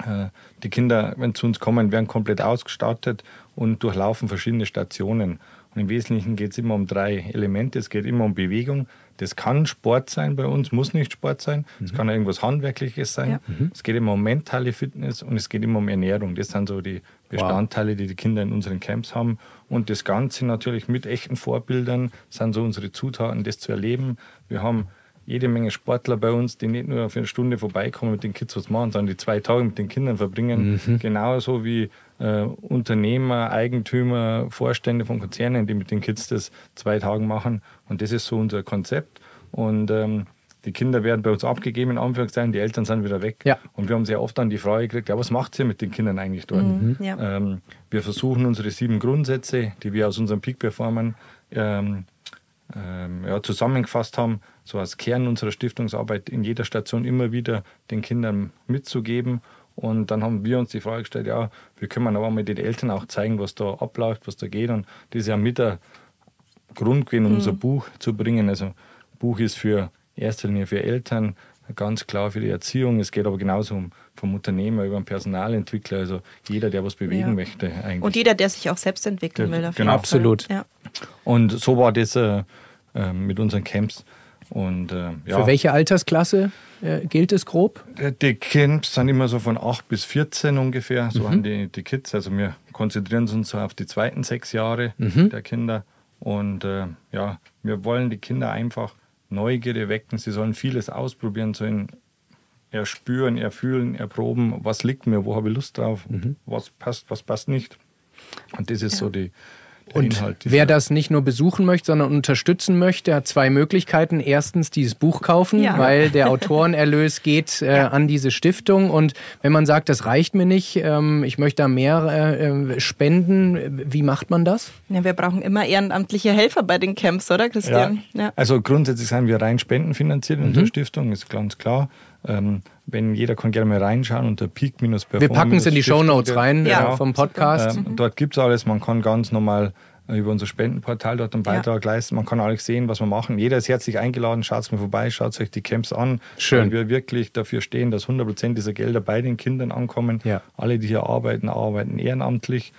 Äh, die Kinder, wenn zu uns kommen, werden komplett ausgestattet und durchlaufen verschiedene Stationen. Und im Wesentlichen geht es immer um drei Elemente. Es geht immer um Bewegung. Das kann Sport sein bei uns, muss nicht Sport sein. Es mhm. kann irgendwas Handwerkliches sein. Ja. Mhm. Es geht immer um mentale Fitness und es geht immer um Ernährung. Das sind so die Bestandteile, wow. die die Kinder in unseren Camps haben. Und das Ganze natürlich mit echten Vorbildern sind so unsere Zutaten, das zu erleben. Wir haben jede Menge Sportler bei uns, die nicht nur für eine Stunde vorbeikommen mit den Kids was machen, sondern die zwei Tage mit den Kindern verbringen. Mhm. Genauso wie äh, Unternehmer, Eigentümer, Vorstände von Konzernen, die mit den Kids das zwei Tage machen. Und das ist so unser Konzept. Und ähm, die Kinder werden bei uns abgegeben, in Anführungszeichen, die Eltern sind wieder weg.
Ja.
Und wir haben sehr oft dann die Frage gekriegt, ja, was macht ihr mit den Kindern eigentlich dort? Mhm, ja. ähm, wir versuchen unsere sieben Grundsätze, die wir aus unserem Peak Performern ähm, ähm, ja, zusammengefasst haben, so als Kern unserer Stiftungsarbeit in jeder Station immer wieder den Kindern mitzugeben. Und dann haben wir uns die Frage gestellt, ja, wie können wir aber mal den Eltern auch zeigen, was da abläuft, was da geht. Und das ist ja mit der Grund gewesen, mhm. unser Buch zu bringen. Also Buch ist für erster Linie für Eltern, ganz klar für die Erziehung. Es geht aber genauso um vom Unternehmer über den Personalentwickler, also jeder, der was bewegen ja. möchte. Eigentlich.
Und jeder, der sich auch selbst entwickeln
der, will. Genau, absolut.
Ja. Und so war das äh, äh, mit unseren Camps. Und, äh,
ja. Für welche Altersklasse äh, gilt es grob?
Die Camps sind immer so von 8 bis 14 ungefähr, so mhm. an die, die Kids. Also wir konzentrieren uns so auf die zweiten sechs Jahre mhm. der Kinder. Und äh, ja, wir wollen die Kinder einfach Neugierde wecken. Sie sollen vieles ausprobieren, sollen erspüren, erfühlen, erproben, was liegt mir, wo habe ich Lust drauf, mhm. was passt, was passt nicht. Und das ist ja. so die,
und Inhalt, wer das nicht nur besuchen möchte, sondern unterstützen möchte, hat zwei Möglichkeiten. Erstens dieses Buch kaufen, ja. weil der Autorenerlös geht äh, ja. an diese Stiftung. Und wenn man sagt, das reicht mir nicht, ähm, ich möchte da mehr äh, äh spenden, wie macht man das?
Ja, wir brauchen immer ehrenamtliche Helfer bei den Camps, oder Christian?
Ja. Also grundsätzlich sind wir rein spendenfinanziert in mhm. unserer Stiftung, ist ganz klar. Ähm, wenn jeder kann gerne mal reinschauen unter peak performance
Wir packen es in die Show Notes rein ja. äh, vom Podcast.
Ähm, dort gibt es alles. Man kann ganz normal äh, über unser Spendenportal dort einen Beitrag ja. leisten. Man kann alles sehen, was wir machen. Jeder ist herzlich eingeladen. Schaut mal vorbei, schaut euch die Camps an.
Schön. Weil
wir wirklich dafür stehen, dass 100% dieser Gelder bei den Kindern ankommen.
Ja.
Alle, die hier arbeiten, arbeiten ehrenamtlich.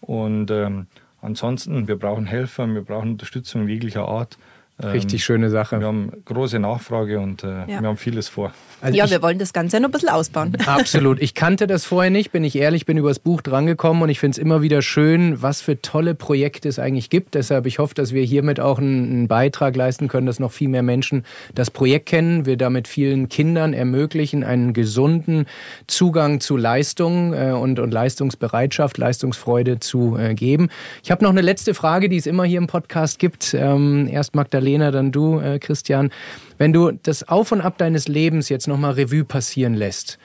Und ähm, ansonsten, wir brauchen Helfer, wir brauchen Unterstützung jeglicher Art.
Richtig ähm, schöne Sache.
Wir haben große Nachfrage und äh, ja. wir haben vieles vor.
Also ja, wir wollen das Ganze noch ein bisschen ausbauen.
Absolut. Ich kannte das vorher nicht, bin ich ehrlich, bin übers Buch drangekommen und ich finde es immer wieder schön, was für tolle Projekte es eigentlich gibt. Deshalb, ich hoffe, dass wir hiermit auch einen, einen Beitrag leisten können, dass noch viel mehr Menschen das Projekt kennen, wir damit vielen Kindern ermöglichen, einen gesunden Zugang zu Leistung äh, und, und Leistungsbereitschaft, Leistungsfreude zu äh, geben. Ich habe noch eine letzte Frage, die es immer hier im Podcast gibt. Ähm, erst Magdalena, dann du, äh, Christian. Wenn du das Auf und Ab deines Lebens jetzt nochmal Revue passieren lässt,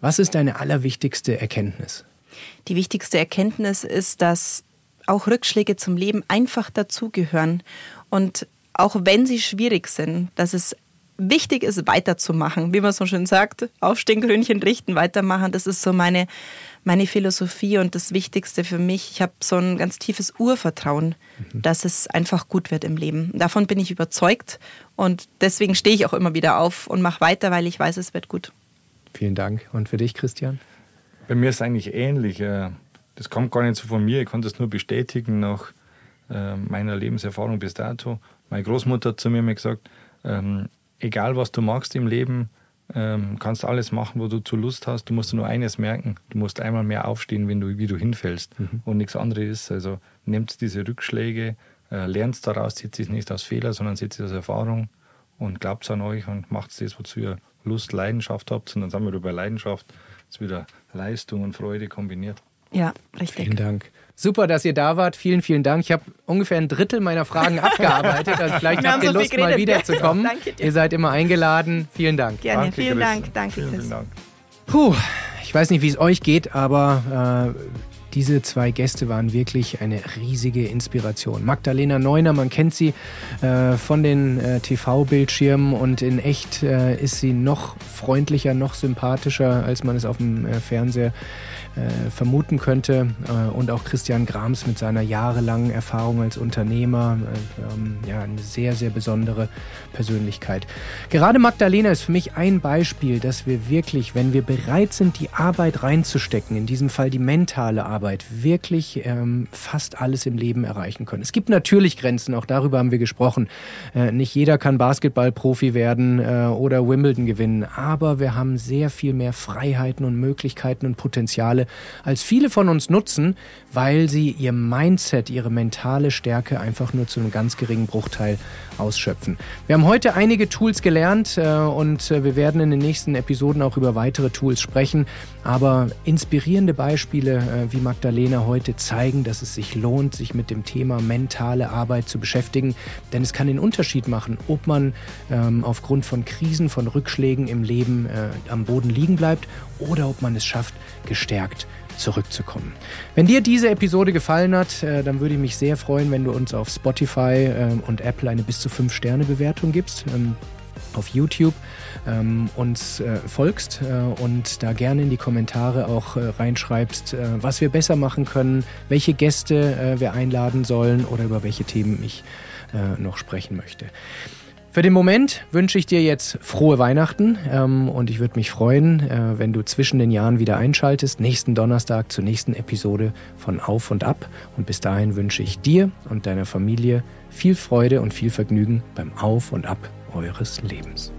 was ist deine allerwichtigste Erkenntnis?
Die wichtigste Erkenntnis ist, dass auch Rückschläge zum Leben einfach dazugehören. Und auch wenn sie schwierig sind, dass es wichtig ist, weiterzumachen. Wie man so schön sagt, aufstehen, Krönchen richten, weitermachen. Das ist so meine, meine Philosophie und das Wichtigste für mich. Ich habe so ein ganz tiefes Urvertrauen, mhm. dass es einfach gut wird im Leben. Davon bin ich überzeugt und deswegen stehe ich auch immer wieder auf und mache weiter, weil ich weiß, es wird gut.
Vielen Dank. Und für dich, Christian?
Bei mir ist es eigentlich ähnlich. Äh, das kommt gar nicht so von mir. Ich konnte es nur bestätigen nach äh, meiner Lebenserfahrung bis dato. Meine Großmutter hat zu mir gesagt, ähm, egal was du magst im Leben, ähm, kannst alles machen, wo du zu Lust hast. Du musst nur eines merken. Du musst einmal mehr aufstehen, wenn du, wie du hinfällst. Mhm. Und nichts anderes ist. Also nimmst diese Rückschläge, äh, lernst daraus, zieht es nicht aus Fehler, sondern zieht es aus Erfahrung und glaubt an euch und macht das, wozu ihr Lust, Leidenschaft habt. Und dann sind wir über Leidenschaft, ist wieder Leistung und Freude kombiniert.
Ja, richtig.
Vielen Dank. Super, dass ihr da wart. Vielen, vielen Dank. Ich habe ungefähr ein Drittel meiner Fragen abgearbeitet. Also vielleicht habt ihr so Lust, mal wiederzukommen. Danke dir. Ihr seid immer eingeladen. Vielen Dank.
Gerne, Danke, vielen. Dank. Danke, vielen. Vielen Dank.
Puh, ich weiß nicht, wie es euch geht, aber äh, diese zwei Gäste waren wirklich eine riesige Inspiration. Magdalena Neuner, man kennt sie äh, von den äh, TV-Bildschirmen und in echt äh, ist sie noch freundlicher, noch sympathischer, als man es auf dem äh, Fernseher äh, vermuten könnte. Äh, und auch Christian Grams mit seiner jahrelangen Erfahrung als Unternehmer. Äh, ähm, ja, eine sehr, sehr besondere Persönlichkeit. Gerade Magdalena ist für mich ein Beispiel, dass wir wirklich, wenn wir bereit sind, die Arbeit reinzustecken, in diesem Fall die mentale Arbeit, wirklich ähm, fast alles im Leben erreichen können. Es gibt natürlich Grenzen, auch darüber haben wir gesprochen. Äh, nicht jeder kann Basketballprofi werden äh, oder Wimbledon gewinnen, aber wir haben sehr viel mehr Freiheiten und Möglichkeiten und Potenziale, als viele von uns nutzen, weil sie ihr Mindset, ihre mentale Stärke einfach nur zu einem ganz geringen Bruchteil ausschöpfen. Wir haben heute einige Tools gelernt äh, und äh, wir werden in den nächsten Episoden auch über weitere Tools sprechen. Aber inspirierende Beispiele äh, wie Magdalena heute zeigen, dass es sich lohnt, sich mit dem Thema mentale Arbeit zu beschäftigen. Denn es kann den Unterschied machen, ob man ähm, aufgrund von Krisen, von Rückschlägen im Leben am Boden liegen bleibt oder ob man es schafft, gestärkt zurückzukommen. Wenn dir diese Episode gefallen hat, äh, dann würde ich mich sehr freuen, wenn du uns auf Spotify äh, und Apple eine bis zu 5 Sterne Bewertung gibst. Ähm, auf YouTube ähm, uns äh, folgst äh, und da gerne in die Kommentare auch äh, reinschreibst, äh, was wir besser machen können, welche Gäste äh, wir einladen sollen oder über welche Themen ich noch sprechen möchte. Für den Moment wünsche ich dir jetzt frohe Weihnachten ähm, und ich würde mich freuen, äh, wenn du zwischen den Jahren wieder einschaltest, nächsten Donnerstag zur nächsten Episode von Auf und Ab. Und bis dahin wünsche ich dir und deiner Familie viel Freude und viel Vergnügen beim Auf und Ab eures Lebens.